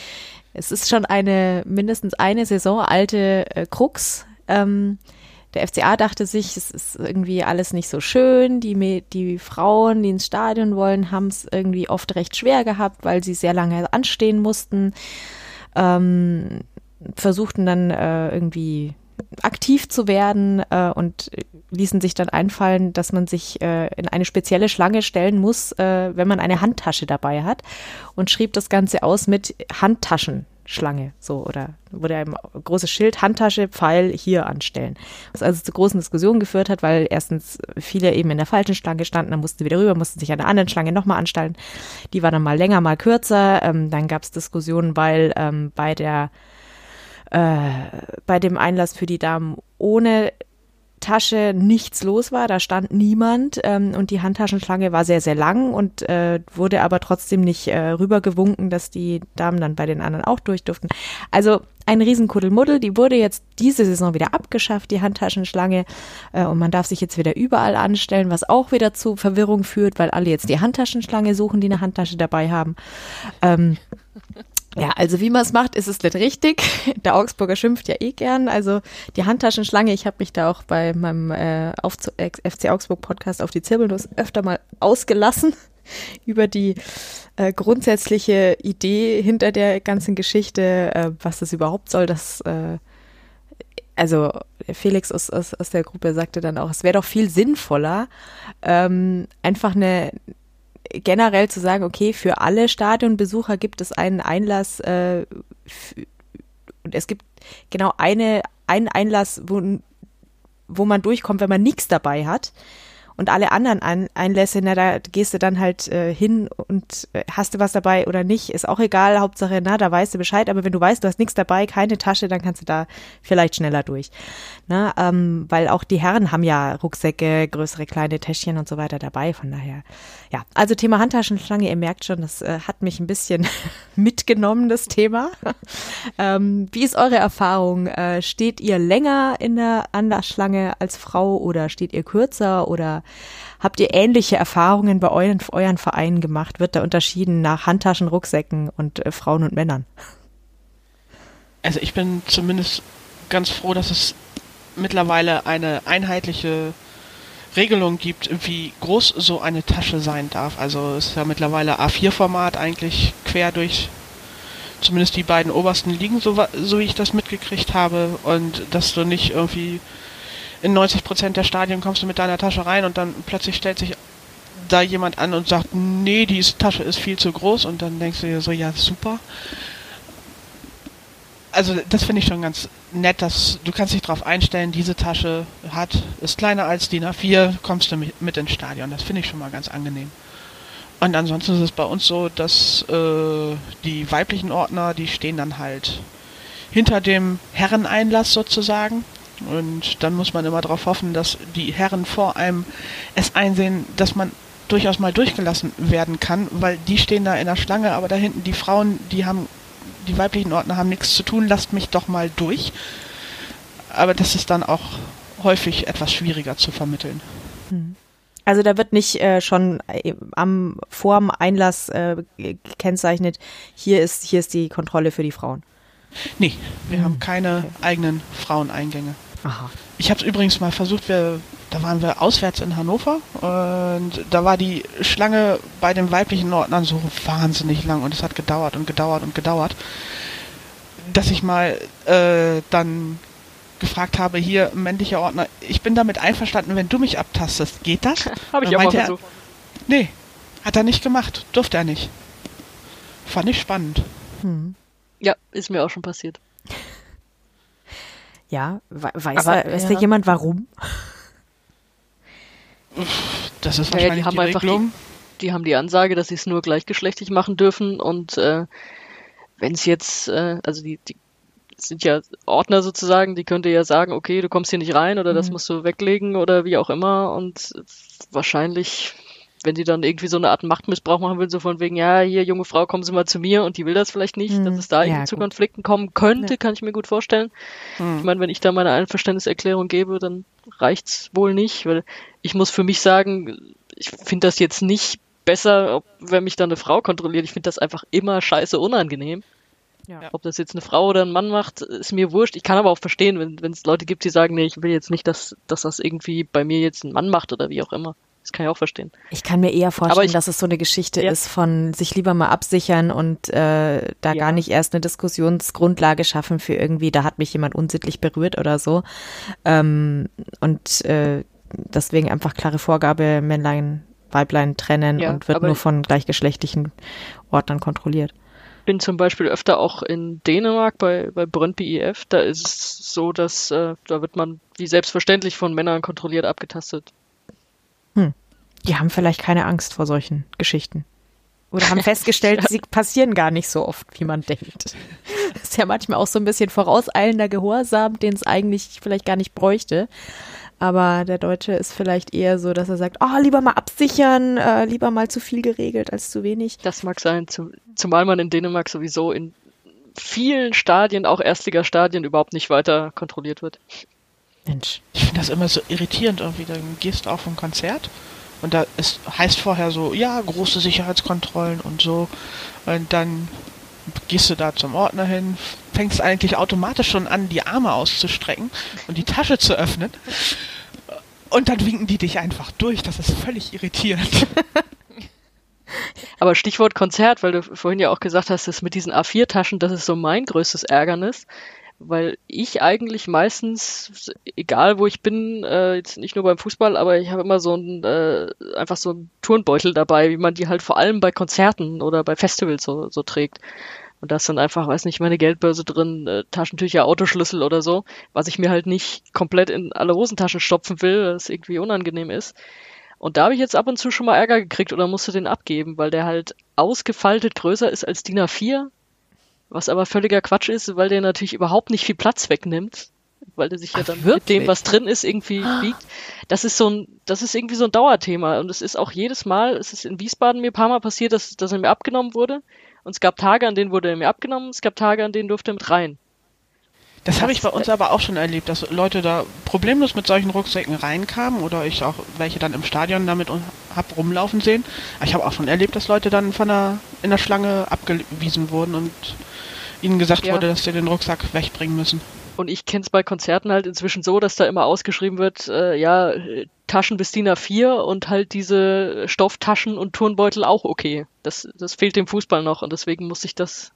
Es ist schon eine mindestens eine Saison alte äh, Krux. Ähm, der FCA dachte sich, es ist irgendwie alles nicht so schön. Die, die Frauen, die ins Stadion wollen, haben es irgendwie oft recht schwer gehabt, weil sie sehr lange anstehen mussten. Ähm, versuchten dann äh, irgendwie aktiv zu werden äh, und ließen sich dann einfallen, dass man sich äh, in eine spezielle Schlange stellen muss, äh, wenn man eine Handtasche dabei hat und schrieb das Ganze aus mit Handtaschenschlange, so oder wurde ein großes Schild Handtasche Pfeil hier anstellen, was also zu großen Diskussionen geführt hat, weil erstens viele eben in der falschen Schlange standen, dann mussten sie wieder rüber, mussten sich an der anderen Schlange nochmal anstellen, die war dann mal länger, mal kürzer, ähm, dann gab es Diskussionen, weil ähm, bei der äh, bei dem Einlass für die Damen ohne Tasche nichts los war, da stand niemand ähm, und die Handtaschenschlange war sehr, sehr lang und äh, wurde aber trotzdem nicht äh, rübergewunken, dass die Damen dann bei den anderen auch durch durften. Also ein Riesenkuddelmuddel, die wurde jetzt diese Saison wieder abgeschafft, die Handtaschenschlange äh, und man darf sich jetzt wieder überall anstellen, was auch wieder zu Verwirrung führt, weil alle jetzt die Handtaschenschlange suchen, die eine Handtasche dabei haben. Ähm, Ja, also wie man es macht, ist es nicht richtig. Der Augsburger schimpft ja eh gern. Also die Handtaschenschlange, ich habe mich da auch bei meinem äh, auf FC Augsburg Podcast auf die Zirbelnuss öfter mal ausgelassen über die äh, grundsätzliche Idee hinter der ganzen Geschichte, äh, was das überhaupt soll, dass äh, also Felix aus, aus, aus der Gruppe sagte dann auch, es wäre doch viel sinnvoller, ähm, einfach eine generell zu sagen, okay, für alle Stadionbesucher gibt es einen Einlass äh, und es gibt genau eine, einen Einlass, wo, wo man durchkommt, wenn man nichts dabei hat. Und alle anderen Ein Einlässe, na, da gehst du dann halt äh, hin und äh, hast du was dabei oder nicht, ist auch egal. Hauptsache, na, da weißt du Bescheid. Aber wenn du weißt, du hast nichts dabei, keine Tasche, dann kannst du da vielleicht schneller durch. Na, ähm, weil auch die Herren haben ja Rucksäcke, größere kleine Täschchen und so weiter dabei. Von daher, ja. Also Thema Handtaschenschlange, ihr merkt schon, das äh, hat mich ein bisschen mitgenommen, das Thema. ähm, wie ist eure Erfahrung? Äh, steht ihr länger in der Anlassschlange als Frau oder steht ihr kürzer oder habt ihr ähnliche Erfahrungen bei euren, euren Vereinen gemacht? Wird da unterschieden nach Handtaschen, Rucksäcken und äh, Frauen und Männern? Also ich bin zumindest ganz froh, dass es mittlerweile eine einheitliche Regelung gibt, wie groß so eine Tasche sein darf. Also es ist ja mittlerweile A4-Format eigentlich quer durch zumindest die beiden obersten Ligen, so, so wie ich das mitgekriegt habe. Und dass du nicht irgendwie in 90 Prozent der Stadien kommst du mit deiner Tasche rein und dann plötzlich stellt sich da jemand an und sagt, nee, die Tasche ist viel zu groß und dann denkst du dir so, ja, super. Also das finde ich schon ganz nett, dass du kannst dich darauf einstellen, diese Tasche hat, ist kleiner als DIN A4, kommst du mit ins Stadion. Das finde ich schon mal ganz angenehm. Und ansonsten ist es bei uns so, dass äh, die weiblichen Ordner, die stehen dann halt hinter dem Herreneinlass sozusagen. Und dann muss man immer darauf hoffen, dass die Herren vor einem es einsehen, dass man durchaus mal durchgelassen werden kann, weil die stehen da in der Schlange, aber da hinten die Frauen, die haben, die weiblichen Ordner haben nichts zu tun, lasst mich doch mal durch. Aber das ist dann auch häufig etwas schwieriger zu vermitteln. Hm. Also da wird nicht äh, schon äh, am vorm Einlass äh, gekennzeichnet, hier ist, hier ist die Kontrolle für die Frauen. Nee, wir hm. haben keine okay. eigenen Fraueneingänge. Aha. Ich habe es übrigens mal versucht, wir, da waren wir auswärts in Hannover und da war die Schlange bei den weiblichen Ordnern so wahnsinnig lang und es hat gedauert und gedauert und gedauert, dass ich mal äh, dann gefragt habe, hier männlicher Ordner, ich bin damit einverstanden, wenn du mich abtastest, geht das? habe ich auch mal versucht. Er, nee, hat er nicht gemacht, durfte er nicht. Fand ich spannend. Hm. Ja, ist mir auch schon passiert. Ja, weiß, Aber, weiß ja. da jemand warum? Das ist wahrscheinlich ja, die, haben die Regelung. Die, die, haben die Ansage, dass sie es nur gleichgeschlechtlich machen dürfen und äh, wenn es jetzt, äh, also die, die sind ja Ordner sozusagen, die könnte ja sagen, okay, du kommst hier nicht rein oder mhm. das musst du weglegen oder wie auch immer und wahrscheinlich wenn sie dann irgendwie so eine Art Machtmissbrauch machen will, so von wegen, ja, hier, junge Frau, kommen Sie mal zu mir und die will das vielleicht nicht, mhm. dass es da ja, irgendwie zu Konflikten kommen könnte, ja. kann ich mir gut vorstellen. Mhm. Ich meine, wenn ich da meine Einverständniserklärung gebe, dann reicht's wohl nicht, weil ich muss für mich sagen, ich finde das jetzt nicht besser, ob, wenn mich da eine Frau kontrolliert. Ich finde das einfach immer scheiße unangenehm. Ja. Ob das jetzt eine Frau oder ein Mann macht, ist mir wurscht. Ich kann aber auch verstehen, wenn es Leute gibt, die sagen, nee, ich will jetzt nicht, dass, dass das irgendwie bei mir jetzt ein Mann macht oder wie auch immer. Das kann ich auch verstehen. Ich kann mir eher vorstellen, ich, dass es so eine Geschichte ja. ist von sich lieber mal absichern und äh, da ja. gar nicht erst eine Diskussionsgrundlage schaffen für irgendwie, da hat mich jemand unsittlich berührt oder so. Ähm, und äh, deswegen einfach klare Vorgabe, Männlein, Weiblein trennen ja, und wird nur von gleichgeschlechtlichen Ordnern kontrolliert bin zum Beispiel öfter auch in Dänemark bei, bei Brøndby IF. Da ist es so, dass äh, da wird man wie selbstverständlich von Männern kontrolliert abgetastet. Hm. Die haben vielleicht keine Angst vor solchen Geschichten. Oder haben festgestellt, sie passieren gar nicht so oft, wie man denkt. Das ist ja manchmal auch so ein bisschen vorauseilender Gehorsam, den es eigentlich vielleicht gar nicht bräuchte. Aber der Deutsche ist vielleicht eher so, dass er sagt, oh, lieber mal absichern, äh, lieber mal zu viel geregelt als zu wenig. Das mag sein, zum, zumal man in Dänemark sowieso in vielen Stadien, auch Erstligastadien, überhaupt nicht weiter kontrolliert wird. Mensch. Ich finde das immer so irritierend irgendwie. Dann gehst du auf ein Konzert und da ist, heißt vorher so, ja, große Sicherheitskontrollen und so. Und dann gehst du da zum Ordner hin, fängst eigentlich automatisch schon an, die Arme auszustrecken und die Tasche zu öffnen. Und dann winken die dich einfach durch. Das ist völlig irritierend. Aber Stichwort Konzert, weil du vorhin ja auch gesagt hast, dass mit diesen A4-Taschen, das ist so mein größtes Ärgernis weil ich eigentlich meistens, egal wo ich bin, äh, jetzt nicht nur beim Fußball, aber ich habe immer so ein, äh, einfach so einen Turnbeutel dabei, wie man die halt vor allem bei Konzerten oder bei Festivals so, so trägt. Und da ist dann einfach, weiß nicht, meine Geldbörse drin, äh, Taschentücher, Autoschlüssel oder so, was ich mir halt nicht komplett in alle Hosentaschen stopfen will, was irgendwie unangenehm ist. Und da habe ich jetzt ab und zu schon mal Ärger gekriegt oder musste den abgeben, weil der halt ausgefaltet größer ist als DIN A4 was aber völliger Quatsch ist, weil der natürlich überhaupt nicht viel Platz wegnimmt, weil der sich ja dann Ach, mit dem, was drin ist, irgendwie biegt. Das ist so ein, das ist irgendwie so ein Dauerthema. Und es ist auch jedes Mal, es ist in Wiesbaden mir ein paar Mal passiert, dass, dass er mir abgenommen wurde. Und es gab Tage, an denen wurde er mir abgenommen, es gab Tage, an denen durfte er mit rein. Das habe ich bei uns aber auch schon erlebt, dass Leute da problemlos mit solchen Rucksäcken reinkamen oder ich auch welche dann im Stadion damit hab rumlaufen sehen. Aber ich habe auch schon erlebt, dass Leute dann von der, in der Schlange abgewiesen wurden und ihnen gesagt ja. wurde, dass sie den Rucksack wegbringen müssen. Und ich kenne es bei Konzerten halt inzwischen so, dass da immer ausgeschrieben wird, äh, ja, Taschen bis DIN A4 und halt diese Stofftaschen und Turnbeutel auch okay. Das, das fehlt dem Fußball noch und deswegen muss ich das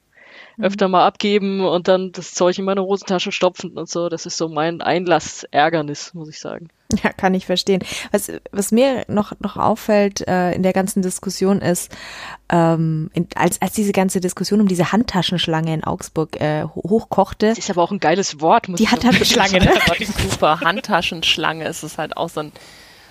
mhm. öfter mal abgeben und dann das Zeug in meine Hosentasche stopfen und so. Das ist so mein Einlassärgernis, muss ich sagen. Ja, kann ich verstehen. Was, was mir noch, noch auffällt äh, in der ganzen Diskussion ist, ähm, in, als, als diese ganze Diskussion um diese Handtaschenschlange in Augsburg äh, hochkochte. Das ist aber auch ein geiles Wort. Muss die Handtaschenschlange, ne? Super, Handtaschenschlange ist es halt auch so ein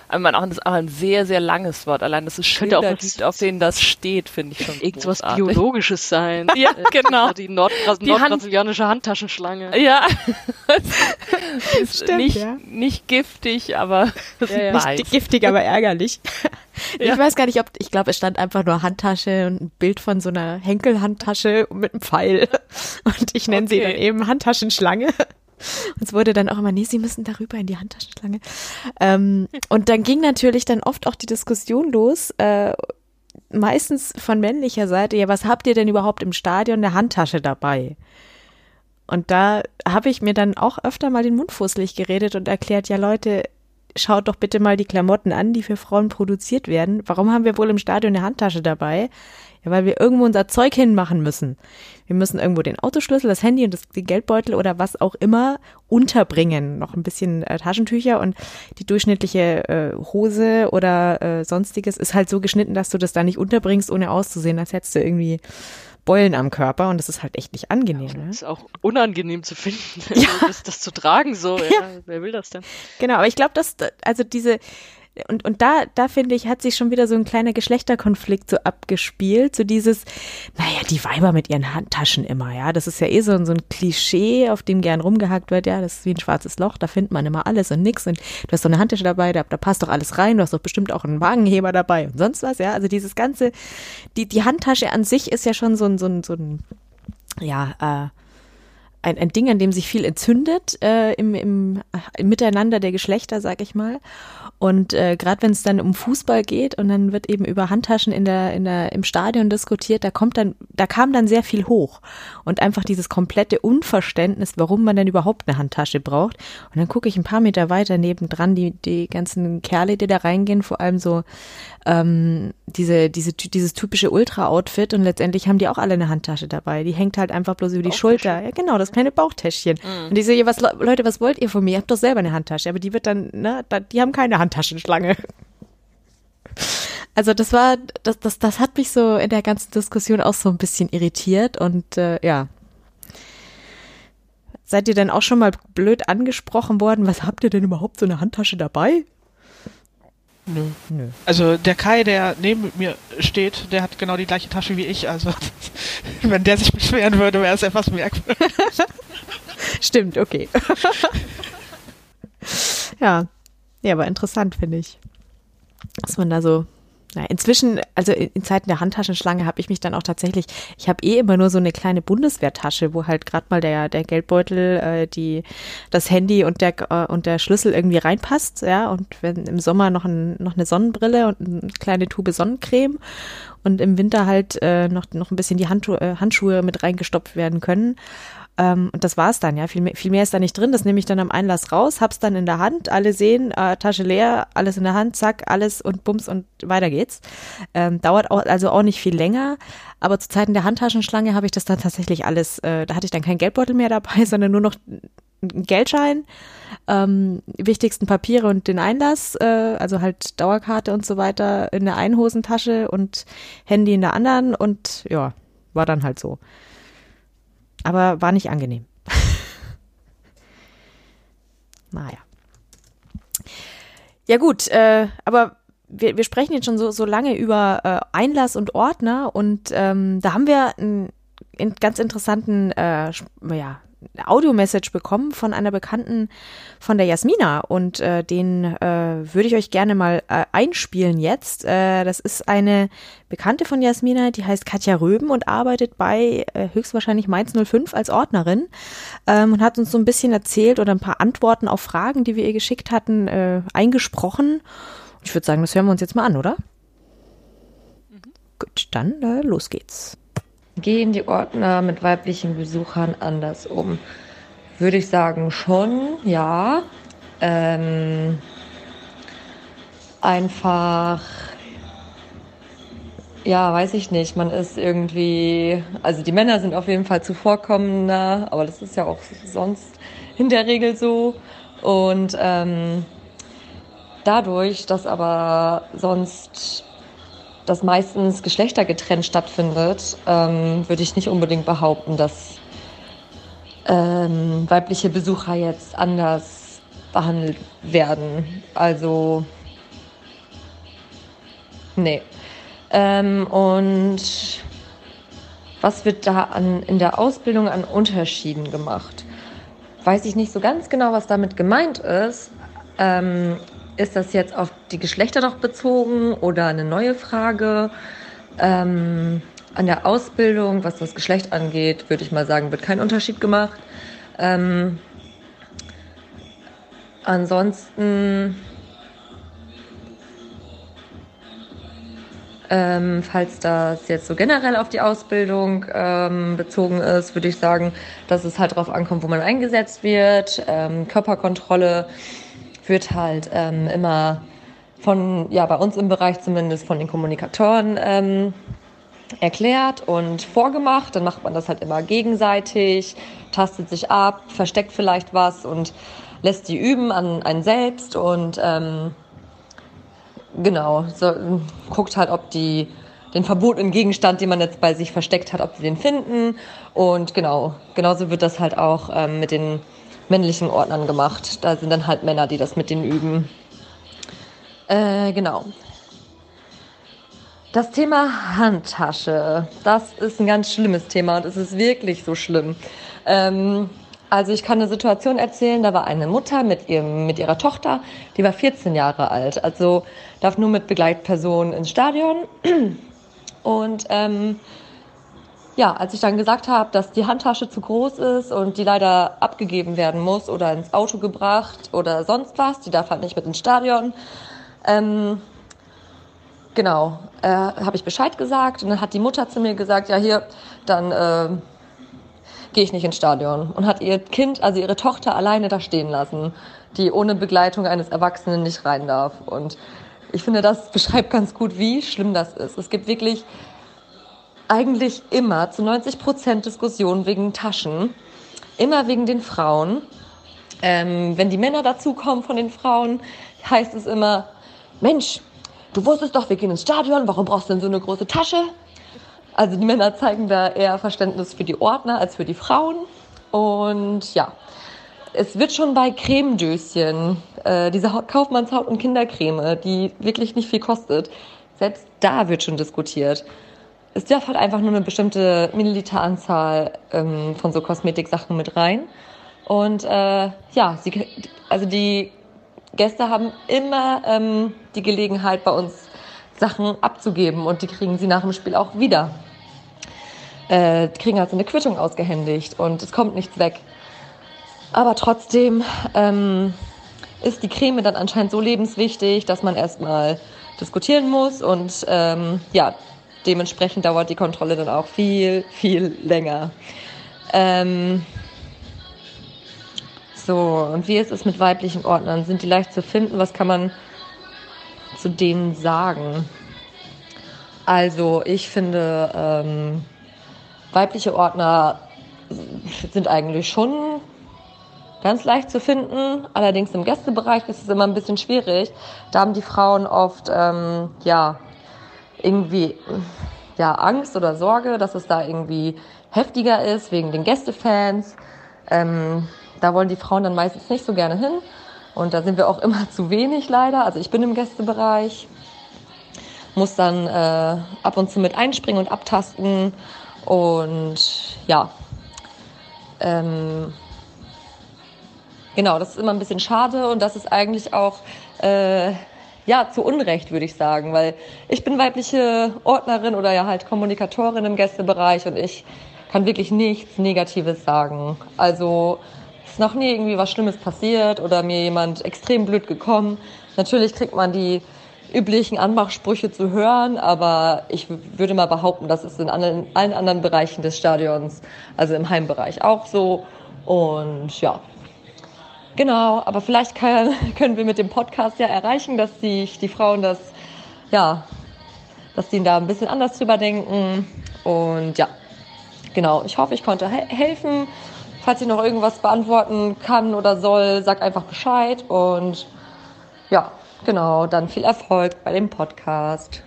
aber man auch das ist auch ein sehr, sehr langes Wort. Allein, dass es Schilder auch gibt, auf denen das steht, finde ich schon Irgendwas großartig. Biologisches sein. ja, genau. Also die, Nordbras die nordbrasilianische Hand Handtaschenschlange. Ja. ist Stimmt, nicht, ja. nicht giftig, aber ja, ja. nicht giftig, aber ärgerlich. Ich ja. weiß gar nicht, ob, ich glaube, es stand einfach nur Handtasche und ein Bild von so einer Henkelhandtasche mit einem Pfeil. Und ich nenne okay. sie dann eben Handtaschenschlange. Und es wurde dann auch immer, nee, Sie müssen darüber in die Handtaschenschlange. Ähm, und dann ging natürlich dann oft auch die Diskussion los, äh, meistens von männlicher Seite, ja, was habt ihr denn überhaupt im Stadion eine Handtasche dabei? Und da habe ich mir dann auch öfter mal den Mund fußlich geredet und erklärt, ja Leute, schaut doch bitte mal die Klamotten an, die für Frauen produziert werden. Warum haben wir wohl im Stadion eine Handtasche dabei? Ja, weil wir irgendwo unser Zeug hinmachen müssen. Wir müssen irgendwo den Autoschlüssel, das Handy und das, den Geldbeutel oder was auch immer unterbringen. Noch ein bisschen äh, Taschentücher und die durchschnittliche äh, Hose oder äh, sonstiges ist halt so geschnitten, dass du das da nicht unterbringst, ohne auszusehen, als hättest du irgendwie Beulen am Körper und das ist halt echt nicht angenehm. Ne? Das ist auch unangenehm zu finden, ja. das, das, zu tragen so. Ja. Ja, wer will das denn? Genau, aber ich glaube, dass also diese und, und da, da finde ich, hat sich schon wieder so ein kleiner Geschlechterkonflikt so abgespielt. So dieses, naja, die Weiber mit ihren Handtaschen immer, ja. Das ist ja eh so, so ein Klischee, auf dem gern rumgehackt wird, ja. Das ist wie ein schwarzes Loch, da findet man immer alles und nix. Und du hast so eine Handtasche dabei, da, da passt doch alles rein, du hast doch bestimmt auch einen Wagenheber dabei und sonst was, ja. Also dieses ganze, die, die Handtasche an sich ist ja schon so ein, so ein, so ein, ja, äh, ein, ein Ding, an dem sich viel entzündet äh, im, im, im Miteinander der Geschlechter, sag ich mal. Und äh, gerade wenn es dann um Fußball geht und dann wird eben über Handtaschen in der, in der, im Stadion diskutiert, da kommt dann, da kam dann sehr viel hoch. Und einfach dieses komplette Unverständnis, warum man denn überhaupt eine Handtasche braucht. Und dann gucke ich ein paar Meter weiter nebendran, die, die ganzen Kerle, die da reingehen, vor allem so ähm, diese, diese, dieses typische Ultra-Outfit und letztendlich haben die auch alle eine Handtasche dabei. Die hängt halt einfach bloß über die Schulter. Ja, genau, das kleine Bauchtäschchen. Mhm. Und die so, was, Leute, was wollt ihr von mir? Ihr habt doch selber eine Handtasche, aber die wird dann, ne, die haben keine Handtaschenschlange. Also das war, das, das, das hat mich so in der ganzen Diskussion auch so ein bisschen irritiert und äh, ja. Seid ihr denn auch schon mal blöd angesprochen worden? Was habt ihr denn überhaupt so eine Handtasche dabei? Nö. Nö. Also der Kai, der neben mir steht, der hat genau die gleiche Tasche wie ich. Also wenn der sich beschweren würde, wäre es etwas merkwürdig. Stimmt, okay. ja. Ja, aber interessant, finde ich. Dass man da so inzwischen, also in Zeiten der Handtaschenschlange habe ich mich dann auch tatsächlich, ich habe eh immer nur so eine kleine Bundeswehrtasche, wo halt gerade mal der, der Geldbeutel, äh, die, das Handy und der, äh, und der Schlüssel irgendwie reinpasst, ja, und wenn im Sommer noch, ein, noch eine Sonnenbrille und eine kleine Tube Sonnencreme und im Winter halt äh, noch, noch ein bisschen die Handschuhe, äh, Handschuhe mit reingestopft werden können. Ähm, und das war's dann, ja. Viel mehr, viel mehr ist da nicht drin. Das nehme ich dann am Einlass raus, hab's dann in der Hand, alle sehen, äh, Tasche leer, alles in der Hand, zack, alles und bums und weiter geht's. Ähm, dauert auch, also auch nicht viel länger. Aber zu Zeiten der Handtaschenschlange habe ich das dann tatsächlich alles, äh, da hatte ich dann keinen Geldbeutel mehr dabei, sondern nur noch einen Geldschein, ähm, wichtigsten Papiere und den Einlass, äh, also halt Dauerkarte und so weiter in der einen Hosentasche und Handy in der anderen und ja, war dann halt so aber war nicht angenehm. naja. Ja gut, äh, aber wir, wir sprechen jetzt schon so, so lange über äh, Einlass und Ordner und ähm, da haben wir einen, einen ganz interessanten äh, ja, Audio-Message bekommen von einer Bekannten von der Jasmina und äh, den äh, würde ich euch gerne mal äh, einspielen jetzt. Äh, das ist eine Bekannte von Jasmina, die heißt Katja Röben und arbeitet bei äh, höchstwahrscheinlich Mainz 05 als Ordnerin ähm, und hat uns so ein bisschen erzählt oder ein paar Antworten auf Fragen, die wir ihr geschickt hatten, äh, eingesprochen. Ich würde sagen, das hören wir uns jetzt mal an, oder? Mhm. Gut, dann äh, los geht's. Gehen die Ordner mit weiblichen Besuchern anders um? Würde ich sagen, schon, ja. Ähm, einfach, ja, weiß ich nicht. Man ist irgendwie, also die Männer sind auf jeden Fall zuvorkommender, aber das ist ja auch sonst in der Regel so. Und ähm, dadurch, dass aber sonst das meistens geschlechtergetrennt stattfindet, ähm, würde ich nicht unbedingt behaupten, dass ähm, weibliche Besucher jetzt anders behandelt werden. Also, nee. Ähm, und was wird da an, in der Ausbildung an Unterschieden gemacht? Weiß ich nicht so ganz genau, was damit gemeint ist. Ist das jetzt auf die Geschlechter noch bezogen oder eine neue Frage? Ähm, an der Ausbildung, was das Geschlecht angeht, würde ich mal sagen, wird kein Unterschied gemacht. Ähm, ansonsten, ähm, falls das jetzt so generell auf die Ausbildung ähm, bezogen ist, würde ich sagen, dass es halt darauf ankommt, wo man eingesetzt wird. Ähm, Körperkontrolle wird halt ähm, immer von, ja, bei uns im Bereich zumindest von den Kommunikatoren ähm, erklärt und vorgemacht. Dann macht man das halt immer gegenseitig, tastet sich ab, versteckt vielleicht was und lässt die üben an einen selbst und ähm, genau, so, guckt halt, ob die den verbotenen Gegenstand, den man jetzt bei sich versteckt hat, ob sie den finden. Und genau, genauso wird das halt auch ähm, mit den männlichen Ordnern gemacht. Da sind dann halt Männer, die das mit denen üben. Äh, genau. Das Thema Handtasche, das ist ein ganz schlimmes Thema und es ist wirklich so schlimm. Ähm, also ich kann eine Situation erzählen, da war eine Mutter mit, ihrem, mit ihrer Tochter, die war 14 Jahre alt, also darf nur mit Begleitpersonen ins Stadion. Und ähm, ja, als ich dann gesagt habe, dass die Handtasche zu groß ist und die leider abgegeben werden muss oder ins Auto gebracht oder sonst was, die darf halt nicht mit ins Stadion. Ähm, genau, äh, habe ich Bescheid gesagt und dann hat die Mutter zu mir gesagt, ja hier, dann äh, gehe ich nicht ins Stadion und hat ihr Kind, also ihre Tochter alleine da stehen lassen, die ohne Begleitung eines Erwachsenen nicht rein darf. Und ich finde, das beschreibt ganz gut, wie schlimm das ist. Es gibt wirklich eigentlich immer zu 90 Prozent Diskussionen wegen Taschen, immer wegen den Frauen. Ähm, wenn die Männer dazukommen von den Frauen, heißt es immer, Mensch, du wusstest doch, wir gehen ins Stadion, warum brauchst du denn so eine große Tasche? Also die Männer zeigen da eher Verständnis für die Ordner als für die Frauen. Und ja, es wird schon bei Cremedöschen, äh, diese Kaufmannshaut- und Kindercreme, die wirklich nicht viel kostet, selbst da wird schon diskutiert es darf halt einfach nur eine bestimmte Milliliteranzahl ähm, von so Kosmetiksachen mit rein. Und äh, ja, sie, also die Gäste haben immer ähm, die Gelegenheit, bei uns Sachen abzugeben und die kriegen sie nach dem Spiel auch wieder. Äh, die kriegen halt so eine Quittung ausgehändigt und es kommt nichts weg. Aber trotzdem ähm, ist die Creme dann anscheinend so lebenswichtig, dass man erstmal diskutieren muss und ähm, ja, dementsprechend dauert die Kontrolle dann auch viel, viel länger. Ähm, so, und wie ist es mit weiblichen Ordnern? Sind die leicht zu finden? Was kann man zu denen sagen? Also, ich finde, ähm, weibliche Ordner sind eigentlich schon ganz leicht zu finden. Allerdings im Gästebereich ist es immer ein bisschen schwierig. Da haben die Frauen oft, ähm, ja, irgendwie, ja, Angst oder Sorge, dass es da irgendwie heftiger ist wegen den Gästefans. Ähm, da wollen die Frauen dann meistens nicht so gerne hin. Und da sind wir auch immer zu wenig leider. Also ich bin im Gästebereich, muss dann äh, ab und zu mit einspringen und abtasten. Und ja, ähm, genau, das ist immer ein bisschen schade und das ist eigentlich auch äh, ja zu Unrecht, würde ich sagen, weil ich bin weibliche Ordnerin oder ja halt Kommunikatorin im Gästebereich und ich kann wirklich nichts Negatives sagen. Also ist noch nie irgendwie was Schlimmes passiert oder mir jemand extrem blöd gekommen. Natürlich kriegt man die üblichen Anmachsprüche zu hören, aber ich würde mal behaupten, das ist in allen, allen anderen Bereichen des Stadions, also im Heimbereich auch so. Und ja, genau, aber vielleicht kann, können wir mit dem Podcast ja erreichen, dass die, die Frauen das, ja, dass die da ein bisschen anders drüber denken. Und ja, genau, ich hoffe, ich konnte he helfen. Falls ich noch irgendwas beantworten kann oder soll, sag einfach Bescheid. Und ja, genau, dann viel Erfolg bei dem Podcast.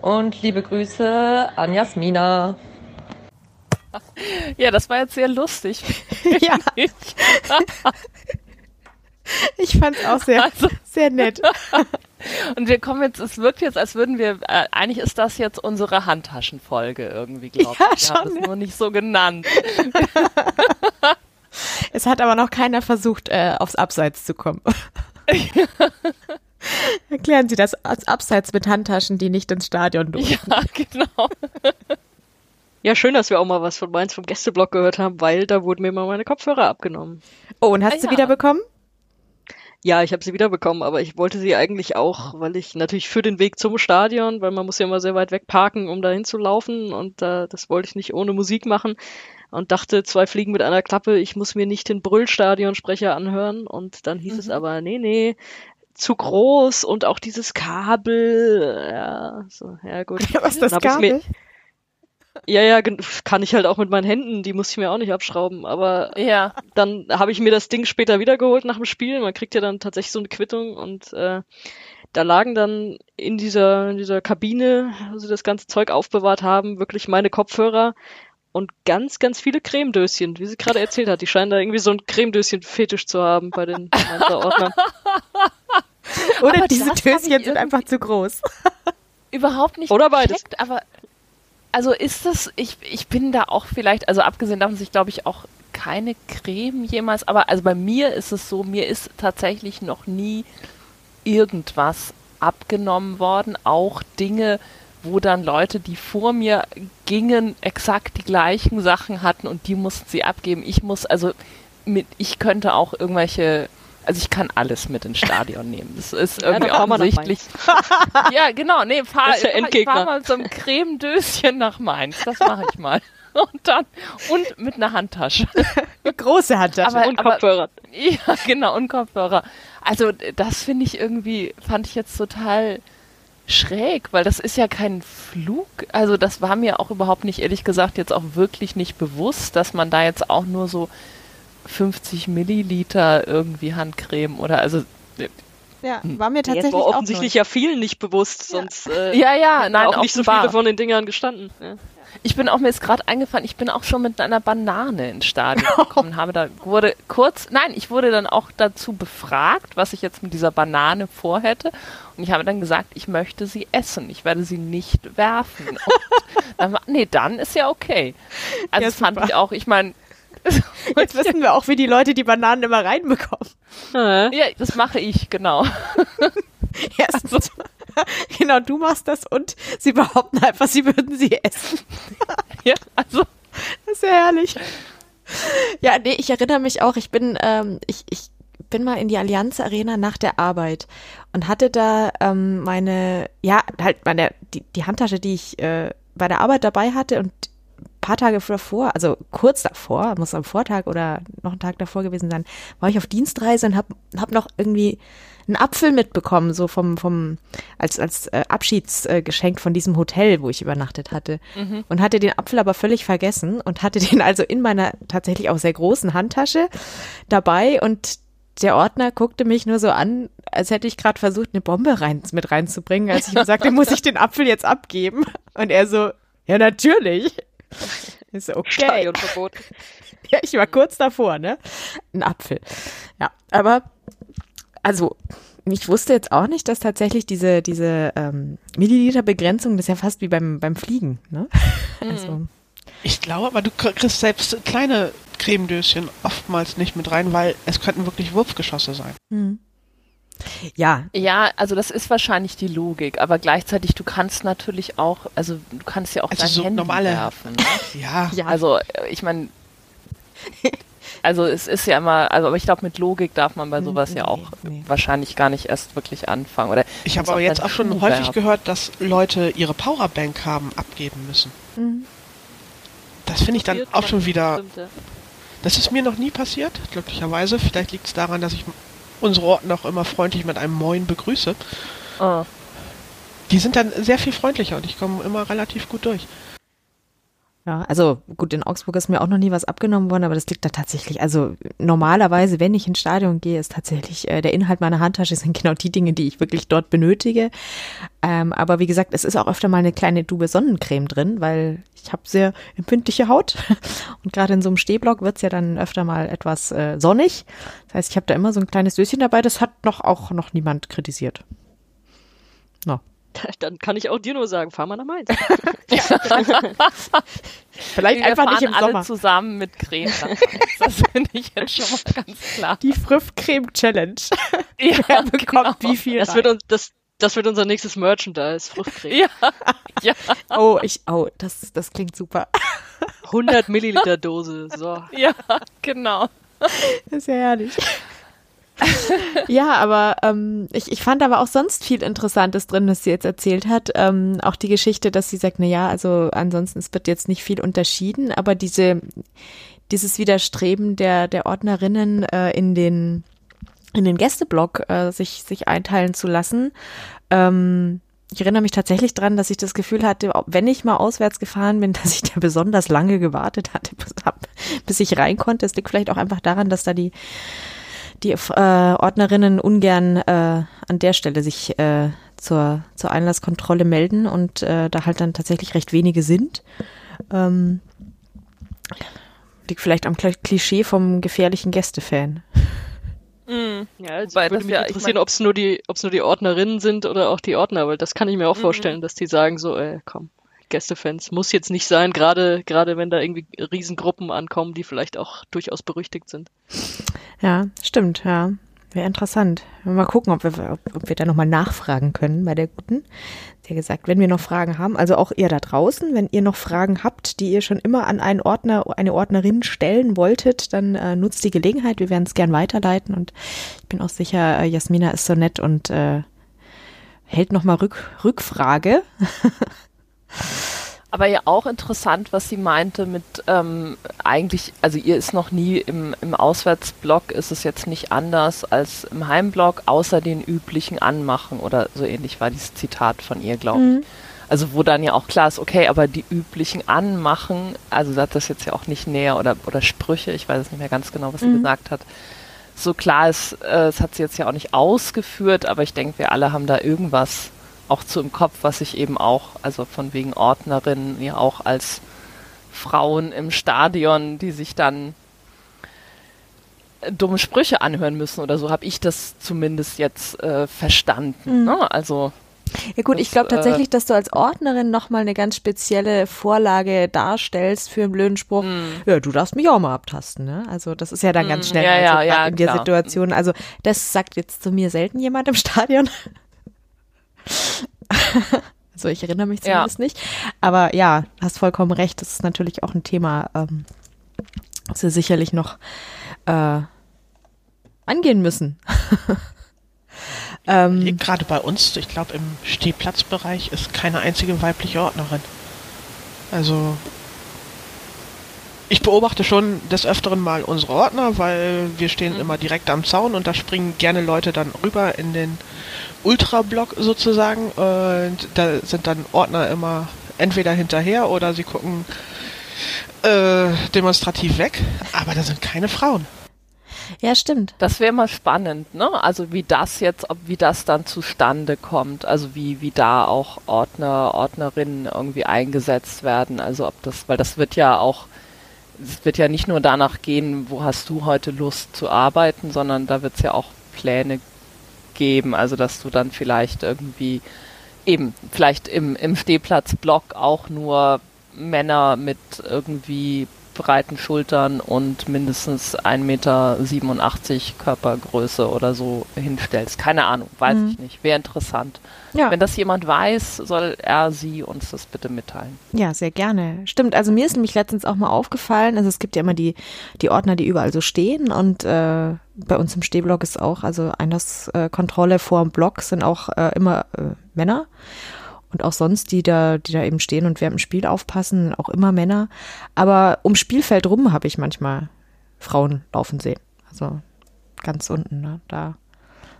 Und liebe Grüße an Jasmina. Ja, das war jetzt sehr lustig. ja. Ich fand es auch sehr, also, sehr nett. Und wir kommen jetzt, es wirkt jetzt, als würden wir, äh, eigentlich ist das jetzt unsere Handtaschenfolge irgendwie, glaube ja, ich. Wir schon, haben es nur nicht so genannt. es hat aber noch keiner versucht, äh, aufs Abseits zu kommen. Erklären Sie das als Abseits mit Handtaschen, die nicht ins Stadion dürfen. Ja, genau. Ja, schön, dass wir auch mal was von Mainz vom Gästeblock gehört haben, weil da wurden mir mal meine Kopfhörer abgenommen. Oh, und hast Ah, du ja. wieder bekommen? Ja, ich habe sie wiederbekommen, aber ich wollte sie eigentlich auch, weil ich natürlich für den Weg zum Stadion, weil man muss ja immer sehr weit weg parken, um dahin zu laufen und äh, das wollte ich nicht ohne Musik machen und dachte, zwei Fliegen mit einer Klappe, ich muss mir nicht den Brüllstadionsprecher anhören und dann hieß es aber, nee, nee, zu groß und auch dieses Kabel, ja, so, ja gut. Was ist das ich's mir- Kabel? Ja, ja, kann ich halt auch mit meinen Händen, die muss ich mir auch nicht abschrauben, aber Ja. dann habe ich mir das Ding später wiedergeholt nach dem Spiel. Man kriegt ja dann tatsächlich so eine Quittung und äh, da lagen dann in dieser, in dieser Kabine, wo sie das ganze Zeug aufbewahrt haben, wirklich meine Kopfhörer und ganz, ganz viele Cremedöschen, wie sie gerade erzählt hat. Die scheinen da irgendwie so ein Cremedöschen-Fetisch zu haben bei den Ordnern. Oder Aber diese Döschen sind einfach zu groß. überhaupt nicht Oder beides. gecheckt, aber also ist das, ich, ich bin da auch vielleicht, also abgesehen davon, dass ich glaube ich auch keine Creme jemals, aber also bei mir ist es so, mir ist tatsächlich noch nie irgendwas abgenommen worden, auch Dinge, wo dann Leute, die vor mir gingen, exakt die gleichen Sachen hatten und die mussten sie abgeben. Ich muss, also mit, ich könnte auch irgendwelche, also ich kann alles mit ins Stadion nehmen. Das ist irgendwie nach offensichtlich. ja, genau, nee, fahr, fahr, ich fahr mal so einem Cremedöschen nach Mainz. Das mache ich mal. Und dann, und mit einer Handtasche. Große Handtasche. Aber- und Kopfhörer. Ja, genau, und Kopfhörer. Also das finde ich irgendwie, fand ich jetzt total schräg, weil das ist ja kein Flug. Also das war mir auch überhaupt nicht, ehrlich gesagt, jetzt auch wirklich nicht bewusst, dass man da jetzt auch nur so 50 Milliliter irgendwie Handcreme oder also ja, war mir tatsächlich war auch offensichtlich ja vielen nicht bewusst, sonst äh, ja, ja, nein, auch nicht so offenbar. viele von den Dingern gestanden. Ja. Ich bin auch mir ist gerade eingefallen, ich bin auch schon mit einer Banane ins Stadion gekommen, habe da wurde kurz, nein, ich wurde dann auch dazu befragt, was ich jetzt mit dieser Banane vorhätte und ich habe dann gesagt, ich möchte sie essen, ich werde sie nicht werfen. Und dann, war- nee, dann ist ja okay. Also Ja, das fand ich auch, ich meine, Jetzt wissen wir auch, wie die Leute die Bananen immer reinbekommen. Ja. ja, das mache ich, genau. Erstens genau, du machst das und sie behaupten einfach, sie würden sie essen. Ja, also Das ist ja herrlich. Ja, nee, ich erinnere mich auch, ich bin, ähm, ich, ich bin mal in die Allianz Arena nach der Arbeit und hatte da ähm, meine, ja, halt meine, die, die Handtasche, die ich äh, bei der Arbeit dabei hatte und paar Tage davor, also kurz davor, muss am Vortag oder noch einen Tag davor gewesen sein, war ich auf Dienstreise und hab, hab noch irgendwie einen Apfel mitbekommen, so vom, vom, als, als äh, Abschiedsgeschenk von diesem Hotel, wo ich übernachtet hatte. Und hatte den Apfel aber völlig vergessen und hatte den also in meiner tatsächlich auch sehr großen Handtasche dabei und der Ordner guckte mich nur so an, als hätte ich gerade versucht, eine Bombe rein, mit reinzubringen, als ich ihm sagte, muss ich den Apfel jetzt abgeben? Und er so, ja, natürlich. Ich so, okay. Stadionverbot. Ja, ich war kurz davor, ne? Ein Apfel. Ja, aber also ich wusste jetzt auch nicht, dass tatsächlich diese, diese ähm, Milliliterbegrenzung, das ist ja fast wie beim, beim Fliegen, ne? Also, Ich glaube, aber du kriegst selbst kleine Cremedöschen oftmals nicht mit rein, weil es könnten wirklich Wurfgeschosse sein. Ja, Ja, also das ist wahrscheinlich die Logik, aber gleichzeitig du kannst natürlich auch, also du kannst ja auch Also dein so Handy normale- werfen. Ne? Ja, ja. Also äh, ich meine, also es ist ja immer, also aber ich glaube mit Logik darf man bei sowas ja nee, auch nee. wahrscheinlich gar nicht erst wirklich anfangen. Oder ich habe aber jetzt auch schon häufig werfen. gehört, dass Leute ihre Powerbank haben abgeben müssen. Das finde ich dann auch schon wieder ja. Das ist mir noch nie passiert, glücklicherweise. Vielleicht liegt es daran, dass ich unsere Orten auch immer freundlich mit einem Moin begrüße. Oh. Die sind dann sehr viel freundlicher und ich komme immer relativ gut durch. Ja, also gut, in Augsburg ist mir auch noch nie was abgenommen worden, aber das liegt da tatsächlich, also normalerweise, wenn ich ins Stadion gehe, ist tatsächlich äh, der Inhalt meiner Handtasche sind genau die Dinge, die ich wirklich dort benötige. Ähm, aber wie gesagt, es ist auch öfter mal eine kleine Dube Sonnencreme drin, weil ich habe sehr empfindliche Haut und gerade in so einem Stehblock wird's ja dann öfter mal etwas äh, sonnig. Das heißt, ich habe da immer so ein kleines Döschen dabei, das hat noch auch noch niemand kritisiert. No. Dann kann ich auch dir nur sagen, fahr mal nach Mainz. Vielleicht Wir einfach fahren nicht im alle Sommer. zusammen mit Creme. Das finde ich jetzt schon mal ganz klar. Die Früff-Creme Challenge. Ja, Wer bekommt wie viel Das rein? wird, uns, das, das wird unser nächstes Merchandise, Fruchtcreme. Ja, ja, Oh, ich, oh, das, das klingt super. 100 Milliliter Dose, so. ja, genau. Das ist ja herrlich. ja, aber ähm, ich, ich fand aber auch sonst viel Interessantes drin, was sie jetzt erzählt hat. Ähm, auch die Geschichte, dass sie sagt, na ja, also ansonsten es wird jetzt nicht viel unterschieden, aber diese dieses Widerstreben der der Ordnerinnen äh, in den in den Gästeblock äh, sich sich einteilen zu lassen. Ähm, ich erinnere mich tatsächlich dran, dass ich das Gefühl hatte, wenn ich mal auswärts gefahren bin, dass ich da besonders lange gewartet hatte, bis, hab, bis ich rein konnte. Es liegt vielleicht auch einfach daran, dass da die die äh, Ordnerinnen ungern äh, an der Stelle sich äh, zur, zur Einlasskontrolle melden und äh, da halt dann tatsächlich recht wenige sind. Ähm, liegt vielleicht am Kl- Klischee vom gefährlichen Gästefan. Ja, also Wobei würde das mich ja- ich interessieren, mein- ob es nur die, ob es nur die Ordnerinnen sind oder auch die Ordner, weil das kann ich mir auch vorstellen, dass die sagen so, ey, komm, Gästefans muss jetzt nicht sein, gerade gerade wenn da irgendwie Riesengruppen ankommen, die vielleicht auch durchaus berüchtigt sind. Ja, stimmt, ja. Wäre interessant. Mal gucken, ob wir, ob, ob wir da nochmal nachfragen können bei der Guten. Hat gesagt, wenn wir noch Fragen haben, also auch ihr da draußen, wenn ihr noch Fragen habt, die ihr schon immer an einen Ordner, eine Ordnerin stellen wolltet, dann äh, nutzt die Gelegenheit. Wir werden es gern weiterleiten und ich bin auch sicher, äh, Jasmina ist so nett und äh, hält nochmal Rück, Rückfrage. Aber ja auch interessant, was sie meinte mit ähm, eigentlich, also ihr ist noch nie im, im Auswärtsblock, ist es jetzt nicht anders als im Heimblock, außer den üblichen Anmachen oder so ähnlich war dieses Zitat von ihr, glaube ich. Also wo dann ja auch klar ist, okay, aber die üblichen Anmachen, also hat das jetzt ja auch nicht näher oder, oder Sprüche, ich weiß es nicht mehr ganz genau, was sie gesagt hat. So klar ist, äh, das hat sie jetzt ja auch nicht ausgeführt, aber ich denke, wir alle haben da irgendwas auch zu im Kopf, was ich eben auch, also von wegen Ordnerinnen, ja auch als Frauen im Stadion, die sich dann äh, dumme Sprüche anhören müssen oder so, habe ich das zumindest jetzt äh, verstanden. Ne? Also Ja gut, Das, ich glaube äh, tatsächlich, dass du als Ordnerin nochmal eine ganz spezielle Vorlage darstellst für einen blöden Spruch. Ja, du darfst mich auch mal abtasten, ne? Also das ist ja dann ganz schnell ja, also ja, ja, in der klar. Situation. Also das sagt jetzt zu mir selten jemand im Stadion. also ich erinnere mich zumindest ja. nicht. Aber ja, hast vollkommen recht. Das ist natürlich auch ein Thema, ähm, das wir sicherlich noch äh, angehen müssen. ähm, Gerade bei uns, ich glaube im Stehplatzbereich ist keine einzige weibliche Ordnerin. Also ich beobachte schon des Öfteren mal unsere Ordner, weil wir stehen mhm. immer direkt am Zaun und da springen gerne Leute dann rüber in den Ultra-Block sozusagen. Und da sind dann Ordner immer entweder hinterher oder sie gucken äh, demonstrativ weg. Aber da sind keine Frauen. Ja, stimmt. Das wäre mal spannend, ne? Also wie das jetzt, ob wie das dann zustande kommt, also wie, wie da auch Ordner, Ordnerinnen irgendwie eingesetzt werden. Also ob das, weil das wird ja auch, es wird ja nicht nur danach gehen, wo hast du heute Lust zu arbeiten, sondern da wird es ja auch Pläne geben, also dass du dann vielleicht irgendwie eben, vielleicht im, im Stehplatzblock auch nur Männer mit irgendwie breiten Schultern und mindestens 1,87 Meter Körpergröße oder so hinstellst. Keine Ahnung, weiß mhm. ich nicht. Wäre interessant. Ja. Wenn das jemand weiß, soll er, sie uns das bitte mitteilen. Ja, sehr gerne. Stimmt, also mir ist nämlich letztens auch mal aufgefallen, also es gibt ja immer die, die Ordner, die überall so stehen und äh, bei uns im Stehblock ist auch, also Einlasskontrolle vor dem Block sind auch äh, immer äh, Männer und auch sonst, die da, die da eben stehen und während dem Spiel aufpassen, auch immer Männer. Aber ums Spielfeld rum habe ich manchmal Frauen laufen sehen. Also ganz unten, ne? Da.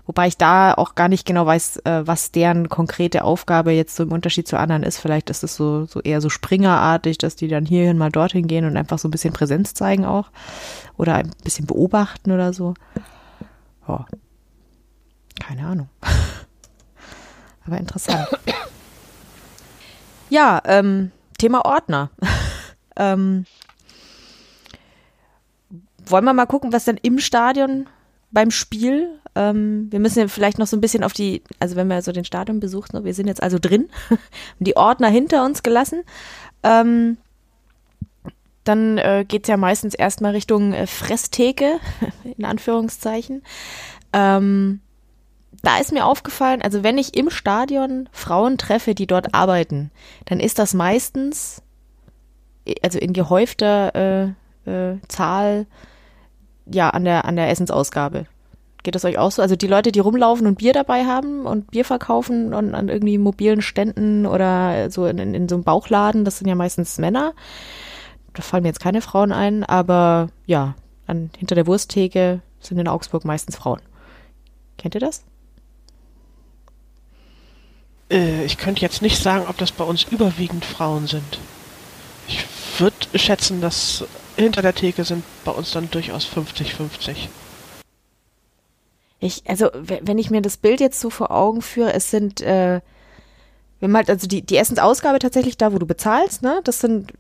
Wobei ich da auch gar nicht genau weiß, äh, was deren konkrete Aufgabe jetzt so im Unterschied zu anderen ist. Vielleicht ist es so, so eher so Springerartig, dass die dann hierhin mal dorthin gehen und einfach so ein bisschen Präsenz zeigen auch. Oder ein bisschen beobachten oder so. Oh. Keine Ahnung. Aber interessant. Ja, ähm, Thema Ordner. ähm, wollen wir mal gucken, was dann im Stadion beim Spiel, ähm, wir müssen ja vielleicht noch so ein bisschen auf die, also wenn wir so den Stadion besuchen, ne, wir sind jetzt also drin, die Ordner hinter uns gelassen. Ähm, dann äh, geht es ja meistens erstmal Richtung äh, Fresstheke, in Anführungszeichen. Ähm, da ist mir aufgefallen, also wenn ich im Stadion Frauen treffe, die dort arbeiten, dann ist das meistens, also in gehäufter äh, äh, Zahl, ja, an der, an der Essensausgabe. Geht das euch auch so? Also die Leute, die rumlaufen und Bier dabei haben und Bier verkaufen und an irgendwie mobilen Ständen oder so in, in, in so einem Bauchladen, das sind ja meistens Männer. Da fallen mir jetzt keine Frauen ein, aber ja, an, hinter der Wursttheke sind in Augsburg meistens Frauen. Kennt ihr das? Äh, ich könnte jetzt nicht sagen, ob das bei uns überwiegend Frauen sind. Ich würde schätzen, dass hinter der Theke sind bei uns dann durchaus 50-50. Ich, also, wenn ich mir das Bild jetzt so vor Augen führe, es sind, äh, haben halt, also die, die Essensausgabe tatsächlich da, wo du bezahlst, ne, das sind,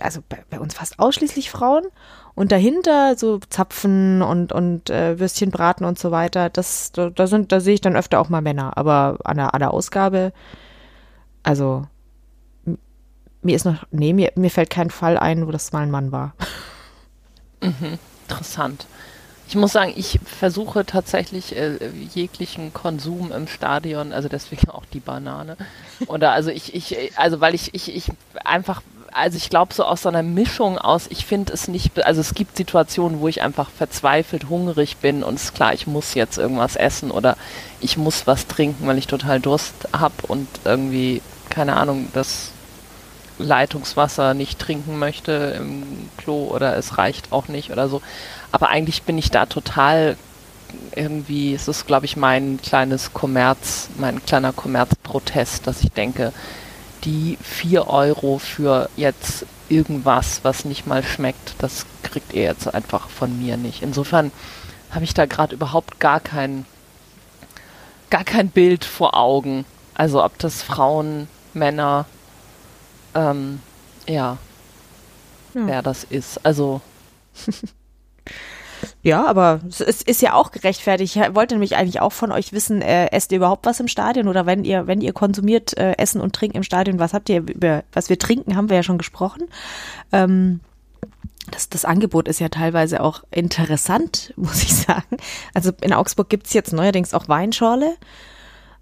also bei, bei uns fast ausschließlich Frauen. Und dahinter so Zapfen und, und äh, Würstchen braten und so weiter, das, da, da sind, da sehe ich dann öfter auch mal Männer. Aber an der, an der Ausgabe, also mir ist noch, nee, mir, mir fällt kein Fall ein, wo das mal ein Mann war. Mhm, interessant. Ich muss sagen, ich versuche tatsächlich äh, jeglichen Konsum im Stadion, also deswegen auch die Banane. Oder also ich, ich, also weil ich, ich, ich einfach also ich glaube so aus so einer Mischung aus, ich finde es nicht, also es gibt Situationen, wo ich einfach verzweifelt hungrig bin und es ist klar, ich muss jetzt irgendwas essen oder ich muss was trinken, weil ich total Durst habe und irgendwie, keine Ahnung, das Leitungswasser nicht trinken möchte im Klo oder es reicht auch nicht oder so. Aber eigentlich bin ich da total irgendwie, es ist glaube ich mein kleines Kommerz, mein kleiner Kommerzprotest, dass ich denke, die 4 Euro für jetzt irgendwas, was nicht mal schmeckt, das kriegt ihr jetzt einfach von mir nicht. Insofern habe ich da gerade überhaupt gar kein, gar kein Bild vor Augen. Also ob das Frauen, Männer, ähm, ja, ja. wer das ist. Also Ja, aber es ist ja auch gerechtfertigt. Ich wollte nämlich eigentlich auch von euch wissen, äh, esst ihr überhaupt was im Stadion oder wenn ihr, wenn ihr konsumiert äh, Essen und Trinken im Stadion, was habt ihr über, was wir trinken, haben wir ja schon gesprochen. Ähm, das, das Angebot ist ja teilweise auch interessant, muss ich sagen. Also in Augsburg gibt's jetzt neuerdings auch Weinschorle,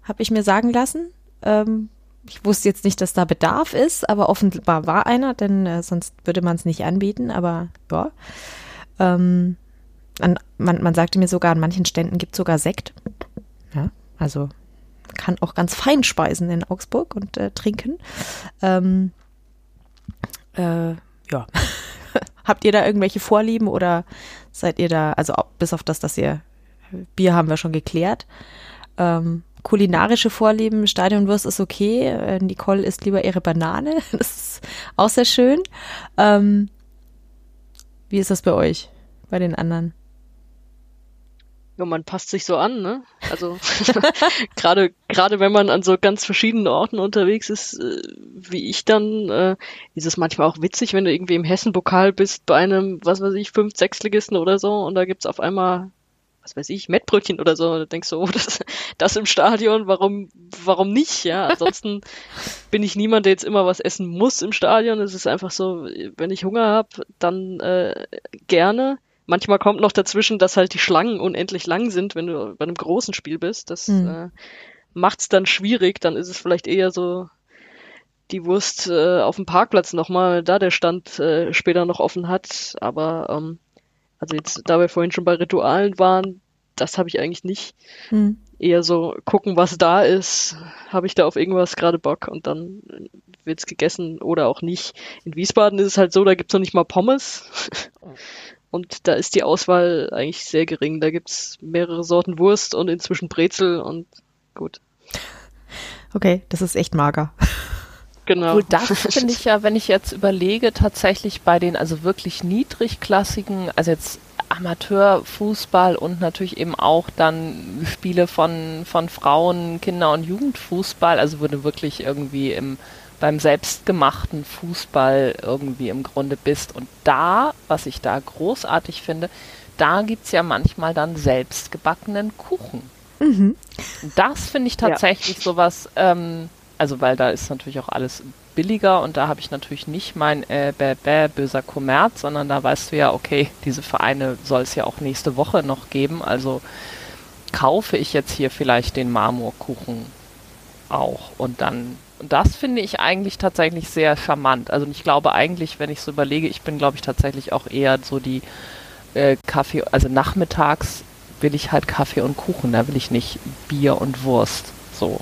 habe ich mir sagen lassen. Ähm, ich wusste jetzt nicht, dass da Bedarf ist, aber offenbar war einer, denn äh, sonst würde man es nicht anbieten. Aber ja. Ähm, an, man, man sagte mir sogar, an manchen Ständen gibt es sogar Sekt. Ja, also kann auch ganz fein speisen in Augsburg und äh, trinken. Ähm, äh, ja. Habt ihr da irgendwelche Vorlieben oder seid ihr da, also bis auf das, dass ihr Bier haben wir schon geklärt. Ähm, kulinarische Vorlieben, Stadionwurst ist okay. Äh, Nicole isst lieber ihre Banane. Das ist auch sehr schön. Ähm, wie ist das bei euch, bei den anderen? Ja, man passt sich so an, ne? Also gerade gerade wenn man an so ganz verschiedenen Orten unterwegs ist, äh, wie ich dann, äh, ist es manchmal auch witzig, wenn du irgendwie im Hessen-Pokal bist bei einem, was weiß ich, fünf, sechsligisten oder so und da gibt's auf einmal was weiß ich, Mettbrötchen oder so. Da denkst du, oh, das, das im Stadion, warum, warum nicht? Ja, ansonsten bin ich niemand, der jetzt immer was essen muss im Stadion. Es ist einfach so, wenn ich Hunger habe, dann äh, gerne. Manchmal kommt noch dazwischen, dass halt die Schlangen unendlich lang sind, wenn du bei einem großen Spiel bist. Das mhm. äh, macht's dann schwierig. Dann ist es vielleicht eher so die Wurst äh, auf dem Parkplatz nochmal, da der Stand äh, später noch offen hat. Aber ähm, also jetzt, da wir vorhin schon bei Ritualen waren, das habe ich eigentlich nicht. Hm. Eher so gucken, was da ist. Habe ich da auf irgendwas gerade Bock und dann wird's gegessen oder auch nicht. In Wiesbaden ist es halt so, da gibt's noch nicht mal Pommes. Und da ist die Auswahl eigentlich sehr gering. Da gibt's mehrere Sorten Wurst und inzwischen Brezel und gut. Okay, das ist echt mager. Genau. Gut, das finde ich ja, wenn ich jetzt überlege, tatsächlich bei den also wirklich niedrigklassigen, also jetzt Amateurfußball und natürlich eben auch dann Spiele von, von Frauen, Kinder- und Jugendfußball, also du wirklich irgendwie im, beim selbstgemachten Fußball irgendwie im Grunde bist. Und da, was ich da großartig finde, da gibt es ja manchmal dann selbstgebackenen Kuchen. Mhm. Das finde ich tatsächlich ja. sowas, ähm, also weil da ist natürlich auch alles billiger und da habe ich natürlich nicht mein äh, bäh, bäh, böser Kommerz, sondern da weißt du ja, okay, diese Vereine soll es ja auch nächste Woche noch geben, also kaufe ich jetzt hier vielleicht den Marmorkuchen auch und dann und das finde ich eigentlich tatsächlich sehr charmant. Also ich glaube eigentlich, wenn ich so überlege, ich bin glaube ich tatsächlich auch eher so die äh, Kaffee, also nachmittags will ich halt Kaffee und Kuchen, da will ich nicht Bier und Wurst so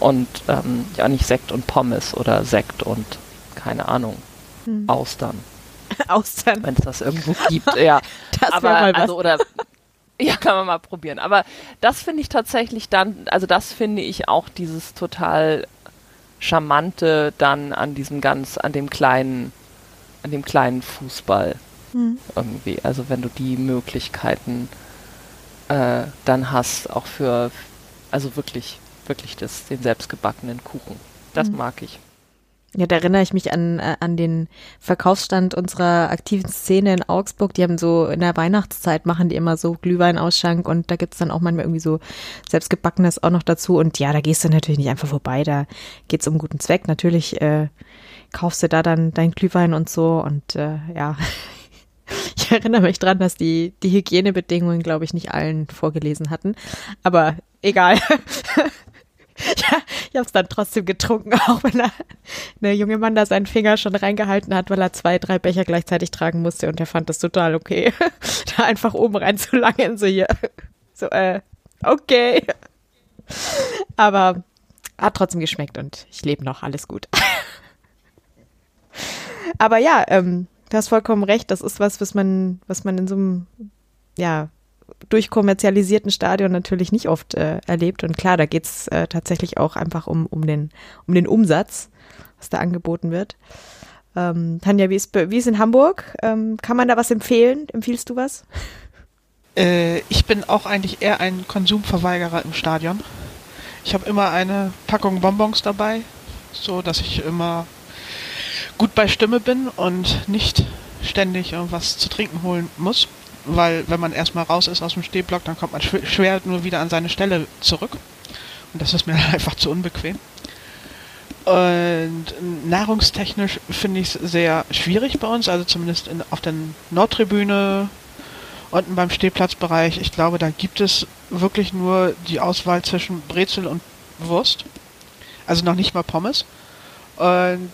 und ähm, ja nicht Sekt und Pommes oder Sekt und keine Ahnung hm. Austern. Austern. Wenn es das irgendwo gibt, ja. Das aber mal was. also oder ja, kann man mal probieren. Aber das finde ich tatsächlich dann, also das finde ich auch dieses total charmante dann an diesem ganz, an dem kleinen, an dem kleinen Fußball hm. irgendwie. Also wenn du die Möglichkeiten äh, dann hast, auch für, also wirklich wirklich das, den selbstgebackenen Kuchen. Das mhm. mag ich. Ja, da erinnere ich mich an, äh, an den Verkaufsstand unserer aktiven Szene in Augsburg. Die haben so in der Weihnachtszeit machen die immer so Glühweinausschank und da gibt's dann auch manchmal irgendwie so selbstgebackenes auch noch dazu. Und ja, da gehst du natürlich nicht einfach vorbei, da geht's um guten Zweck. Natürlich äh, kaufst du da dann dein Glühwein und so und äh, ja. Ich erinnere mich dran, dass die, die Hygienebedingungen, glaube ich, nicht allen vorgelesen hatten. Aber egal. ja, ich habe es dann trotzdem getrunken, auch wenn er, der junge Mann da seinen Finger schon reingehalten hat, weil er zwei, drei Becher gleichzeitig tragen musste und er fand das total okay, da einfach oben reinzulangen, so hier. So, äh, okay. Aber hat trotzdem geschmeckt und ich lebe noch, alles gut. Aber ja, ähm, du hast vollkommen recht, das ist was, was man, was man in so einem, ja, durchkommerzialisierten Stadion natürlich nicht oft äh, erlebt. Und klar, da geht's äh, tatsächlich auch einfach um, um, den, um den Umsatz, was da angeboten wird. Ähm, Tanja, wie ist, wie ist in Hamburg? Ähm, kann man da was empfehlen? Empfiehlst du was? Äh, ich bin auch eigentlich eher ein Konsumverweigerer im Stadion. Ich habe immer eine Packung Bonbons dabei, so dass ich immer gut bei Stimme bin und nicht ständig irgendwas zu trinken holen muss weil wenn man erstmal raus ist aus dem Stehblock, dann kommt man schwer nur wieder an seine Stelle zurück. Und das ist mir einfach zu unbequem. Und nahrungstechnisch finde ich es sehr schwierig bei uns, also zumindest in, auf der Nordtribüne, unten beim Stehplatzbereich. Ich glaube, da gibt es wirklich nur die Auswahl zwischen Brezel und Wurst. Also noch nicht mal Pommes. Und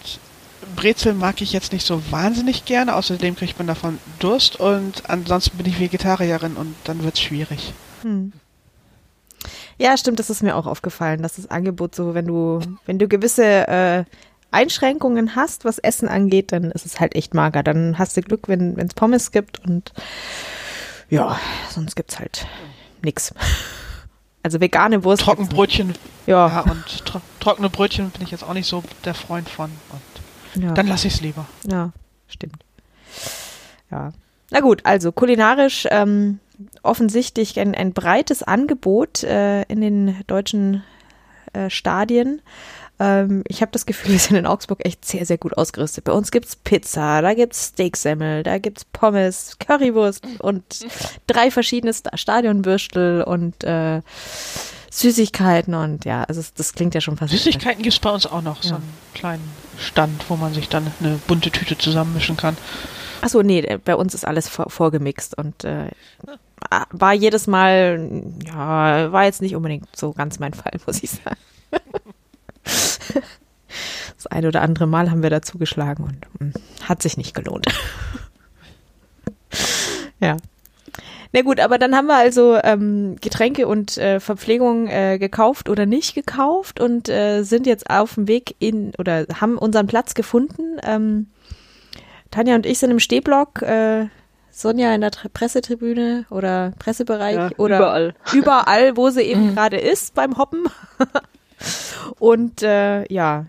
Brezel mag ich jetzt nicht so wahnsinnig gerne, außerdem kriegt man davon Durst und ansonsten bin ich Vegetarierin und dann wird es schwierig. Hm. Ja, stimmt, das ist mir auch aufgefallen, dass das Angebot so, wenn du, wenn du gewisse äh, Einschränkungen hast, was Essen angeht, dann ist es halt echt mager. Dann hast du Glück, wenn es Pommes gibt und ja, sonst gibt es halt nichts. Also vegane Wurst. Trockenbrötchen. Ja. ja und tro trockene Brötchen bin ich jetzt auch nicht so der Freund von. Und ja. dann lasse ich es lieber. Ja, stimmt. Ja. Na gut, also kulinarisch ähm, offensichtlich ein, ein breites Angebot äh, in den deutschen äh, Stadien. Ähm, ich habe das Gefühl, wir sind in Augsburg echt sehr, sehr gut ausgerüstet. Bei uns gibt es Pizza, da gibt es Steaksemmel, da gibt es Pommes, Currywurst und drei verschiedene Stadionbürstel und äh, Süßigkeiten und ja, also das klingt ja schon fast. Süßigkeiten gibt es bei uns auch noch, ja. so einen kleinen Stand, wo man sich dann eine bunte Tüte zusammenmischen kann. Achso, nee, äh, bei uns ist alles vor, vorgemixt und äh, war jedes Mal, ja, war jetzt nicht unbedingt so ganz mein Fall, muss ich sagen. Das ein oder andere Mal haben wir da zugeschlagen und mh, hm, hat sich nicht gelohnt. ja. Na gut, aber dann haben wir also ähm, Getränke und äh, Verpflegung äh, gekauft oder nicht gekauft und äh, sind jetzt auf dem Weg in oder haben unseren Platz gefunden. Ähm, Tanja und ich sind im Stehblock, äh, Sonja in der Tre Pressetribüne oder Pressebereich ja, oder überall. überall, wo sie eben mhm. gerade ist beim Hoppen. Und äh, ja,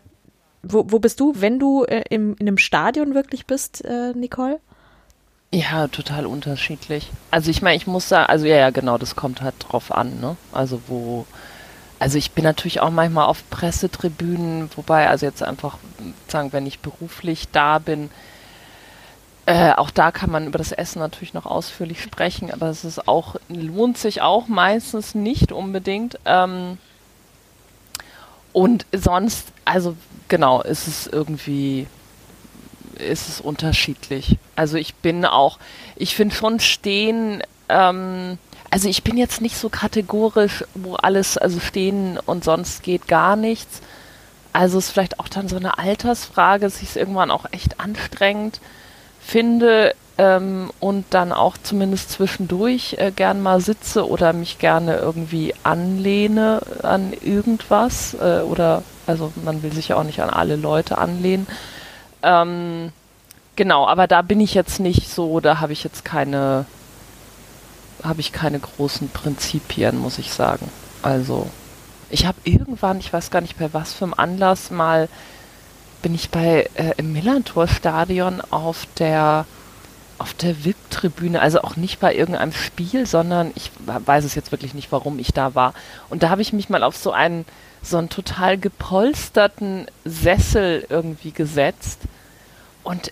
wo, wo bist du, wenn du äh, im, in einem Stadion wirklich bist, äh, Nicole? Ja, total unterschiedlich. Also ich meine, ich muss sagen, also ja, ja, genau, das kommt halt drauf an, ne? Also wo, also ich bin natürlich auch manchmal auf Pressetribünen, wobei, also jetzt einfach sagen, wenn ich beruflich da bin, äh, auch da kann man über das Essen natürlich noch ausführlich sprechen, aber es ist auch, lohnt sich auch meistens nicht unbedingt. Ähm, und sonst, also genau, ist es irgendwie, ist es unterschiedlich. Also ich bin auch, ich finde schon stehen, ähm, also ich bin jetzt nicht so kategorisch, wo alles, also stehen und sonst geht gar nichts. Also ist vielleicht auch dann so eine Altersfrage, dass ich es irgendwann auch echt anstrengend finde, ähm, und dann auch zumindest zwischendurch äh, gern mal sitze oder mich gerne irgendwie anlehne an irgendwas äh, oder also man will sich ja auch nicht an alle Leute anlehnen. Ähm, genau, aber da bin ich jetzt nicht so, da habe ich jetzt keine, habe ich keine großen Prinzipien, muss ich sagen. Also ich habe irgendwann, ich weiß gar nicht bei was für einem Anlass mal, bin ich bei äh, im Millantor-Stadion auf der auf der VIP-Tribüne, also auch nicht bei irgendeinem Spiel, sondern ich weiß es jetzt wirklich nicht, warum ich da war. Und da habe ich mich mal auf so einen, so einen total gepolsterten Sessel irgendwie gesetzt. Und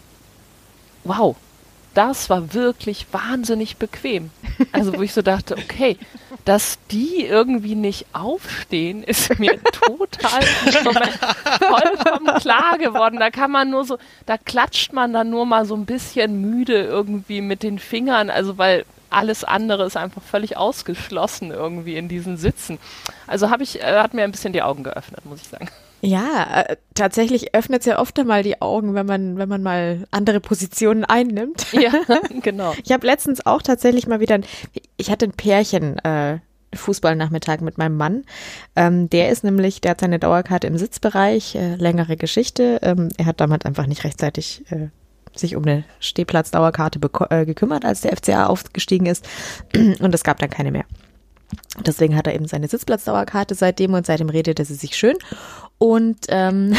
wow, das war wirklich wahnsinnig bequem. Also wo ich so dachte, okay, dass die irgendwie nicht aufstehen, ist mir total vollkommen klar geworden. Da kann man nur so, da klatscht man dann nur mal so ein bisschen müde irgendwie mit den Fingern, also weil alles andere ist einfach völlig ausgeschlossen irgendwie in diesen Sitzen. Also habe ich, äh, hat mir ein bisschen die Augen geöffnet, muss ich sagen. Ja, äh, tatsächlich öffnet es ja oft einmal die Augen, wenn man, wenn man mal andere Positionen einnimmt. Ja, genau. Ich habe letztens auch tatsächlich mal wieder, ein, ich hatte ein Pärchen äh, Fußballnachmittag mit meinem Mann. Ähm, der ist nämlich, der hat seine Dauerkarte im Sitzbereich, äh, längere Geschichte. Ähm, er hat damals einfach nicht rechtzeitig äh, sich um eine Stehplatzdauerkarte äh, gekümmert, als der FCA aufgestiegen ist. Und es gab dann keine mehr. Deswegen hat er eben seine Sitzplatzdauerkarte seitdem und seitdem redet er sie sich schön. Und ähm,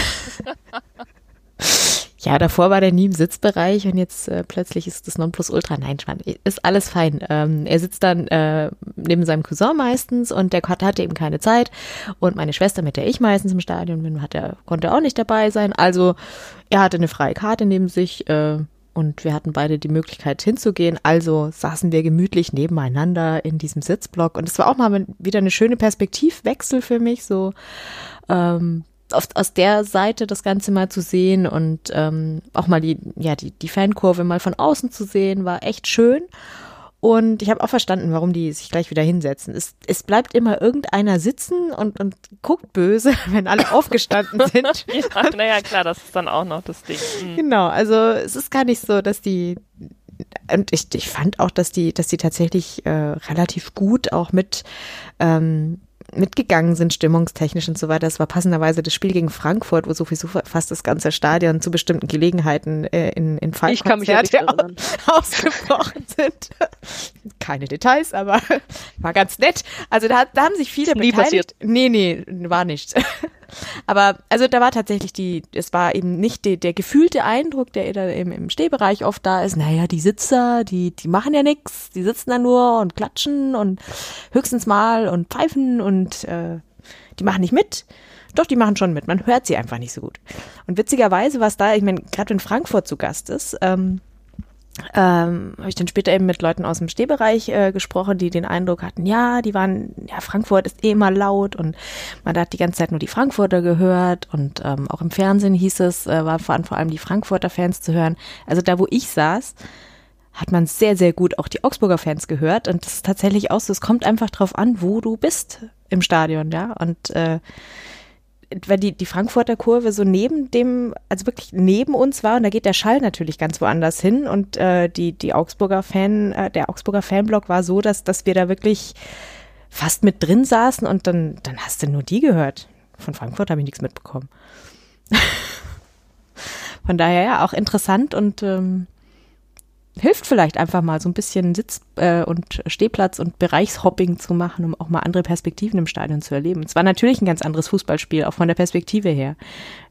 ja, davor war der nie im Sitzbereich und jetzt äh, plötzlich ist das Nonplusultra. Nein, Schwan, ist alles fein. Ähm, er sitzt dann äh, neben seinem Cousin meistens und der hatte eben keine Zeit. Und meine Schwester, mit der ich meistens im Stadion bin, hat er, konnte auch nicht dabei sein. Also er hatte eine freie Karte neben sich äh, und wir hatten beide die Möglichkeit hinzugehen. Also saßen wir gemütlich nebeneinander in diesem Sitzblock und es war auch mal wieder eine schöne Perspektivwechsel für mich, so ähm, auf, aus der Seite das Ganze mal zu sehen und ähm, auch mal die, ja, die, die Fankurve mal von außen zu sehen, war echt schön. Und ich habe auch verstanden, warum die sich gleich wieder hinsetzen. Es, es bleibt immer irgendeiner sitzen und, und guckt böse, wenn alle aufgestanden sind. ja, naja, klar, das ist dann auch noch das Ding. Mhm. Genau, also es ist gar nicht so, dass die und ich, ich fand auch, dass die, dass die tatsächlich äh, relativ gut auch mit ähm, mitgegangen sind, stimmungstechnisch und so weiter. Das war passenderweise das Spiel gegen Frankfurt, wo sowieso fast das ganze Stadion zu bestimmten Gelegenheiten äh, in, in Fallkonzerte ausgebrochen sind. Keine Details, aber war ganz nett. Also da, da haben sich viele nie beteiligt. Passiert. Nee, nee, war nichts. Aber also da war tatsächlich die, es war eben nicht die, der gefühlte Eindruck, der da im, im Stehbereich oft da ist, naja, die Sitzer, die, die machen ja nichts, die sitzen da nur und klatschen und höchstens mal und pfeifen und äh, die machen nicht mit. Doch, die machen schon mit. Man hört sie einfach nicht so gut. Und witzigerweise war es da, ich meine, gerade wenn Frankfurt zu Gast ist, ähm, ähm, habe ich dann später eben mit Leuten aus dem Stehbereich äh, gesprochen, die den Eindruck hatten, ja, die waren, ja, Frankfurt ist eh immer laut und man hat die ganze Zeit nur die Frankfurter gehört und ähm, auch im Fernsehen hieß es, äh, war vor, vor allem die Frankfurter Fans zu hören. Also da, wo ich saß, hat man sehr, sehr gut auch die Augsburger Fans gehört und das ist tatsächlich auch so, es kommt einfach drauf an, wo du bist im Stadion, ja, und äh, weil die, die Frankfurter Kurve so neben dem, also wirklich neben uns war und da geht der Schall natürlich ganz woanders hin und äh, die, die Augsburger Fan, äh, der Augsburger Fanblock war so, dass, dass wir da wirklich fast mit drin saßen und dann, dann hast du nur die gehört. Von Frankfurt habe ich nichts mitbekommen. Von daher ja auch interessant und ähm, hilft vielleicht einfach mal so ein bisschen Sitz- äh, und Stehplatz und Bereichshopping zu machen, um auch mal andere Perspektiven im Stadion zu erleben. Es war natürlich ein ganz anderes Fußballspiel, auch von der Perspektive her.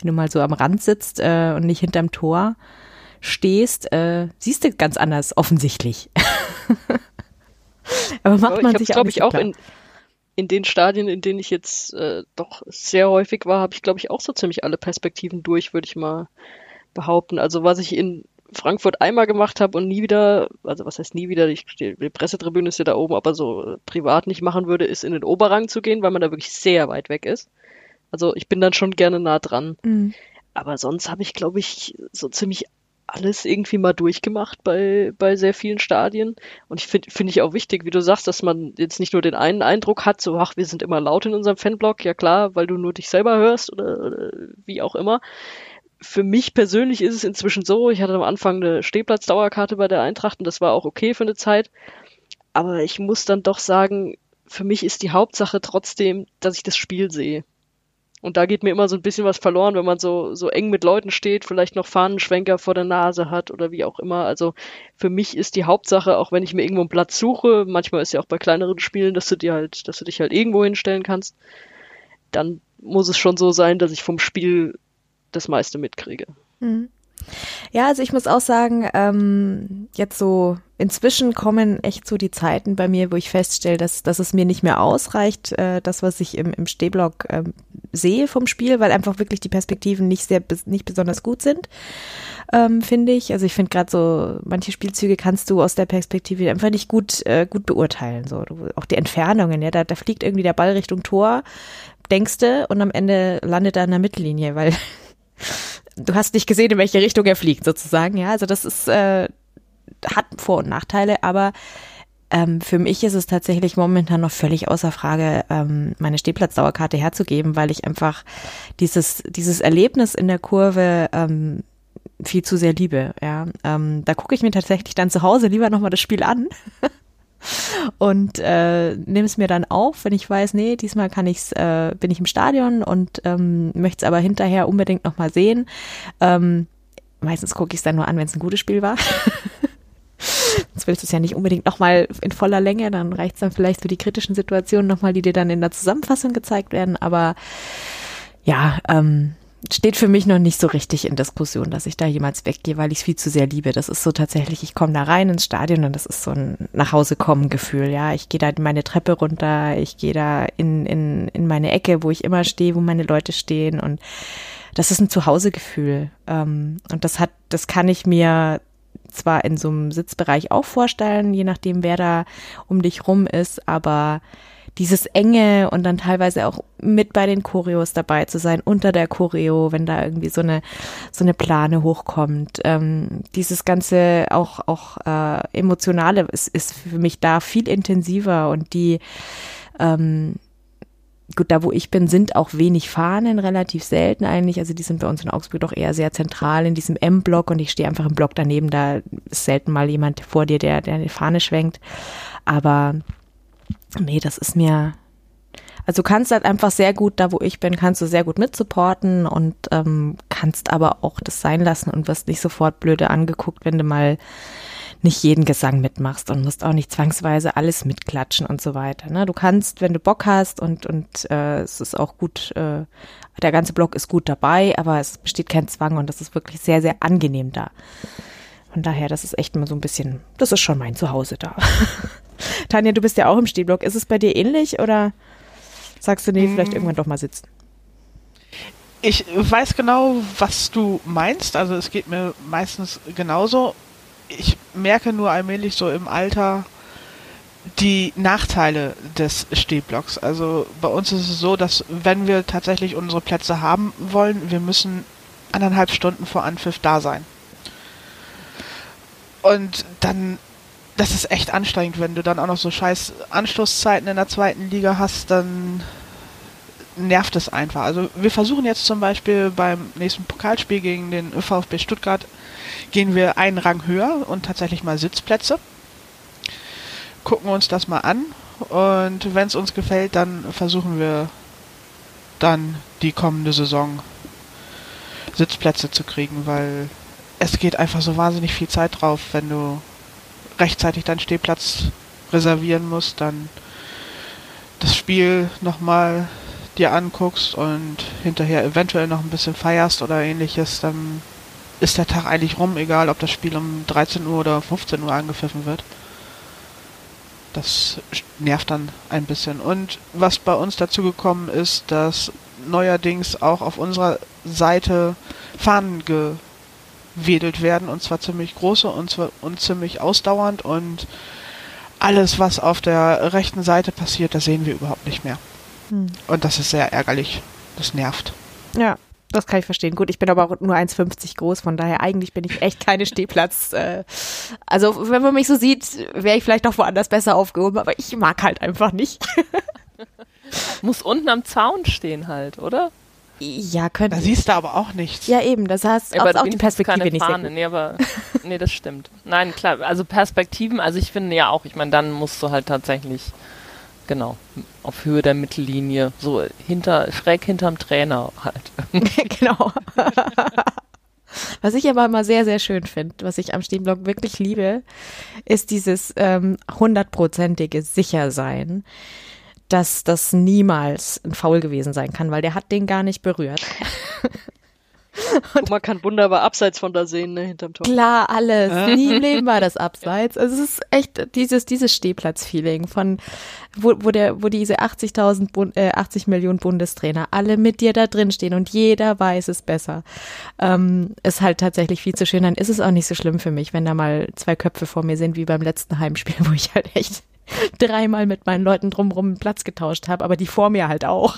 Wenn du mal so am Rand sitzt äh, und nicht hinterm Tor stehst, äh, siehst du ganz anders offensichtlich. Aber macht man ich sich glaube ich auch in, in den Stadien, in denen ich jetzt äh, doch sehr häufig war, habe ich glaube ich auch so ziemlich alle Perspektiven durch, würde ich mal behaupten. Also was ich in Frankfurt einmal gemacht habe und nie wieder, also was heißt nie wieder, die, die Pressetribüne ist ja da oben, aber so äh, privat nicht machen würde, ist in den Oberrang zu gehen, weil man da wirklich sehr weit weg ist. Also ich bin dann schon gerne nah dran. Mhm. Aber sonst habe ich, glaube ich, so ziemlich alles irgendwie mal durchgemacht bei, bei sehr vielen Stadien. Und ich finde finde ich auch wichtig, wie du sagst, dass man jetzt nicht nur den einen Eindruck hat, so, ach, wir sind immer laut in unserem Fanblock, ja klar, weil du nur dich selber hörst oder, oder wie auch immer, für mich persönlich ist es inzwischen so, ich hatte am Anfang eine Stehplatzdauerkarte bei der Eintracht und das war auch okay für eine Zeit. Aber ich muss dann doch sagen, für mich ist die Hauptsache trotzdem, dass ich das Spiel sehe. Und da geht mir immer so ein bisschen was verloren, wenn man so, so eng mit Leuten steht, vielleicht noch Fahnenschwenker vor der Nase hat oder wie auch immer. Also für mich ist die Hauptsache, auch wenn ich mir irgendwo einen Platz suche, manchmal ist ja auch bei kleineren Spielen, dass du dir halt, dass du dich halt irgendwo hinstellen kannst, dann muss es schon so sein, dass ich vom Spiel das meiste mitkriege. Mhm. Ja, also ich muss auch sagen, ähm, jetzt so inzwischen kommen echt so die Zeiten bei mir, wo ich feststelle, dass, dass es mir nicht mehr ausreicht, äh, das, was ich im, im Stehblock äh, sehe vom Spiel, weil einfach wirklich die Perspektiven nicht sehr, nicht besonders gut sind, ähm, finde ich. Also ich finde gerade so, manche Spielzüge kannst du aus der Perspektive einfach nicht gut, äh, gut beurteilen. So, auch die Entfernungen, ja, da, da fliegt irgendwie der Ball Richtung Tor, denkst du, und am Ende landet er in der Mittellinie, weil du hast nicht gesehen, in welche Richtung er fliegt, sozusagen. Ja, also das ist, äh, hat Vor- und Nachteile, aber ähm, für mich ist es tatsächlich momentan noch völlig außer Frage, ähm, meine Stehplatzdauerkarte herzugeben, weil ich einfach dieses, dieses Erlebnis in der Kurve ähm, viel zu sehr liebe. Ja, ähm, da gucke ich mir tatsächlich dann zu Hause lieber nochmal das Spiel an und äh, nehme es mir dann auf, wenn ich weiß, nee, diesmal kann ich's, äh, bin ich im Stadion und ähm, möchte es aber hinterher unbedingt nochmal sehen. Ähm, meistens gucke ich es dann nur an, wenn es ein gutes Spiel war. Sonst willst du es ja nicht unbedingt nochmal in voller Länge, dann reicht es dann vielleicht für die kritischen Situationen nochmal, die dir dann in der Zusammenfassung gezeigt werden. Aber ja, ähm, steht für mich noch nicht so richtig in Diskussion, dass ich da jemals weggehe, weil ich es viel zu sehr liebe. Das ist so tatsächlich, ich komme da rein ins Stadion und das ist so ein Nachhausekommen-Gefühl. Ja, ich gehe da meine Treppe runter, ich gehe da in, in, in meine Ecke, wo ich immer stehe, wo meine Leute stehen und das ist ein Zuhausegefühl. Ähm, und das hat, das kann ich mir zwar in so einem Sitzbereich auch vorstellen, je nachdem, wer da um dich rum ist, aber dieses Enge und dann teilweise auch mit bei den Choreos dabei zu sein, unter der Choreo, wenn da irgendwie so eine, so eine Plane hochkommt. Ähm, dieses ganze auch, auch äh, emotionale ist, ist für mich da viel intensiver und die, ähm, gut, da wo ich bin, sind auch wenig Fahnen, relativ selten eigentlich. Also die sind bei uns in Augsburg doch eher sehr zentral in diesem M-Block und ich stehe einfach im Block daneben. Da ist selten mal jemand vor dir, der, der eine Fahne schwenkt. Aber nee, das ist mir. Also du kannst halt einfach sehr gut, da wo ich bin, kannst du sehr gut mitsupporten und ähm, kannst aber auch das sein lassen und wirst nicht sofort blöde angeguckt, wenn du mal nicht jeden Gesang mitmachst und musst auch nicht zwangsweise alles mitklatschen und so weiter. Ne? Du kannst, wenn du Bock hast und, und äh, es ist auch gut, äh, der ganze Block ist gut dabei, aber es besteht kein Zwang und das ist wirklich sehr, sehr angenehm da. Von daher, das ist echt mal so ein bisschen, das ist schon mein Zuhause da. Tanja, du bist ja auch im Stehblock. Ist es bei dir ähnlich oder sagst du, nee, vielleicht mm. irgendwann doch mal sitzen? Ich weiß genau, was du meinst. Also es geht mir meistens genauso ich merke nur allmählich so im Alter die Nachteile des Stehblocks. Also bei uns ist es so, dass wenn wir tatsächlich unsere Plätze haben wollen, wir müssen anderthalb Stunden vor Anpfiff da sein. Und dann, das ist echt anstrengend, wenn du dann auch noch so scheiß Anstoßzeiten in der zweiten Liga hast, dann nervt es einfach. Also wir versuchen jetzt zum Beispiel beim nächsten Pokalspiel gegen den VfB Stuttgart gehen wir einen Rang höher und tatsächlich mal Sitzplätze. Gucken uns das mal an und wenn es uns gefällt, dann versuchen wir dann die kommende Saison Sitzplätze zu kriegen, weil es geht einfach so wahnsinnig viel Zeit drauf, wenn du rechtzeitig deinen Stehplatz reservieren musst, dann das Spiel nochmal dir anguckst und hinterher eventuell noch ein bisschen feierst oder ähnliches, dann ist der Tag eigentlich rum, egal ob das Spiel um 13 Uhr oder 15 Uhr angepfiffen wird. Das nervt dann ein bisschen. Und was bei uns dazu gekommen ist, dass neuerdings auch auf unserer Seite Fahnen gewedelt werden und zwar ziemlich große und, zwar, und ziemlich ausdauernd und alles, was auf der rechten Seite passiert, das sehen wir überhaupt nicht mehr. Hm. Und das ist sehr ärgerlich. Das nervt. Ja, das kann ich verstehen. Gut, ich bin aber auch nur 1,50 groß, von daher eigentlich bin ich echt keine Stehplatz. Äh, also wenn man mich so sieht, wäre ich vielleicht auch woanders besser aufgehoben, aber ich mag halt einfach nicht. Muss unten am Zaun stehen halt, oder? Ja, könnte. Da siehst du aber auch nichts. Ja, eben, das heißt aber auch die Perspektive nicht Fahne. Nee, aber nee, das stimmt. Nein, klar, also Perspektiven, also ich finde ja auch, ich meine, dann musst du halt tatsächlich Genau, auf Höhe der Mittellinie, so hinter, schräg hinterm Trainer halt. genau. Was ich aber immer sehr, sehr schön finde, was ich am Stehblock wirklich liebe, ist dieses ähm, hundertprozentige Sichersein, dass das niemals ein Foul gewesen sein kann, weil der hat den gar nicht berührt. Und man kann wunderbar abseits von da sehen, ne, hinterm Tor. Klar, alles. Nie im Leben war das abseits. Also es ist echt dieses, dieses Stehplatz-Feeling von, wo, wo der, wo diese 80.000, äh, 80 Millionen Bundestrainer alle mit dir da drin stehen und jeder weiß es besser. Ähm, ist halt tatsächlich viel zu schön. Dann ist es auch nicht so schlimm für mich, wenn da mal zwei Köpfe vor mir sind, wie beim letzten Heimspiel, wo ich halt echt dreimal mit meinen Leuten drumrum Platz getauscht habe, aber die vor mir halt auch.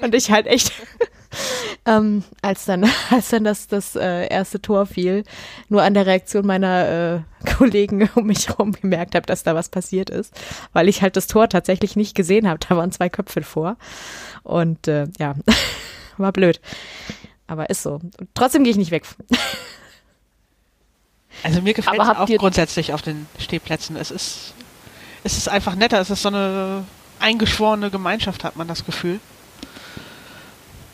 Und ich halt echt ähm, als dann, als dann das, das äh, erste Tor fiel, nur an der Reaktion meiner äh, Kollegen um mich herum gemerkt habe, dass da was passiert ist, weil ich halt das Tor tatsächlich nicht gesehen habe. Da waren zwei Köpfe vor. Und äh, ja, war blöd. Aber ist so. Und trotzdem gehe ich nicht weg. Also mir gefällt es auch grundsätzlich auf den Stehplätzen. Es ist, es ist einfach netter. Es ist so eine eingeschworene Gemeinschaft, hat man das Gefühl.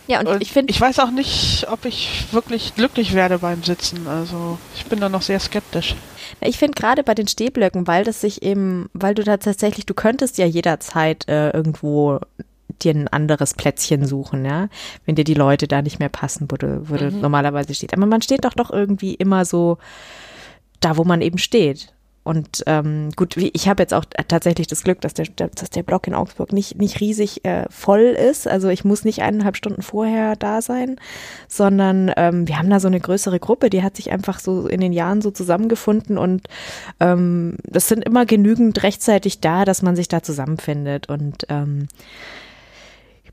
Ja, und, und ich finde. Ich weiß auch nicht, ob ich wirklich glücklich werde beim Sitzen. Also ich bin da noch sehr skeptisch. Ich finde gerade bei den Stehblöcken, weil das sich eben, weil du da tatsächlich, du könntest ja jederzeit äh, irgendwo dir ein anderes Plätzchen suchen, ja, wenn dir die Leute da nicht mehr passen, wo du, wo mhm. normalerweise steht. Aber man steht doch doch irgendwie immer so da, wo man eben steht. Und ähm, gut, ich habe jetzt auch tatsächlich das Glück, dass der, dass der Block in Augsburg nicht, nicht riesig äh, voll ist. Also ich muss nicht eineinhalb Stunden vorher da sein, sondern ähm, wir haben da so eine größere Gruppe, die hat sich einfach so in den Jahren so zusammengefunden und ähm, das sind immer genügend rechtzeitig da, dass man sich da zusammenfindet. Und ähm,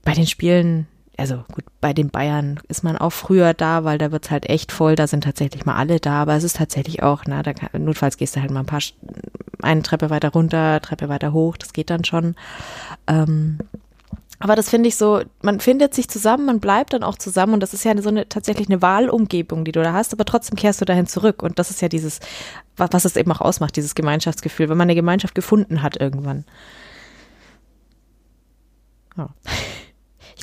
bei den Spielen also gut, bei den Bayern ist man auch früher da, weil da wird's halt echt voll, da sind tatsächlich mal alle da, aber es ist tatsächlich auch, na, da kann, notfalls gehst du halt mal ein paar, eine Treppe weiter runter, Treppe weiter hoch, das geht dann schon. Ähm, aber das finde ich so, man findet sich zusammen, man bleibt dann auch zusammen und das ist ja so eine tatsächlich eine Wahlumgebung, die du da hast, aber trotzdem kehrst du dahin zurück und das ist ja dieses, was, was es eben auch ausmacht, dieses Gemeinschaftsgefühl, wenn man eine Gemeinschaft gefunden hat irgendwann. Ja.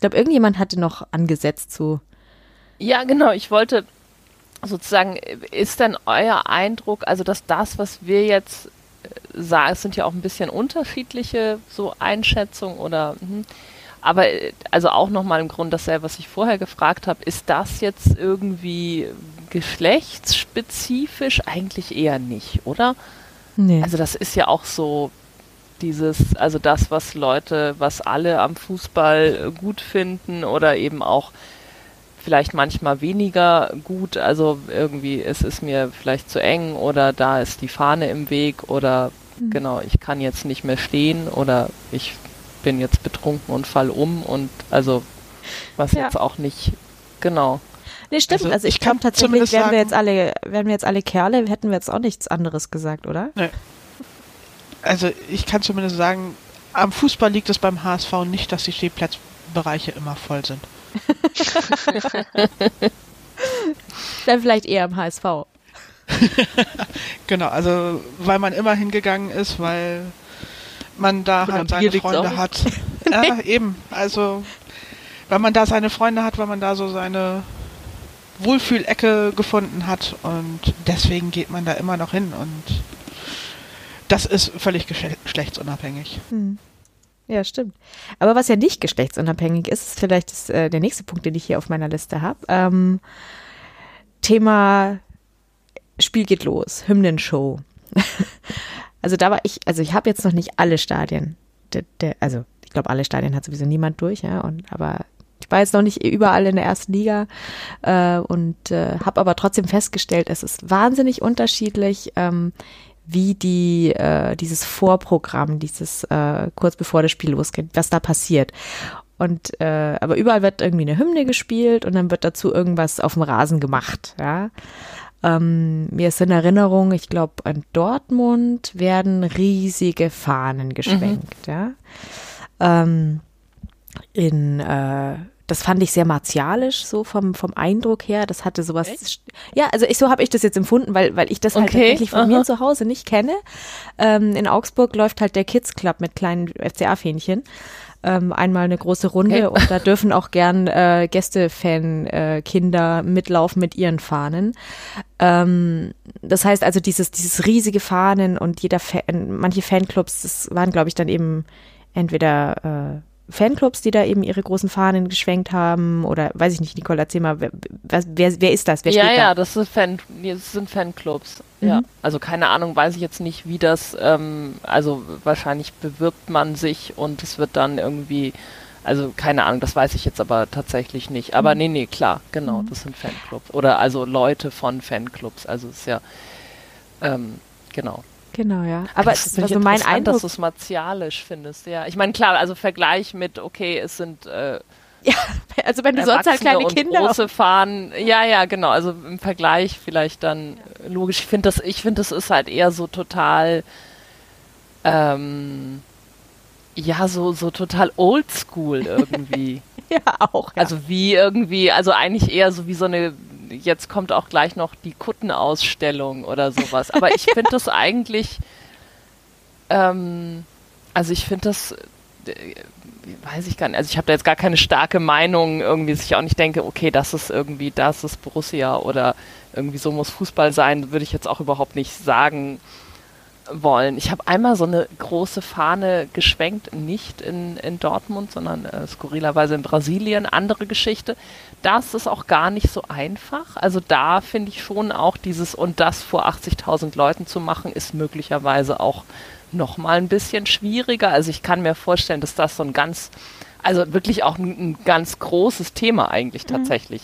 Ich glaube, irgendjemand hatte noch angesetzt zu. Ja, genau. Ich wollte sozusagen, ist denn euer Eindruck, also dass das, was wir jetzt äh, sagen, es sind ja auch ein bisschen unterschiedliche so Einschätzungen oder, hm, aber äh, also auch nochmal im Grund dasselbe, was ich vorher gefragt habe, ist das jetzt irgendwie geschlechtsspezifisch? Eigentlich eher nicht, oder? Nee. Also das ist ja auch so, dieses, also das, was Leute, was alle am Fußball gut finden oder eben auch vielleicht manchmal weniger gut, also irgendwie es ist mir vielleicht zu eng oder da ist die Fahne im Weg oder mhm. genau, ich kann jetzt nicht mehr stehen oder ich bin jetzt betrunken und fall um und also was ja. jetzt auch nicht genau. Nee, stimmt. Also, also ich, ich glaube tatsächlich, wären wir jetzt alle, wären wir jetzt alle Kerle, hätten wir jetzt auch nichts anderes gesagt, oder? Nee also ich kann zumindest sagen, am Fußball liegt es beim HSV nicht, dass die Stehplatzbereiche immer voll sind. Dann vielleicht eher am HSV. genau, also weil man immer hingegangen ist, weil man da halt seine Freunde hat. ja, eben. Also weil man da seine Freunde hat, weil man da so seine Wohlfühlecke gefunden hat und deswegen geht man da immer noch hin und das ist völlig geschlechtsunabhängig. Hm. Ja, stimmt. Aber was ja nicht geschlechtsunabhängig ist, ist vielleicht das, äh, der nächste Punkt, den ich hier auf meiner Liste habe. Ähm, Thema Spiel geht los, Hymnenshow. also da war ich, also ich habe jetzt noch nicht alle Stadien, de, de, also ich glaube, alle Stadien hat sowieso niemand durch, ja, und aber ich war jetzt noch nicht überall in der ersten Liga äh, und äh, habe aber trotzdem festgestellt, es ist wahnsinnig unterschiedlich. Ähm, wie die äh, dieses Vorprogramm, dieses äh, kurz bevor das Spiel losgeht, was da passiert. Und äh, aber überall wird irgendwie eine Hymne gespielt und dann wird dazu irgendwas auf dem Rasen gemacht. Ja, ähm, mir ist in Erinnerung, ich glaube, in Dortmund werden riesige Fahnen geschwenkt. Mhm. Ja, ähm, in äh, das fand ich sehr martialisch, so vom, vom Eindruck her. Das hatte sowas. Echt? Ja, also ich, so habe ich das jetzt empfunden, weil, weil ich das halt okay. tatsächlich von Aha. mir zu Hause nicht kenne. Ähm, in Augsburg läuft halt der Kids Club mit kleinen FCA-Fähnchen. Ähm, einmal eine große Runde okay. und da dürfen auch gern äh, Gästefan-Kinder äh, mitlaufen mit ihren Fahnen. Ähm, das heißt also dieses, dieses riesige Fahnen und jeder Fan, manche Fanclubs, das waren glaube ich dann eben entweder äh, Fanclubs, die da eben ihre großen Fahnen geschwenkt haben oder weiß ich nicht, Nicole, erzähl mal, wer, wer, wer ist das? Wer ja, ja, da? das, Fan, das sind Fanclubs. Mhm. Ja, also keine Ahnung, weiß ich jetzt nicht, wie das, ähm, also wahrscheinlich bewirbt man sich und es wird dann irgendwie, also keine Ahnung, das weiß ich jetzt aber tatsächlich nicht. Aber mhm. nee, nee, klar, genau, mhm. das sind Fanclubs. Oder also Leute von Fanclubs, also es ist ja, ähm, genau. Genau, ja. Aber es ist also mein Eindruck, dass du es martialisch findest, ja. Ich meine, klar, also Vergleich mit, okay, es sind äh, ja, also wenn du sonst halt kleine Kinder große fahren, ja, ja, genau. Also im Vergleich vielleicht dann ja. logisch. Ich finde das, ich finde das ist halt eher so total, ähm, ja, so so total Oldschool irgendwie. ja, auch. Ja. Also wie irgendwie, also eigentlich eher so wie so eine jetzt kommt auch gleich noch die Kuttenausstellung oder sowas. Aber ich finde das eigentlich, ähm, also ich finde das, äh, weiß ich gar nicht, also ich habe da jetzt gar keine starke Meinung, irgendwie, dass ich auch nicht denke, okay, das ist irgendwie, das ist Borussia oder irgendwie so muss Fußball sein, würde ich jetzt auch überhaupt nicht sagen. wollen. Ich habe einmal so eine große Fahne geschwenkt, nicht in, in Dortmund, sondern äh, skurrilerweise in Brasilien, andere Geschichte. Das ist auch gar nicht so einfach. Also da finde ich schon auch dieses und das vor 80.000 Leuten zu machen, ist möglicherweise auch noch mal ein bisschen schwieriger. Also ich kann mir vorstellen, dass das so ein ganz, also wirklich auch ein, ein ganz großes Thema eigentlich mhm. tatsächlich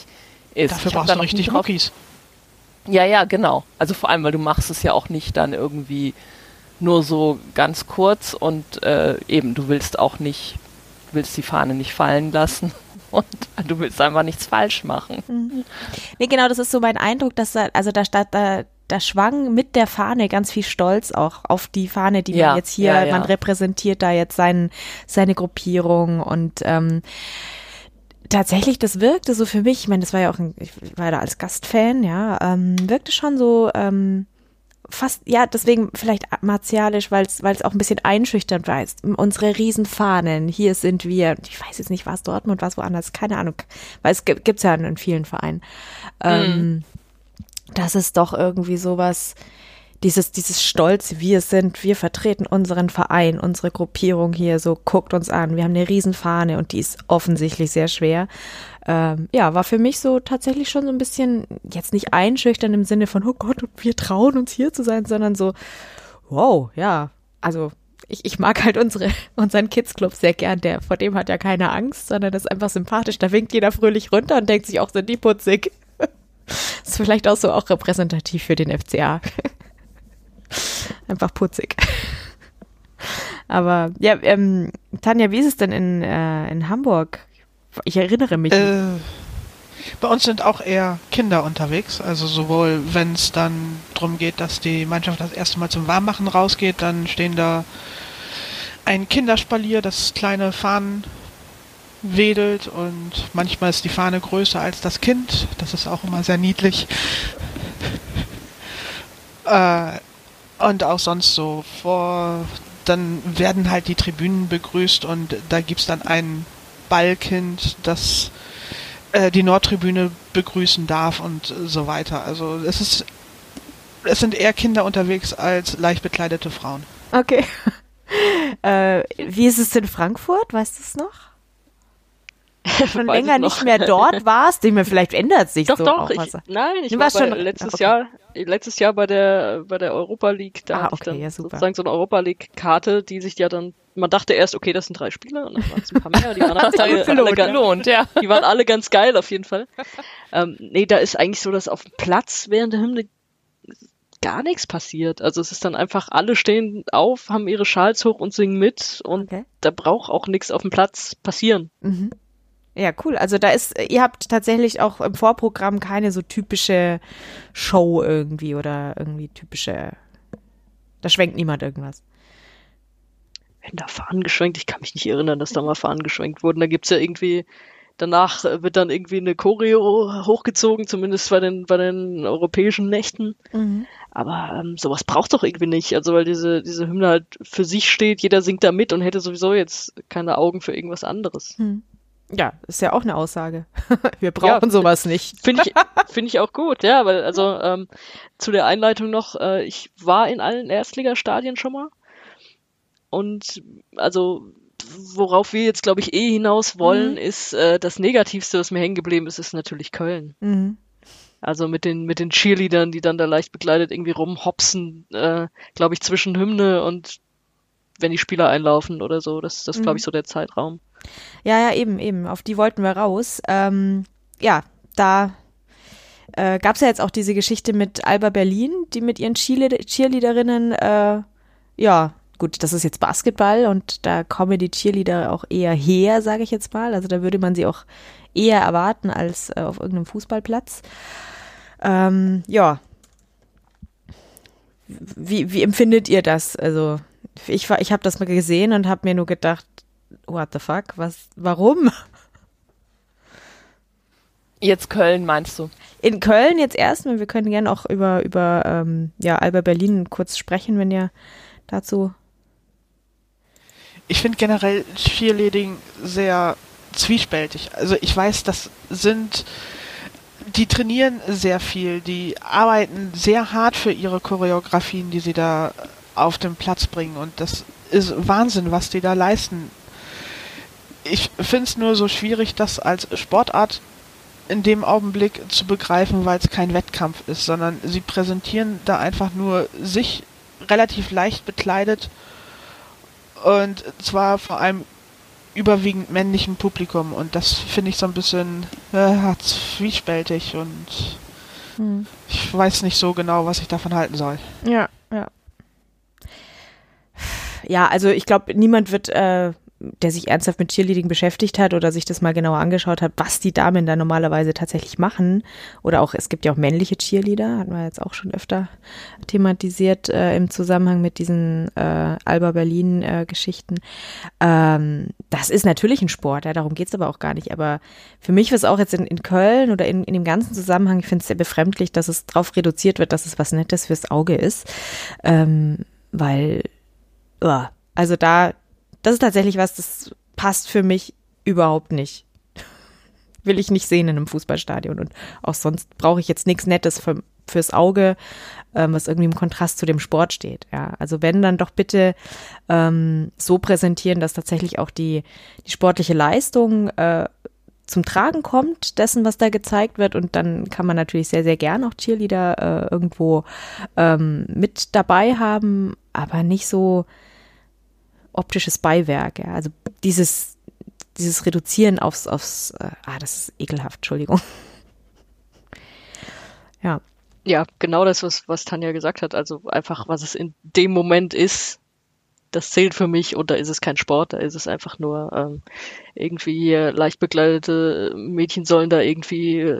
mhm. ist. Dafür brauchst du richtig Rookies. Ja, ja, genau. Also vor allem, weil du machst es ja auch nicht dann irgendwie nur so ganz kurz und äh, eben, du willst auch nicht, willst die Fahne nicht fallen lassen und du willst einfach nichts falsch machen. Mhm. Nee, genau, das ist so mein Eindruck, dass da, also da, da, da schwang mit der Fahne ganz viel Stolz auch auf die Fahne, die ja, man jetzt hier, ja, ja. man repräsentiert da jetzt sein, seine Gruppierung und ähm, tatsächlich, das wirkte so für mich, ich meine, das war ja auch, ein, ich war da als Gastfan, ja, ähm, wirkte schon so ähm, fast, ja, deswegen vielleicht martialisch, weil es auch ein bisschen einschüchternd war. Unsere Riesenfahnen, hier sind wir. Ich weiß jetzt nicht, was Dortmund, was woanders, keine Ahnung, weil es gibt es ja in vielen Vereinen. Ähm, mhm. Ähm, das ist doch irgendwie sowas, dieses, dieses Stolz, wir sind, wir vertreten unseren Verein, unsere Gruppierung hier, so guckt uns an, wir haben eine Riesenfahne und die ist offensichtlich sehr schwer. Ähm, ja, war für mich so tatsächlich schon so ein bisschen, jetzt nicht einschüchtern im Sinne von, oh Gott, wir trauen uns hier zu sein, sondern so, wow, ja, also ich, ich mag halt unsere, unseren Kids Club sehr gern, der, vor dem hat ja keine Angst, sondern das ist einfach sympathisch, da winkt jeder fröhlich runter und denkt sich auch, sind die putzig. ist vielleicht auch so auch repräsentativ für den FCA. Einfach putzig. Aber ja, ähm, Tanja, wie ist es denn in, äh, in Hamburg? Ich erinnere mich. Äh, bei uns sind auch eher Kinder unterwegs. Also sowohl, wenn es dann darum geht, dass die Mannschaft das erste Mal zum Warmmachen rausgeht, dann stehen da ein Kinderspalier, das kleine Fahnen wedelt und manchmal ist die Fahne größer als das Kind. Das ist auch immer sehr niedlich. Äh, und auch sonst so vor, dann werden halt die Tribünen begrüßt und da gibt es dann ein Ballkind, das äh, die Nordtribüne begrüßen darf und so weiter. Also es ist, es sind eher Kinder unterwegs als leicht bekleidete Frauen. Okay. äh, wie ist es in Frankfurt? Weißt du es noch? schon länger nicht mehr dort warst, ich mir vielleicht ändert sich doch, so. Doch, ich, nein, ich war schon letztes okay. Jahr, letztes Jahr bei der bei der Europa League, da ah, hatte okay, ich dann ja, sozusagen so eine Europa League Karte, die sich ja dann, man dachte erst, okay, das sind drei Spiele und dann waren es ein paar mehr, die waren alle, alle, alle, gelohnt, ja. die waren alle ganz geil auf jeden Fall. ähm, nee, da ist eigentlich so, dass auf dem Platz während der Hymne gar nichts passiert. Also es ist dann einfach, alle stehen auf, haben ihre Schals hoch und singen mit und okay. da braucht auch nichts auf dem Platz passieren. Mhm. Ja, cool. Also da ist, ihr habt tatsächlich auch im Vorprogramm keine so typische Show irgendwie oder irgendwie typische. Da schwenkt niemand irgendwas. Wenn da Fahnen geschwenkt, ich kann mich nicht erinnern, dass da mal Fahnen geschwenkt wurden. Da gibt's ja irgendwie, danach wird dann irgendwie eine Choreo hochgezogen, zumindest bei den, bei den europäischen Nächten. Mhm. Aber ähm, sowas braucht doch irgendwie nicht. Also weil diese, diese Hymne halt für sich steht, jeder singt da mit und hätte sowieso jetzt keine Augen für irgendwas anderes. Mhm. Ja, ist ja auch eine Aussage. Wir brauchen ja, sowas nicht. Finde ich, finde ich auch gut, ja, weil also ähm, zu der Einleitung noch, äh, ich war in allen Erstligastadien schon mal. Und also worauf wir jetzt, glaube ich, eh hinaus wollen, mhm. ist äh, das Negativste, was mir hängen geblieben ist, ist natürlich Köln. Mhm. Also mit den, mit den Cheerleadern, die dann da leicht begleitet irgendwie rumhopsen, äh, glaube ich, zwischen Hymne und wenn die Spieler einlaufen oder so. Das, das mhm. glaube ich, so der Zeitraum. Ja, ja, eben, eben. Auf die wollten wir raus. Ähm, ja, da äh, gab es ja jetzt auch diese Geschichte mit Alba Berlin, die mit ihren Cheerleaderinnen, äh, ja, gut, das ist jetzt Basketball und da kommen die Cheerleader auch eher her, sage ich jetzt mal. Also da würde man sie auch eher erwarten als äh, auf irgendeinem Fußballplatz. Ähm, ja. Wie, wie empfindet ihr das? Also ich, ich habe das mal gesehen und habe mir nur gedacht, what the fuck, was, warum? Jetzt Köln meinst du? In Köln jetzt erstmal. Wir können gerne auch über, über ähm, ja, Alba Berlin kurz sprechen, wenn ihr dazu. Ich finde generell Cheerleading sehr zwiespältig. Also ich weiß, das sind, die trainieren sehr viel, die arbeiten sehr hart für ihre Choreografien, die sie da auf den Platz bringen und das ist Wahnsinn, was die da leisten. Ich finde es nur so schwierig, das als Sportart in dem Augenblick zu begreifen, weil es kein Wettkampf ist, sondern sie präsentieren da einfach nur sich relativ leicht bekleidet und zwar vor allem überwiegend männlichen Publikum und das finde ich so ein bisschen äh, zwiespältig und hm. ich weiß nicht so genau, was ich davon halten soll. Ja, ja. Ja, also ich glaube, niemand wird äh, der sich ernsthaft mit Cheerleading beschäftigt hat oder sich das mal genauer angeschaut hat, was die Damen da normalerweise tatsächlich machen. Oder auch, es gibt ja auch männliche Cheerleader, hatten wir jetzt auch schon öfter thematisiert äh, im Zusammenhang mit diesen äh, Alba Berlin-Geschichten. Äh, ähm, das ist natürlich ein Sport, ja, darum geht's aber auch gar nicht. Aber für mich war es auch jetzt in, in Köln oder in, in dem ganzen Zusammenhang, ich finde es sehr befremdlich, dass es darauf reduziert wird, dass es was Nettes fürs Auge ist. Ähm, weil, uh, also da das ist tatsächlich was, das passt für mich überhaupt nicht. Will ich nicht sehen in einem Fußballstadion. Und auch sonst brauche ich jetzt nichts Nettes für, fürs Auge, ähm, was irgendwie im Kontrast zu dem Sport steht. Ja, also wenn dann doch bitte ähm, so präsentieren, dass tatsächlich auch die, die sportliche Leistung äh, zum Tragen kommt, dessen, was da gezeigt wird. Und dann kann man natürlich sehr, sehr gern auch Cheerleader äh, irgendwo ähm, mit dabei haben, aber nicht so, optisches Beiwerk. Ja. Also dieses, dieses Reduzieren aufs, aufs, äh, ah, das ist ekelhaft, Entschuldigung. ja. Ja, genau das, was, was Tanja gesagt hat. Also einfach, was es in dem Moment ist, das zählt für mich und da ist es kein Sport, da ist es einfach nur ähm, irgendwie leicht bekleidete Mädchen sollen da irgendwie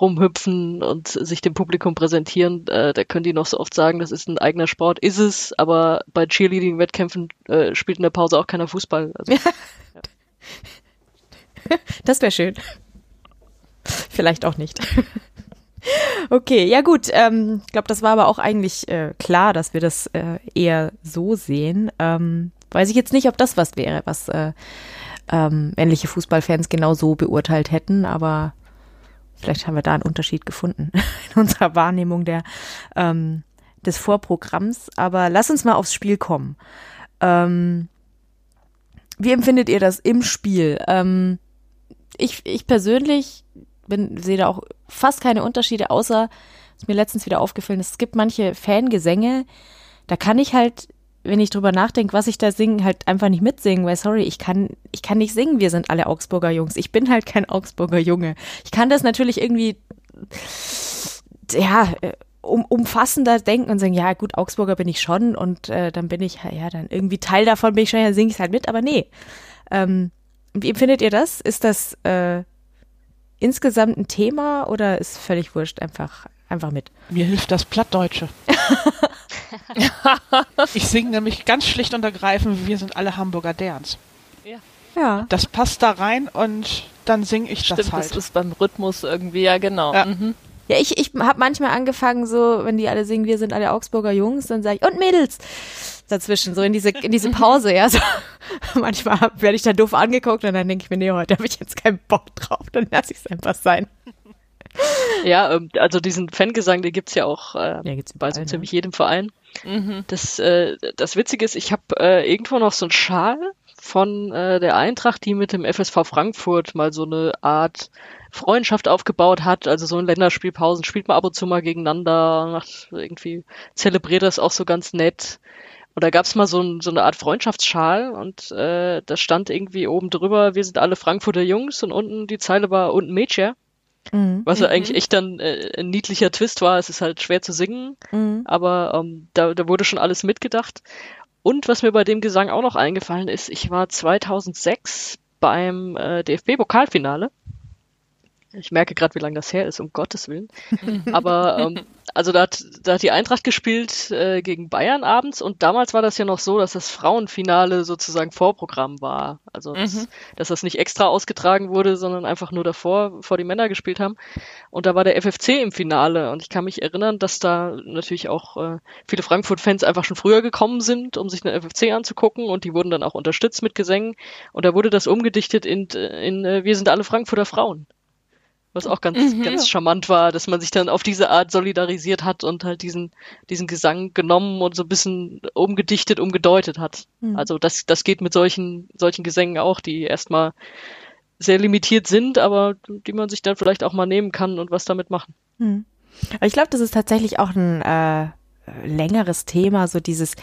rumhüpfen und sich dem Publikum präsentieren, äh, da können die noch so oft sagen, das ist ein eigener Sport, ist es, aber bei Cheerleading-Wettkämpfen äh, spielt in der Pause auch keiner Fußball. Also, ja. Das wäre schön. Vielleicht auch nicht. Okay, ja gut. Ähm, ich glaube, das war aber auch eigentlich äh, klar, dass wir das äh, eher so sehen. Ähm, weiß ich jetzt nicht, ob das was wäre, was äh, ähm, männliche Fußballfans genau so beurteilt hätten, aber Vielleicht haben wir da einen Unterschied gefunden in unserer Wahrnehmung der, ähm, des Vorprogramms. Aber lass uns mal aufs Spiel kommen. Ähm, wie empfindet ihr das im Spiel? Ähm, ich, ich persönlich bin, sehe da auch fast keine Unterschiede, außer, ist mir letztens wieder aufgefallen, es gibt manche Fangesänge, da kann ich halt wenn ich drüber nachdenke, was ich da singe, halt einfach nicht mitsingen, weil sorry, ich kann, ich kann nicht singen, wir sind alle Augsburger Jungs. Ich bin halt kein Augsburger Junge. Ich kann das natürlich irgendwie, ja, um, umfassender denken und sagen, ja gut, Augsburger bin ich schon und äh, dann bin ich, ja, dann irgendwie Teil davon bin ich schon, dann singe ich halt mit, aber nee. Ähm, wie empfindet ihr das? Ist das äh, insgesamt ein Thema oder ist völlig wurscht, einfach, einfach mit? Mir hilft das Plattdeutsche. ich singe nämlich ganz schlicht und ergreifend, wir sind alle Hamburger Derns. Ja. ja. Das passt da rein und dann singe ich Stimmt, das halt. das ist beim Rhythmus irgendwie, ja genau. Ja. Mhm. Ja, ich, ich habe manchmal angefangen, so, wenn die alle singen, wir sind alle Augsburger Jungs, dann sage ich, und Mädels dazwischen, so in diese, in diese Pause, ja. So. Manchmal werde ich da doof angeguckt und dann denke ich mir, nee, heute habe ich jetzt keinen Bock drauf, dann lasse ich es einfach sein. Ja, ähm, also diesen Fangesang, den gibt's ja auch äh, ja, gibt's bei so ziemlich jedem Verein. Mhm. Das, äh, das Witzige ist, ich habe äh, irgendwo noch so einen Schal von äh, der Eintracht, die mit dem FSV Frankfurt mal so eine Art Freundschaft aufgebaut hat. Also so in Länderspielpausen spielt man ab und zu mal gegeneinander, macht irgendwie zelebriert das auch so ganz nett. Und da gab's mal so, ein, so eine Art Freundschaftsschal und äh, da stand irgendwie oben drüber, wir sind alle Frankfurter Jungs und unten die Zeile war unten Mädchen. Mhm. Was ja mhm. eigentlich echt dann äh, ein niedlicher Twist war. Es ist halt schwer zu singen, mhm. aber ähm, da, da wurde schon alles mitgedacht. Und was mir bei dem Gesang auch noch eingefallen ist, ich war 2006 beim äh, DFB-Pokalfinale ich merke gerade, wie lange das her ist, um Gottes Willen. Aber ähm, also da hat, da hat die Eintracht gespielt äh, gegen Bayern abends und damals war das ja noch so, dass das Frauenfinale sozusagen Vorprogramm war. Also mhm. dass, dass das nicht extra ausgetragen wurde, sondern einfach nur davor vor die Männer gespielt haben. Und da war der FFC im Finale und ich kann mich erinnern, dass da natürlich auch äh, viele Frankfurt-Fans einfach schon früher gekommen sind, um sich den FFC anzugucken und die wurden dann auch unterstützt mit Gesängen und da wurde das umgedichtet in, in, in äh, Wir sind alle Frankfurter Frauen. Was auch ganz, mhm. ganz charmant war, dass man sich dann auf diese Art solidarisiert hat und halt diesen, diesen Gesang genommen und so ein bisschen umgedichtet, umgedeutet hat. Mhm. Also das, das geht mit solchen, solchen Gesängen auch, die erstmal sehr limitiert sind, aber die man sich dann vielleicht auch mal nehmen kann und was damit machen. Mhm. Aber ich glaube, das ist tatsächlich auch ein äh, längeres Thema, so dieses,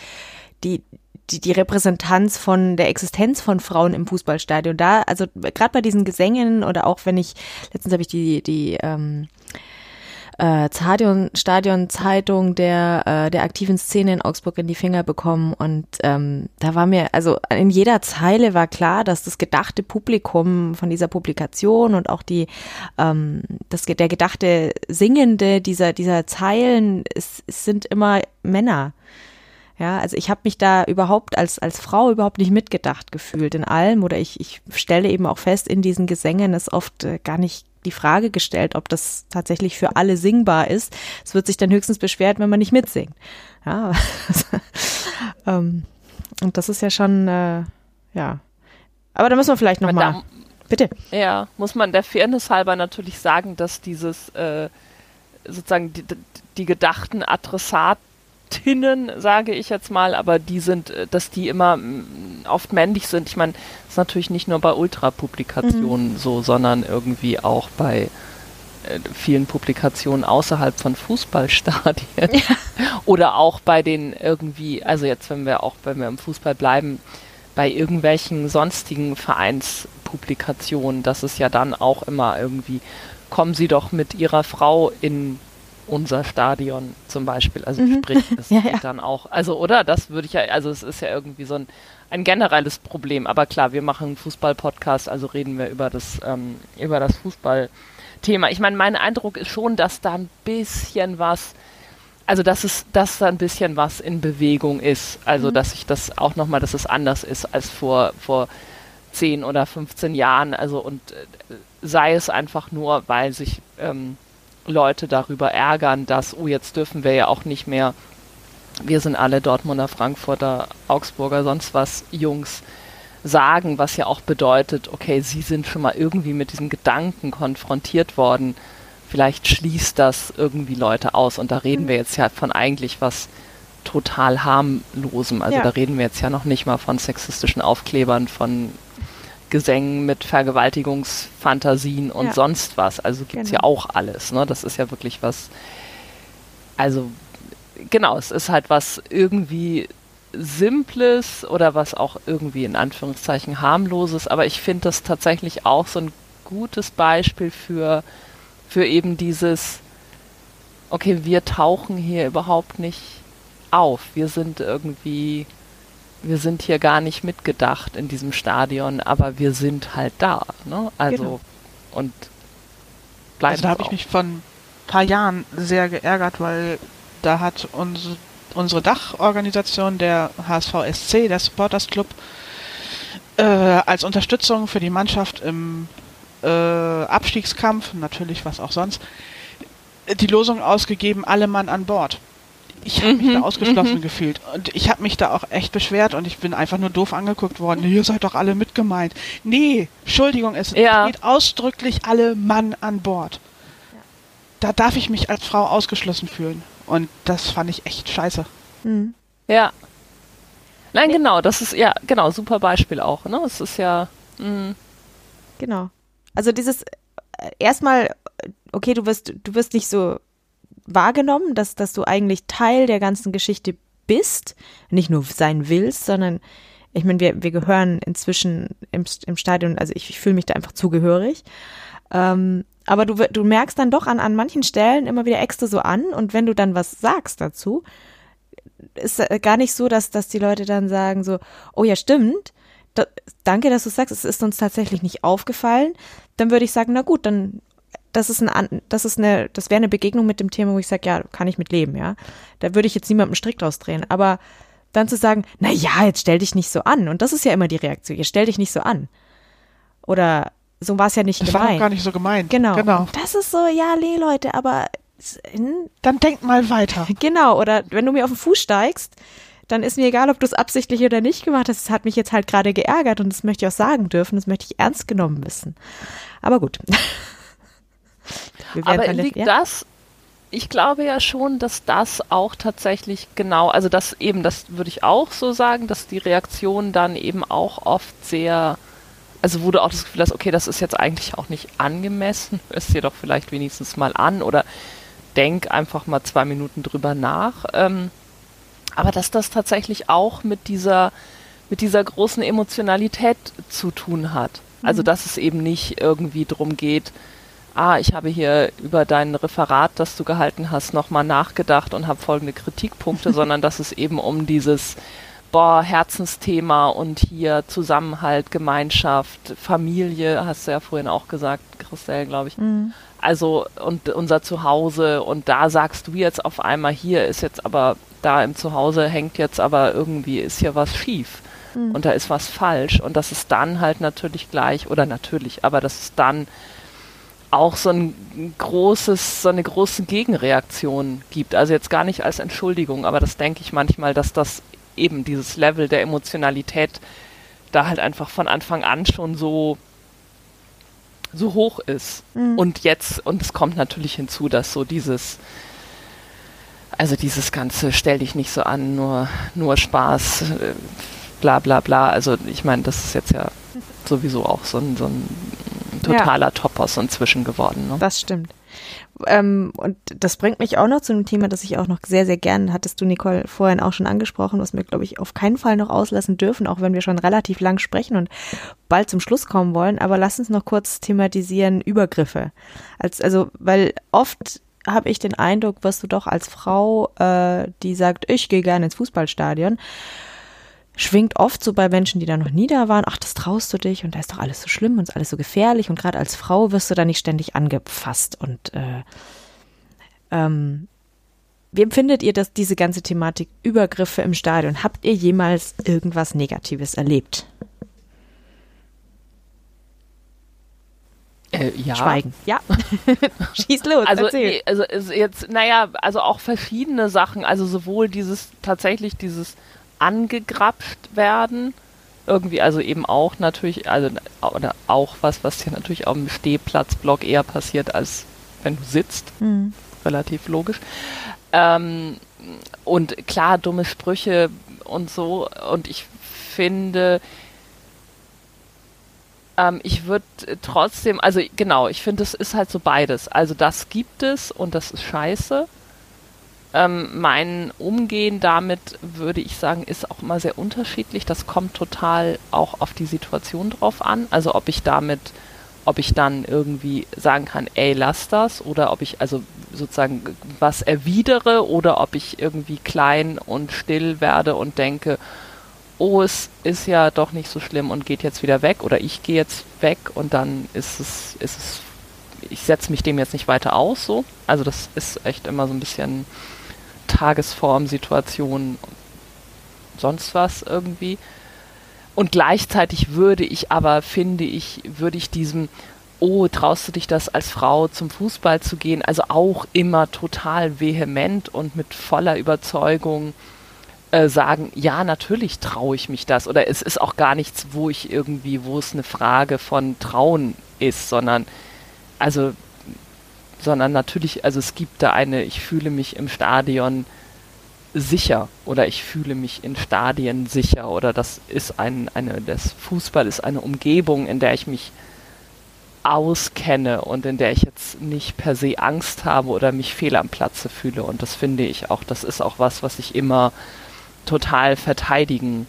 die, die, die Repräsentanz von der Existenz von Frauen im Fußballstadion. Da, also gerade bei diesen Gesängen oder auch wenn ich, letztens habe ich die, die ähm, äh, Stadion, Stadion Zeitung der, äh, der aktiven Szene in Augsburg in die Finger bekommen und ähm, da war mir, also in jeder Zeile war klar, dass das gedachte Publikum von dieser Publikation und auch die, ähm, das, der gedachte Singende dieser, dieser Zeilen, es, es sind immer Männer. Ja, also ich habe mich da überhaupt als, als Frau überhaupt nicht mitgedacht gefühlt in allem oder ich, ich stelle eben auch fest, in diesen Gesängen ist oft äh, gar nicht die Frage gestellt, ob das tatsächlich für alle singbar ist. Es wird sich dann höchstens beschwert, wenn man nicht mitsingt. Ja, ähm, und das ist ja schon, äh, ja. Aber da müssen wir vielleicht nochmal. Bitte. Ja, muss man der Fairness halber natürlich sagen, dass dieses äh, sozusagen die, die gedachten Adressaten Tinnen, sage ich jetzt mal, aber die sind, äh, dass die immer mm, oft männlich sind. Ich meine, das ist natürlich nicht nur bei Ultra-Publikationen mhm. so, sondern irgendwie auch bei äh, vielen Publikationen außerhalb von Fußballstadien. Ja. Oder auch bei den irgendwie, also jetzt, wenn wir auch, wenn wir im Fußball bleiben, bei irgendwelchen sonstigen Vereinspublikationen, das ist ja dann auch immer irgendwie, kommen Sie doch mit Ihrer Frau in unser Stadion zum Beispiel. Also mhm. sprich, es ja, ja. dann auch, also oder? Das würde ich ja, also es ist ja irgendwie so ein, ein generelles Problem. Aber klar, wir machen einen Fußball-Podcast, also reden wir über das, ähm, über das Fußballthema. Ich meine, mein Eindruck ist schon, dass da ein bisschen was, also dass es, dass da ein bisschen was in Bewegung ist. Also mhm. dass sich das auch nochmal, dass es anders ist als vor, vor 10 oder 15 Jahren. Also und äh, sei es einfach nur, weil sich ähm, Leute darüber ärgern, dass, oh, jetzt dürfen wir ja auch nicht mehr, wir sind alle Dortmunder, Frankfurter, Augsburger, sonst was Jungs sagen, was ja auch bedeutet, okay, sie sind schon mal irgendwie mit diesem Gedanken konfrontiert worden, vielleicht schließt das irgendwie Leute aus. Und da reden mhm. wir jetzt ja von eigentlich was total harmlosem. Also ja. da reden wir jetzt ja noch nicht mal von sexistischen Aufklebern, von Gesängen mit Vergewaltigungsfantasien und ja. sonst was. Also gibt es genau. ja auch alles. Ne? Das ist ja wirklich was. Also, genau, es ist halt was irgendwie Simples oder was auch irgendwie in Anführungszeichen harmloses, aber ich finde das tatsächlich auch so ein gutes Beispiel für, für eben dieses, okay, wir tauchen hier überhaupt nicht auf. Wir sind irgendwie wir sind hier gar nicht mitgedacht in diesem Stadion, aber wir sind halt da. Ne? Also genau. und bleiben. Also da habe ich mich von ein paar Jahren sehr geärgert, weil da hat unsere, unsere Dachorganisation, der HSVSC, der Supporters Club, äh, als Unterstützung für die Mannschaft im äh, Abstiegskampf, natürlich was auch sonst, die Losung ausgegeben, alle Mann an Bord ich habe mich da mhm, ausgeschlossen mhm. gefühlt. Und ich habe mich da auch echt beschwert und ich bin einfach nur doof angeguckt worden. Ihr seid doch alle mitgemeint. Nee, Entschuldigung, es ja. steht ausdrücklich alle Mann an Bord. Da darf ich mich als Frau ausgeschlossen fühlen. Und das fand ich echt scheiße. Mhm. Ja. Nein, genau, das ist ja, genau, super Beispiel auch. Ne? Es ist ja. Mh. Genau. Also dieses äh, erstmal, okay, du wirst, du wirst nicht so wahrgenommen, dass, dass du eigentlich Teil der ganzen Geschichte bist, nicht nur sein willst, sondern ich meine, wir, wir gehören inzwischen im, im Stadion, also ich, ich fühle mich da einfach zugehörig. Ähm, aber du, du merkst dann doch an, an manchen Stellen immer wieder extra so an. Und wenn du dann was sagst dazu, ist gar nicht so, dass, dass die Leute dann sagen so, oh ja, stimmt, da, danke, dass du sagst, es ist uns tatsächlich nicht aufgefallen, dann würde ich sagen, na gut, dann das ist ein, das ist eine, das wäre eine Begegnung mit dem Thema, wo ich sage, ja, kann ich mit leben, ja. Da würde ich jetzt niemandem Strick draus drehen. Aber dann zu sagen, na ja, jetzt stell dich nicht so an. Und das ist ja immer die Reaktion. Jetzt stell dich nicht so an. Oder so war es ja nicht das gemeint. War gar nicht so gemeint. Genau. genau. Und das ist so, ja, nee, Leute, aber dann denk mal weiter. Genau. Oder wenn du mir auf den Fuß steigst, dann ist mir egal, ob du es absichtlich oder nicht gemacht hast. Es hat mich jetzt halt gerade geärgert und das möchte ich auch sagen dürfen. Das möchte ich ernst genommen wissen. Aber gut. Aber liegt ja? das, ich glaube ja schon, dass das auch tatsächlich genau, also das eben, das würde ich auch so sagen, dass die Reaktion dann eben auch oft sehr, also du auch das Gefühl hast, okay, das ist jetzt eigentlich auch nicht angemessen, hörst dir doch vielleicht wenigstens mal an oder denk einfach mal zwei Minuten drüber nach. Ähm, aber dass das tatsächlich auch mit dieser, mit dieser großen Emotionalität zu tun hat. Also mhm. dass es eben nicht irgendwie drum geht, ah, ich habe hier über dein Referat, das du gehalten hast, nochmal nachgedacht und habe folgende Kritikpunkte, sondern dass es eben um dieses boah, Herzensthema und hier Zusammenhalt, Gemeinschaft, Familie, hast du ja vorhin auch gesagt, Christelle, glaube ich. Mhm. Also und unser Zuhause und da sagst du jetzt auf einmal, hier ist jetzt aber, da im Zuhause hängt jetzt aber irgendwie, ist hier was schief mhm. und da ist was falsch und das ist dann halt natürlich gleich, oder natürlich, aber das ist dann auch so ein großes, so eine große Gegenreaktion gibt. Also jetzt gar nicht als Entschuldigung, aber das denke ich manchmal, dass das eben dieses Level der Emotionalität da halt einfach von Anfang an schon so so hoch ist. Mhm. Und jetzt, und es kommt natürlich hinzu, dass so dieses, also dieses ganze, stell dich nicht so an, nur, nur Spaß, äh, bla bla bla. Also ich meine, das ist jetzt ja sowieso auch so ein, so ein totaler ja. Topos inzwischen geworden. Ne? Das stimmt. Ähm, und das bringt mich auch noch zu einem Thema, das ich auch noch sehr, sehr gern, hattest du Nicole vorhin auch schon angesprochen, was wir, glaube ich, auf keinen Fall noch auslassen dürfen, auch wenn wir schon relativ lang sprechen und bald zum Schluss kommen wollen. Aber lass uns noch kurz thematisieren Übergriffe. Als, also, weil oft habe ich den Eindruck, wirst du doch als Frau, äh, die sagt, ich gehe gerne ins Fußballstadion, schwingt oft so bei Menschen, die da noch nie da waren, ach, das traust du dich und da ist doch alles so schlimm und ist alles so gefährlich und gerade als Frau wirst du da nicht ständig angefasst und äh, ähm, wie empfindet ihr das, diese ganze Thematik Übergriffe im Stadion? Habt ihr jemals irgendwas Negatives erlebt? Äh, ja. Schweigen. Ja. Schieß los. Also, erzähl. also jetzt, naja, also auch verschiedene Sachen. Also sowohl dieses tatsächlich dieses angegrapscht werden. Irgendwie, also eben auch natürlich, also oder auch was, was hier natürlich auf dem Stehplatzblock eher passiert, als wenn du sitzt. Mhm. Relativ logisch. Ähm, und klar, dumme Sprüche und so. Und ich finde, ähm, ich würde trotzdem, also genau, ich finde, es ist halt so beides. Also das gibt es und das ist scheiße. Ähm, mein Umgehen damit, würde ich sagen, ist auch immer sehr unterschiedlich. Das kommt total auch auf die Situation drauf an. Also ob ich damit, ob ich dann irgendwie sagen kann, ey, lass das, oder ob ich also sozusagen was erwidere oder ob ich irgendwie klein und still werde und denke, oh, es ist ja doch nicht so schlimm und geht jetzt wieder weg oder ich gehe jetzt weg und dann ist es, ist es, ich setze mich dem jetzt nicht weiter aus so. Also das ist echt immer so ein bisschen Tagesform, Situation, sonst was irgendwie. Und gleichzeitig würde ich aber, finde ich, würde ich diesem, oh, traust du dich das als Frau zum Fußball zu gehen, also auch immer total vehement und mit voller Überzeugung äh, sagen, ja, natürlich traue ich mich das. Oder es ist auch gar nichts, wo ich irgendwie, wo es eine Frage von Trauen ist, sondern also sondern natürlich, also es gibt da eine, ich fühle mich im Stadion sicher oder ich fühle mich in Stadien sicher oder das ist ein, eine, das Fußball ist eine Umgebung, in der ich mich auskenne und in der ich jetzt nicht per se Angst habe oder mich fehl am Platze fühle und das finde ich auch, das ist auch was, was ich immer total verteidigen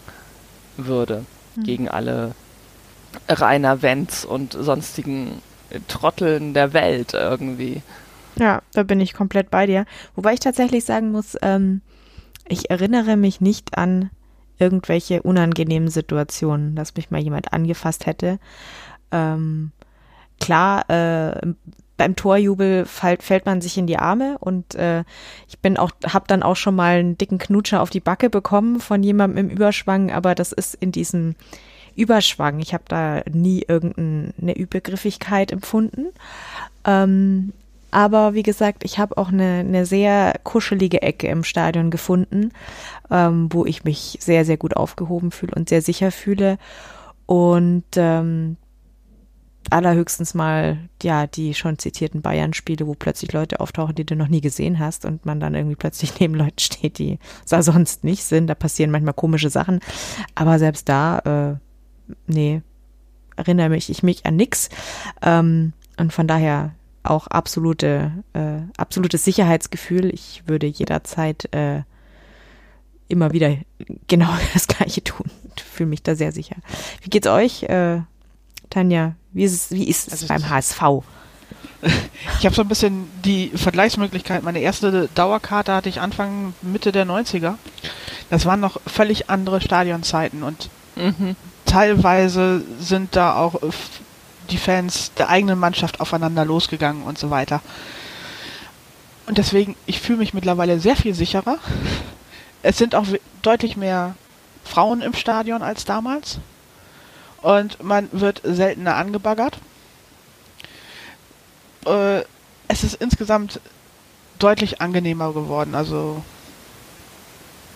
würde mhm. gegen alle Rainer Wenz und sonstigen Trotteln der Welt irgendwie. Ja, da bin ich komplett bei dir. Wobei ich tatsächlich sagen muss, ähm, ich erinnere mich nicht an irgendwelche unangenehmen Situationen, dass mich mal jemand angefasst hätte. Ähm, klar, äh, beim Torjubel fällt, fällt man sich in die Arme und äh, ich bin auch, hab dann auch schon mal einen dicken Knutscher auf die Backe bekommen von jemandem im Überschwang, aber das ist in diesem Überschwang. Ich habe da nie irgendeine Übergriffigkeit empfunden. Ähm, aber wie gesagt, ich habe auch eine, eine sehr kuschelige Ecke im Stadion gefunden, ähm, wo ich mich sehr, sehr gut aufgehoben fühle und sehr sicher fühle. Und ähm, allerhöchstens mal, ja, die schon zitierten Bayern-Spiele, wo plötzlich Leute auftauchen, die du noch nie gesehen hast und man dann irgendwie plötzlich neben Leuten steht, die da sonst nicht sind. Da passieren manchmal komische Sachen. Aber selbst da, äh, nee, erinnere mich ich mich an nix. Ähm, und von daher auch absolute, äh, absolutes Sicherheitsgefühl. Ich würde jederzeit äh, immer wieder genau das Gleiche tun. Fühle mich da sehr sicher. Wie geht's euch, äh, Tanja? Wie ist es, wie ist es also beim HSV? Ich habe so ein bisschen die Vergleichsmöglichkeit. Meine erste Dauerkarte hatte ich Anfang, Mitte der 90er. Das waren noch völlig andere Stadionzeiten und mhm. Teilweise sind da auch die Fans der eigenen Mannschaft aufeinander losgegangen und so weiter. Und deswegen, ich fühle mich mittlerweile sehr viel sicherer. Es sind auch deutlich mehr Frauen im Stadion als damals. Und man wird seltener angebaggert. Äh, es ist insgesamt deutlich angenehmer geworden. Also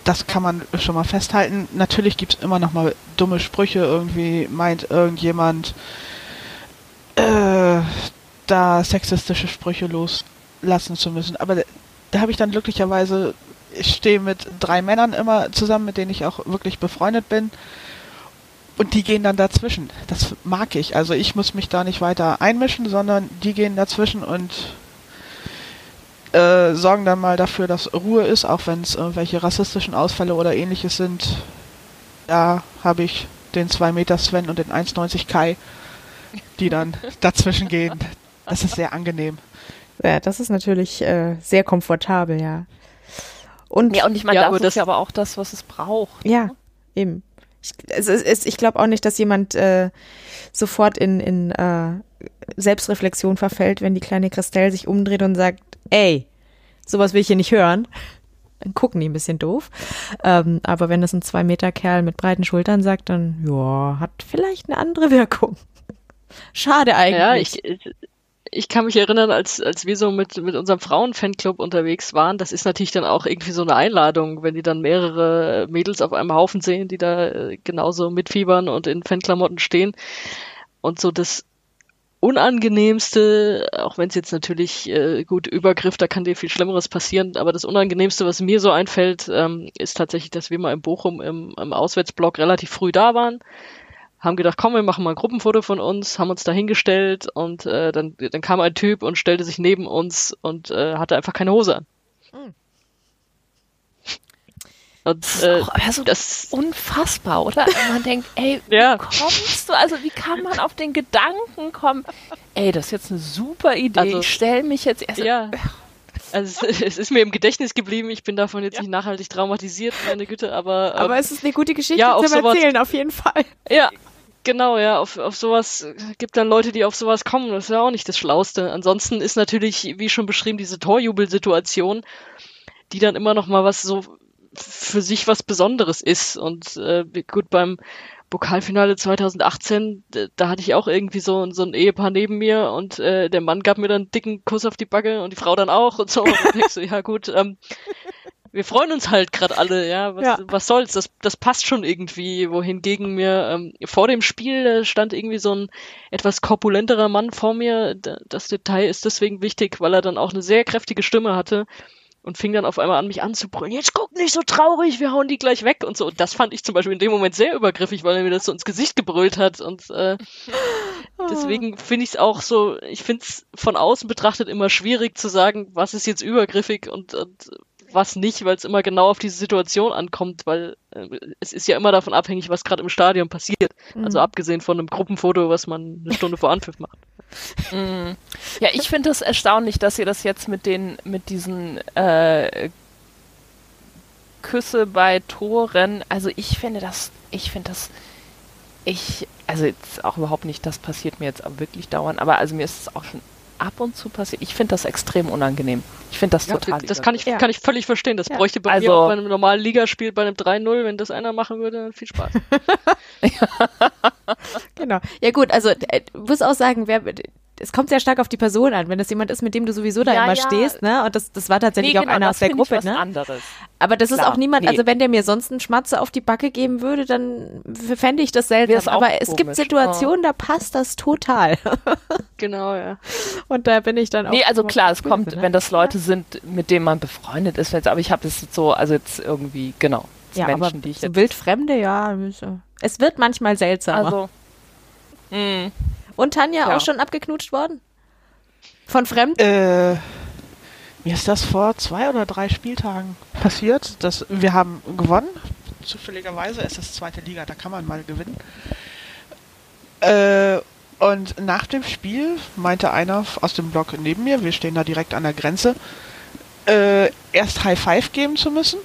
das kann man schon mal festhalten. Natürlich gibt es immer noch mal dumme Sprüche. Irgendwie meint irgendjemand, äh, da sexistische Sprüche loslassen zu müssen. Aber da, da habe ich dann glücklicherweise, ich stehe mit drei Männern immer zusammen, mit denen ich auch wirklich befreundet bin. Und die gehen dann dazwischen. Das mag ich. Also ich muss mich da nicht weiter einmischen, sondern die gehen dazwischen und äh, sorgen dann mal dafür, dass Ruhe ist, auch wenn es irgendwelche rassistischen Ausfälle oder ähnliches sind. Da habe ich den 2 Meter Sven und den 1,90 Kai die dann dazwischen gehen. Das ist sehr angenehm. Ja, das ist natürlich äh, sehr komfortabel, ja. Und, ja, und ich meine, ja, das ist ja aber auch das, was es braucht. Ja, ne? eben. Ich, es, es, ich glaube auch nicht, dass jemand äh, sofort in, in äh, Selbstreflexion verfällt, wenn die kleine Christelle sich umdreht und sagt, ey, sowas will ich hier nicht hören. Dann gucken die ein bisschen doof. Ähm, aber wenn das ein zwei Meter Kerl mit breiten Schultern sagt, dann ja, hat vielleicht eine andere Wirkung. Schade eigentlich. Ja, ich, ich kann mich erinnern, als, als wir so mit, mit unserem Frauenfanclub unterwegs waren, das ist natürlich dann auch irgendwie so eine Einladung, wenn die dann mehrere Mädels auf einem Haufen sehen, die da äh, genauso mitfiebern und in Fanklamotten stehen. Und so das Unangenehmste, auch wenn es jetzt natürlich äh, gut Übergriff, da kann dir viel Schlimmeres passieren, aber das Unangenehmste, was mir so einfällt, ähm, ist tatsächlich, dass wir mal in Bochum im, im Auswärtsblock relativ früh da waren haben gedacht, komm, wir machen mal ein Gruppenfoto von uns, haben uns da hingestellt und äh, dann, dann kam ein Typ und stellte sich neben uns und äh, hatte einfach keine Hose an. Mhm. Und, das ist äh, auch also das unfassbar, oder? Und man denkt, ey, wie ja. kommst du, also wie kann man auf den Gedanken kommen, ey, das ist jetzt eine super Idee, also, ich stelle mich jetzt erst... Ja. Also es, es, ist mir im Gedächtnis geblieben, ich bin davon jetzt ja. nicht nachhaltig traumatisiert, meine Güte, aber... Aber ähm, es ist eine gute Geschichte ja, zum Erzählen, auf jeden Fall. Ja, Genau, ja, auf, auf sowas gibt dann Leute, die auf sowas kommen. Das ist ja auch nicht das Schlauste. Ansonsten ist natürlich, wie schon beschrieben, diese Torjubelsituation, die dann immer noch mal was so für sich was Besonderes ist. Und äh, gut, beim Pokalfinale 2018, da hatte ich auch irgendwie so, so ein Ehepaar neben mir und äh, der Mann gab mir dann einen dicken Kuss auf die Backe und die Frau dann auch und so. Und ich so, ja gut, ähm, wir freuen uns halt gerade alle, ja. Was, ja. was soll's? Das, das passt schon irgendwie. Wohingegen mir ähm, vor dem Spiel stand irgendwie so ein etwas korpulenterer Mann vor mir. Das Detail ist deswegen wichtig, weil er dann auch eine sehr kräftige Stimme hatte und fing dann auf einmal an, mich anzubrüllen. Jetzt guck nicht so traurig, wir hauen die gleich weg und so. Und das fand ich zum Beispiel in dem Moment sehr übergriffig, weil er mir das so ins Gesicht gebrüllt hat. Und äh, deswegen finde ich es auch so, ich finde es von außen betrachtet immer schwierig zu sagen, was ist jetzt übergriffig und, und was nicht, weil es immer genau auf diese Situation ankommt, weil äh, es ist ja immer davon abhängig, was gerade im Stadion passiert. Mhm. Also abgesehen von einem Gruppenfoto, was man eine Stunde vor Anpfiff macht. Mhm. Ja, ich finde es das erstaunlich, dass ihr das jetzt mit den, mit diesen äh, Küsse bei Toren, also ich finde das, ich finde das, ich, also jetzt auch überhaupt nicht, das passiert mir jetzt wirklich dauernd, aber also mir ist es auch schon ab und zu passiert. Ich finde das extrem unangenehm. Ich finde das ja, total. Das kann ich, ja. kann ich völlig verstehen. Das ja. bräuchte bei also, mir auch bei einem normalen Ligaspiel, bei einem 3-0, wenn das einer machen würde, viel Spaß. genau. Ja gut, also äh, muss auch sagen, wer es kommt sehr stark auf die Person an. Wenn das jemand ist, mit dem du sowieso da Ja, immer ja. stehst, ne? Und das, das war tatsächlich Nee, auch genau, einer das aus der Gruppe, was ne? anderes. Aber das ist Klar, auch niemand, nee. also wenn der mir sonst einen Schmatzer auf die Backe geben würde, dann fände ich das seltsam. Auch Aber es gibt komisch. Situationen, da passt das total. Genau, ja. Und da bin ich dann auch. Nee, also klar, es kommt, ne? wenn das Leute sind, mit denen man befreundet ist, aber ich habe das jetzt so, also jetzt irgendwie, genau. Ja, Menschen, aber die ich so jetzt, wildfremde, ja. Es wird manchmal seltsamer. also, mh, Und Tanja ja. auch schon abgeknutscht worden? Von Fremden? Äh, mir ist das vor zwei oder drei Spieltagen passiert. Dass wir haben gewonnen. Zufälligerweise ist das zweite Liga, da kann man mal gewinnen. Äh, und nach dem Spiel meinte einer aus dem Block neben mir, wir stehen da direkt an der Grenze, äh, erst High Five geben zu müssen.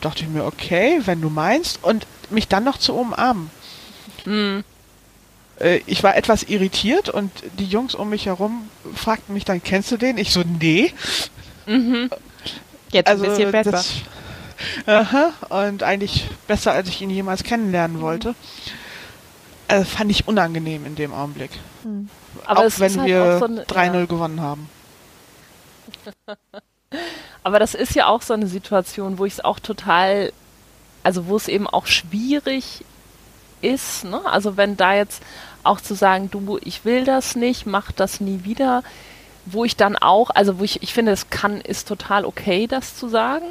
Dachte ich mir, okay, wenn du meinst. Und mich dann noch zu umarmen. mh, Äh, ich war etwas irritiert und die Jungs um mich herum fragten mich dann, kennst du den? Ich so, nee. mhm. Jetzt Also ein bisschen besser. das, aha, und eigentlich besser, als ich ihn jemals kennenlernen wollte. Äh, fand ich unangenehm in dem Augenblick. Aber auch wenn halt wir auch so eine- 3-0 gewonnen haben. Aber das ist ja auch so eine Situation, wo ich es auch total, also wo es eben auch schwierig ist, ne? Also wenn da jetzt auch zu sagen, du, ich will das nicht, mach das nie wieder, wo ich dann auch, also wo ich, ich finde, es kann, ist total okay, das zu sagen.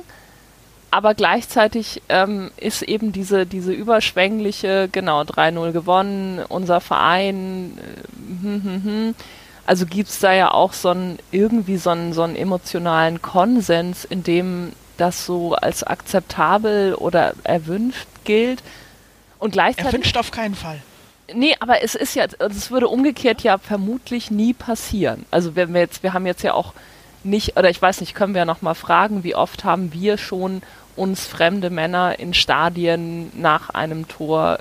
Aber gleichzeitig ähm, ist eben diese, diese überschwängliche, genau, 3-0 gewonnen, unser Verein, äh, hm, hm, hm. Also gibt es da ja auch so einen, irgendwie so einen, so einen emotionalen Konsens, in dem das so als akzeptabel oder erwünscht gilt. Und gleichzeitig. Erwünscht auf keinen Fall. Nee, aber es ist ja, also es würde umgekehrt ja vermutlich nie passieren. Also wenn wir jetzt, wir haben jetzt ja auch nicht, oder ich weiß nicht, können wir ja noch mal fragen, wie oft haben wir schon uns fremde Männer in Stadien nach einem Tor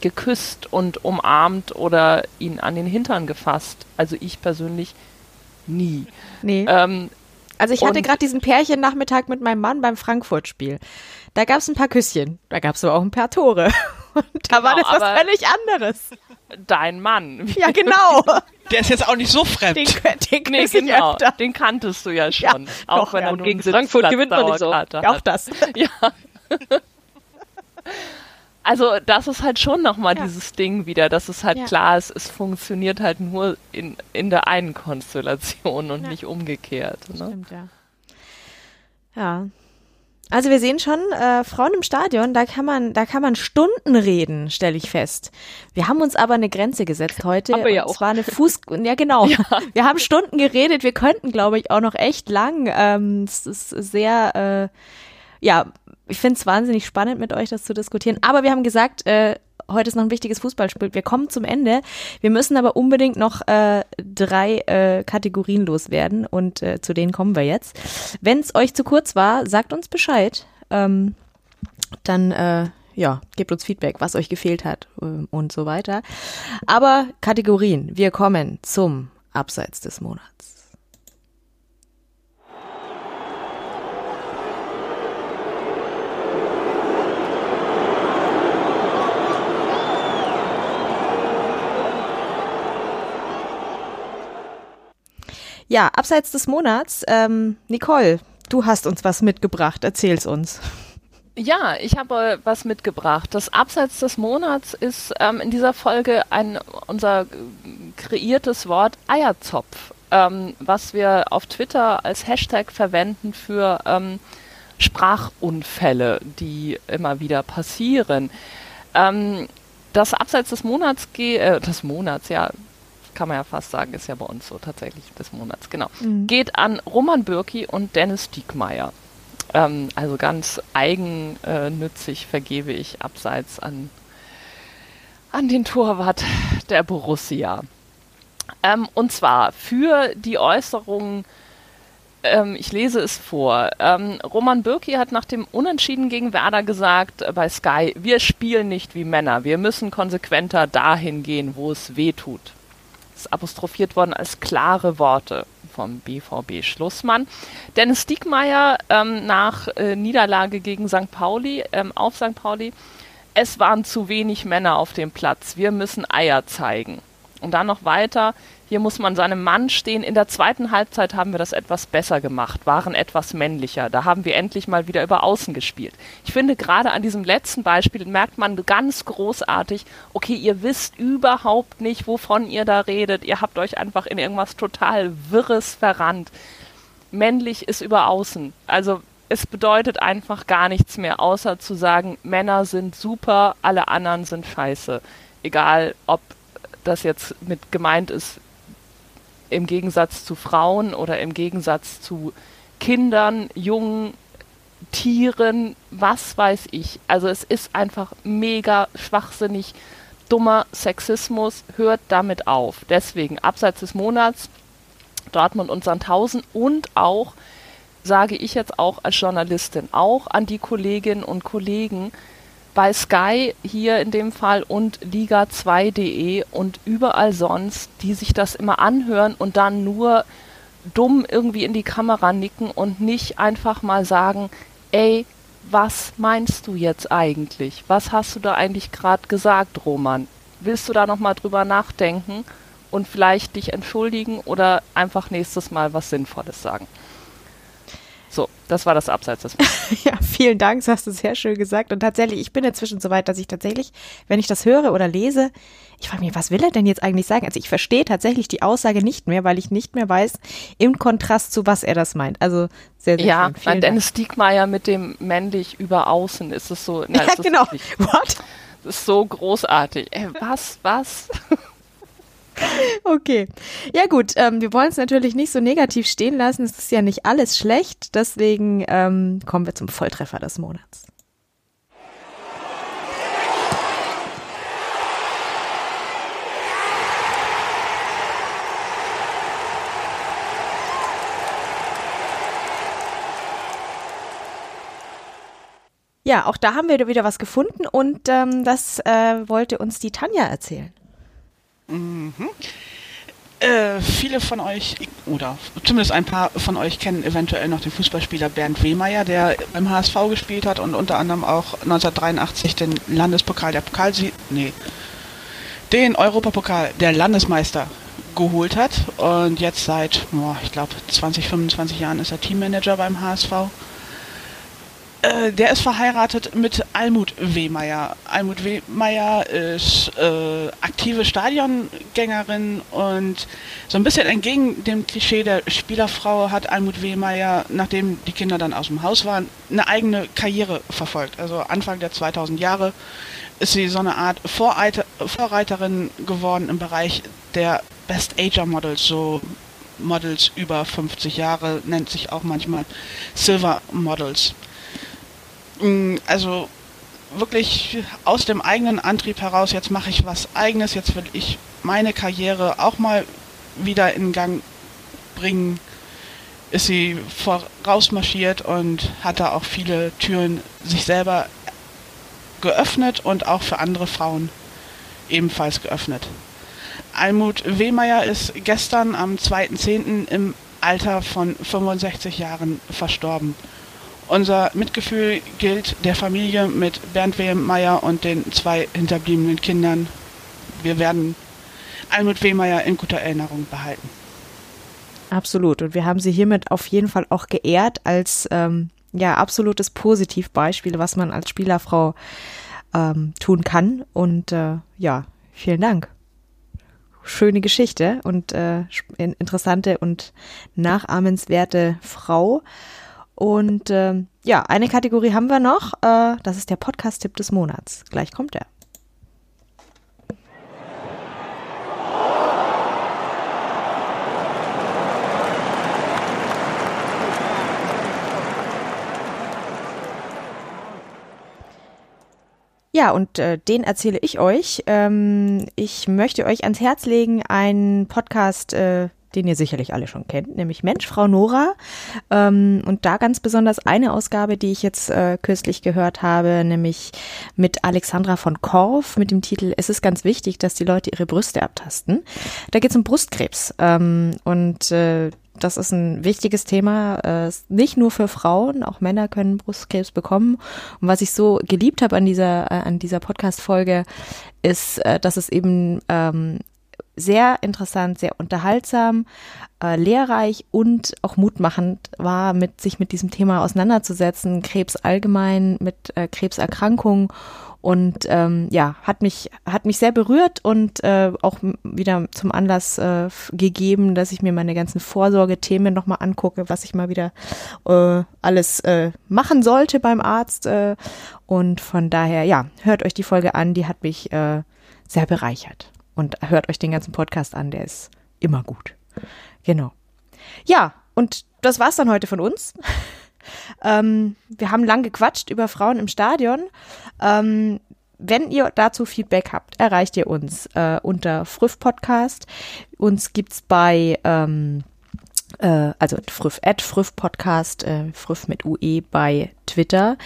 geküsst und umarmt oder ihn an den Hintern gefasst. Also ich persönlich nie. Nee. Ähm, Also ich hatte gerade diesen Pärchen-Nachmittag mit meinem Mann beim Frankfurt-Spiel. Da gab es ein paar Küsschen, da gab es aber auch ein paar Tore. Und da war Genau, das was völlig anderes. dein Mann. Ja, genau. Der ist jetzt auch nicht so fremd. Den, den Nee, genau. öfter. Den kanntest du ja Ja, schon. auch doch, wenn ja. er nur gegen Frankfurt gewinnt man nicht so. Sitzplatzdauerkarte Auch hat. das. Ja. Also das ist halt schon nochmal Ja. dieses Ding wieder, dass es halt Ja. klar ist, es funktioniert halt nur in, in der einen Konstellation und Ja. nicht umgekehrt. Ne? Stimmt, ja. Ja. Also wir sehen schon, äh, Frauen im Stadion, da kann man, da kann man Stunden reden, stelle ich fest. Wir haben uns aber eine Grenze gesetzt heute. Haben wir ja auch. zwar eine Fuß, ja genau. Wir haben Stunden geredet. Wir könnten, glaube ich, auch noch echt lang. Ähm, es ist sehr, äh, ja, ich finde es wahnsinnig spannend, mit euch das zu diskutieren. Aber wir haben gesagt, äh, heute ist noch ein wichtiges Fußballspiel. Wir kommen zum Ende. Wir müssen aber unbedingt noch äh, drei äh, Kategorien loswerden und äh, zu denen kommen wir jetzt. Wenn es euch zu kurz war, sagt uns Bescheid. Ähm, dann äh, ja, gebt uns Feedback, was euch gefehlt hat äh, und so weiter. Aber Kategorien, wir kommen zum Abseits des Monats. Ja, abseits des Monats, ähm, Nicole, du hast uns was mitgebracht. Erzähl's uns. Ja, ich habe was mitgebracht. Das Abseits des Monats ist ähm, in dieser Folge ein unser kreiertes Wort Eierzopf, ähm, was wir auf Twitter als Hashtag verwenden für ähm, Sprachunfälle, die immer wieder passieren. Ähm, das Abseits des Monats, äh, des Monats, ja, kann man ja fast sagen, ist ja bei uns so tatsächlich des Monats, genau, geht an Roman Bürki und Dennis Diekmeyer. Ähm, also ganz eigennützig vergebe ich Abseits an, an den Torwart der Borussia. Ähm, und zwar für die Äußerung, ähm, ich lese es vor. Ähm, Roman Bürki hat nach dem Unentschieden gegen Werder gesagt äh, bei Sky, wir spielen nicht wie Männer, wir müssen konsequenter dahin gehen, wo es weh tut. Ist apostrophiert worden als klare Worte vom BVB Schlussmann. Dennis Diekmeyer ähm, nach äh, Niederlage gegen St. Pauli, ähm, auf St. Pauli, es waren zu wenig Männer auf dem Platz, wir müssen Eier zeigen. Und dann noch weiter, hier muss man seinem Mann stehen. In der zweiten Halbzeit haben wir das etwas besser gemacht, waren etwas männlicher. Da haben wir endlich mal wieder über Außen gespielt. Ich finde, gerade an diesem letzten Beispiel merkt man ganz großartig, okay, ihr wisst überhaupt nicht, wovon ihr da redet. Ihr habt euch einfach in irgendwas total Wirres verrannt. Männlich ist über Außen. Also es bedeutet einfach gar nichts mehr, außer zu sagen, Männer sind super, alle anderen sind scheiße. Egal, ob das jetzt mit gemeint ist im Gegensatz zu Frauen oder im Gegensatz zu Kindern, Jungen, Tieren, was weiß ich. Also es ist einfach mega schwachsinnig, dummer Sexismus, hört damit auf. Deswegen, abseits des Monats, Dortmund und Sandhausen und auch, sage ich jetzt auch als Journalistin, auch an die Kolleginnen und Kollegen, bei Sky hier in dem Fall und Liga2.de und überall sonst, die sich das immer anhören und dann nur dumm irgendwie in die Kamera nicken und nicht einfach mal sagen, ey, was meinst du jetzt eigentlich? Was hast du da eigentlich gerade gesagt, Roman? Willst du da nochmal drüber nachdenken und vielleicht dich entschuldigen oder einfach nächstes Mal was Sinnvolles sagen? So, das war das Abseits des Ja, vielen Dank, das hast du sehr schön gesagt. Und tatsächlich, ich bin inzwischen so weit, dass ich tatsächlich, wenn ich das höre oder lese, ich frage mich, was will er denn jetzt eigentlich sagen? Also ich verstehe tatsächlich die Aussage nicht mehr, weil ich nicht mehr weiß, im Kontrast zu was er das meint. Also sehr, sehr ja, schön. Vielen Dennis Diekmeyer mit dem männlich über außen ist es so. Na, Ja, genau. wirklich- What? Das ist so großartig. Ey, was, was? Okay. Ja gut, ähm, wir wollen es natürlich nicht so negativ stehen lassen. Es ist ja nicht alles schlecht. Deswegen ähm, kommen wir zum Volltreffer des Monats. Ja, auch da haben wir wieder was gefunden und ähm, das äh, wollte uns die Tanja erzählen. Äh, viele von euch, oder zumindest ein paar von euch kennen eventuell noch den Fußballspieler Bernd Wehmeier, der beim HSV gespielt hat und unter anderem auch 1983 den Landespokal der Pokalsieg, nee, den Europapokal der Landesmeister geholt hat und jetzt seit, boah, ich glaube, 20, 25 Jahren ist er Teammanager beim HSV. Äh, der ist verheiratet mit Almut Wehmeier. Almut Wehmeier ist äh, aktive Stadiongängerin und so ein bisschen entgegen dem Klischee der Spielerfrau hat Almut Wehmeier, nachdem die Kinder dann aus dem Haus waren, eine eigene Karriere verfolgt. Also Anfang der 2000 Jahre ist sie so eine Art Vorreiter, Vorreiterin geworden im Bereich der Best Ager Models, so Models über 50 Jahre, nennt sich auch manchmal Silver Models. Mm, Also wirklich aus dem eigenen Antrieb heraus, jetzt mache ich was eigenes, jetzt will ich meine Karriere auch mal wieder in Gang bringen, ist sie vorausmarschiert und hat da auch viele Türen sich selber geöffnet und auch für andere Frauen ebenfalls geöffnet. Almut Wehmeier ist gestern am 2.10. im Alter von 65 Jahren verstorben. Unser Mitgefühl gilt der Familie mit Bernd Wehmeier und den zwei hinterbliebenen Kindern. Wir werden Almut Wehmeier in guter Erinnerung behalten. Absolut. Und wir haben sie hiermit auf jeden Fall auch geehrt als ähm, ja absolutes Positivbeispiel, was man als Spielerfrau ähm, tun kann. Und äh, ja, vielen Dank. Schöne Geschichte und äh, interessante und nachahmenswerte Frau. Und ähm, ja, eine Kategorie haben wir noch. Äh, das ist der Podcast-Tipp des Monats. Gleich kommt er. Ja, und äh, den erzähle ich euch. Ähm, ich möchte euch ans Herz legen einen Podcast, äh, den ihr sicherlich alle schon kennt, nämlich Mensch, Frau Nora. Ähm, und da ganz besonders eine Ausgabe, die ich jetzt äh, kürzlich gehört habe, nämlich mit Alexandra von Korff mit dem Titel Es ist ganz wichtig, dass die Leute ihre Brüste abtasten. Da geht es um Brustkrebs. Ähm, und äh, das ist ein wichtiges Thema, äh, nicht nur für Frauen, auch Männer können Brustkrebs bekommen. Und was ich so geliebt habe an dieser, äh, an dieser Podcast-Folge, ist, äh, dass es eben ähm, sehr interessant, sehr unterhaltsam, äh, lehrreich und auch mutmachend war, mit sich mit diesem Thema auseinanderzusetzen, Krebs allgemein, mit äh, Krebserkrankungen und ähm, ja, hat mich, hat mich sehr berührt und äh, auch wieder zum Anlass äh, gegeben, dass ich mir meine ganzen Vorsorgethemen nochmal angucke, was ich mal wieder äh, alles äh, machen sollte beim Arzt. Äh, und von daher, ja, hört euch die Folge an, die hat mich äh, sehr bereichert. Und hört euch den ganzen Podcast an, der ist immer gut. Genau. Ja, und das war's dann heute von uns. Ähm, wir haben lang gequatscht über Frauen im Stadion. Ähm, wenn ihr dazu Feedback habt, erreicht ihr uns äh, unter Früff Podcast. Uns gibt's bei ähm, äh, also Früff at Früff Podcast, äh, Früff mit UE bei Twitter.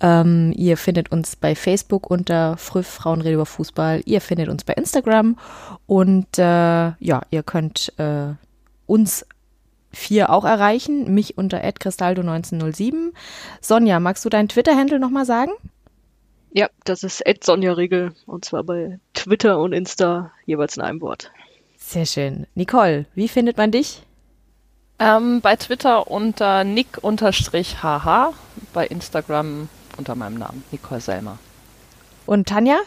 Ähm, ihr findet uns bei Facebook unter Früff Frauenrede über Fußball. Ihr findet uns bei Instagram und äh, ja, ihr könnt äh, uns vier auch erreichen. Mich unter @cristaldo1907. Sonja, magst du deinen Twitter-Handle nochmal sagen? Ja, das ist Sonja Regel und zwar bei Twitter und Insta jeweils in einem Wort. Sehr schön. Nicole, wie findet man dich? Ähm, bei Twitter unter nick-hh, bei Instagram unter meinem Namen, Nicole Selmer. Und Tanja?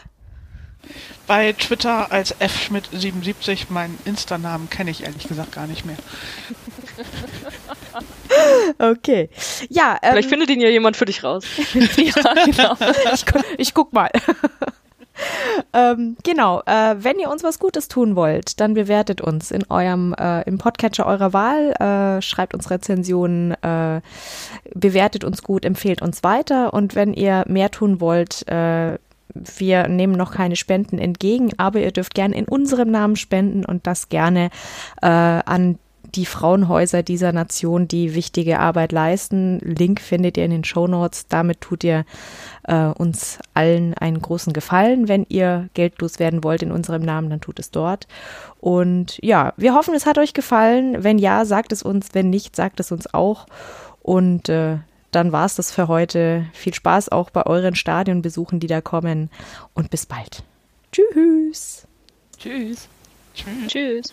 Bei Twitter als fschmidt77, meinen Insta-Namen kenne ich ehrlich gesagt gar nicht mehr. Okay. Ja, ähm, Vielleicht findet ihn ja jemand für dich raus. ja, genau. Ich, ich guck mal. ähm, genau, äh, wenn ihr uns was Gutes tun wollt, dann bewertet uns in eurem äh, im Podcatcher eurer Wahl, äh, schreibt uns Rezensionen, äh, bewertet uns gut, empfehlt uns weiter. Und wenn ihr mehr tun wollt, äh, wir nehmen noch keine Spenden entgegen, aber ihr dürft gerne in unserem Namen spenden und das gerne äh, an die Frauenhäuser dieser Nation, die wichtige Arbeit leisten. Link findet ihr in den Show Notes. Damit tut ihr äh, uns allen einen großen Gefallen. Wenn ihr geldlos werden wollt in unserem Namen, dann tut es dort. Und ja, wir hoffen, es hat euch gefallen. Wenn ja, sagt es uns. Wenn nicht, sagt es uns auch. Und äh, dann war es das für heute. Viel Spaß auch bei euren Stadionbesuchen, die da kommen. Und bis bald. Tschüss. Tschüss. Tschüss.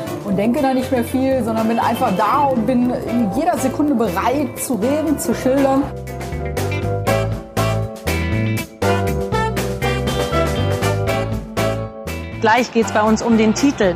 und denke da nicht mehr viel, sondern bin einfach da und bin in jeder Sekunde bereit zu reden, zu schildern. Gleich geht es bei uns um den Titel.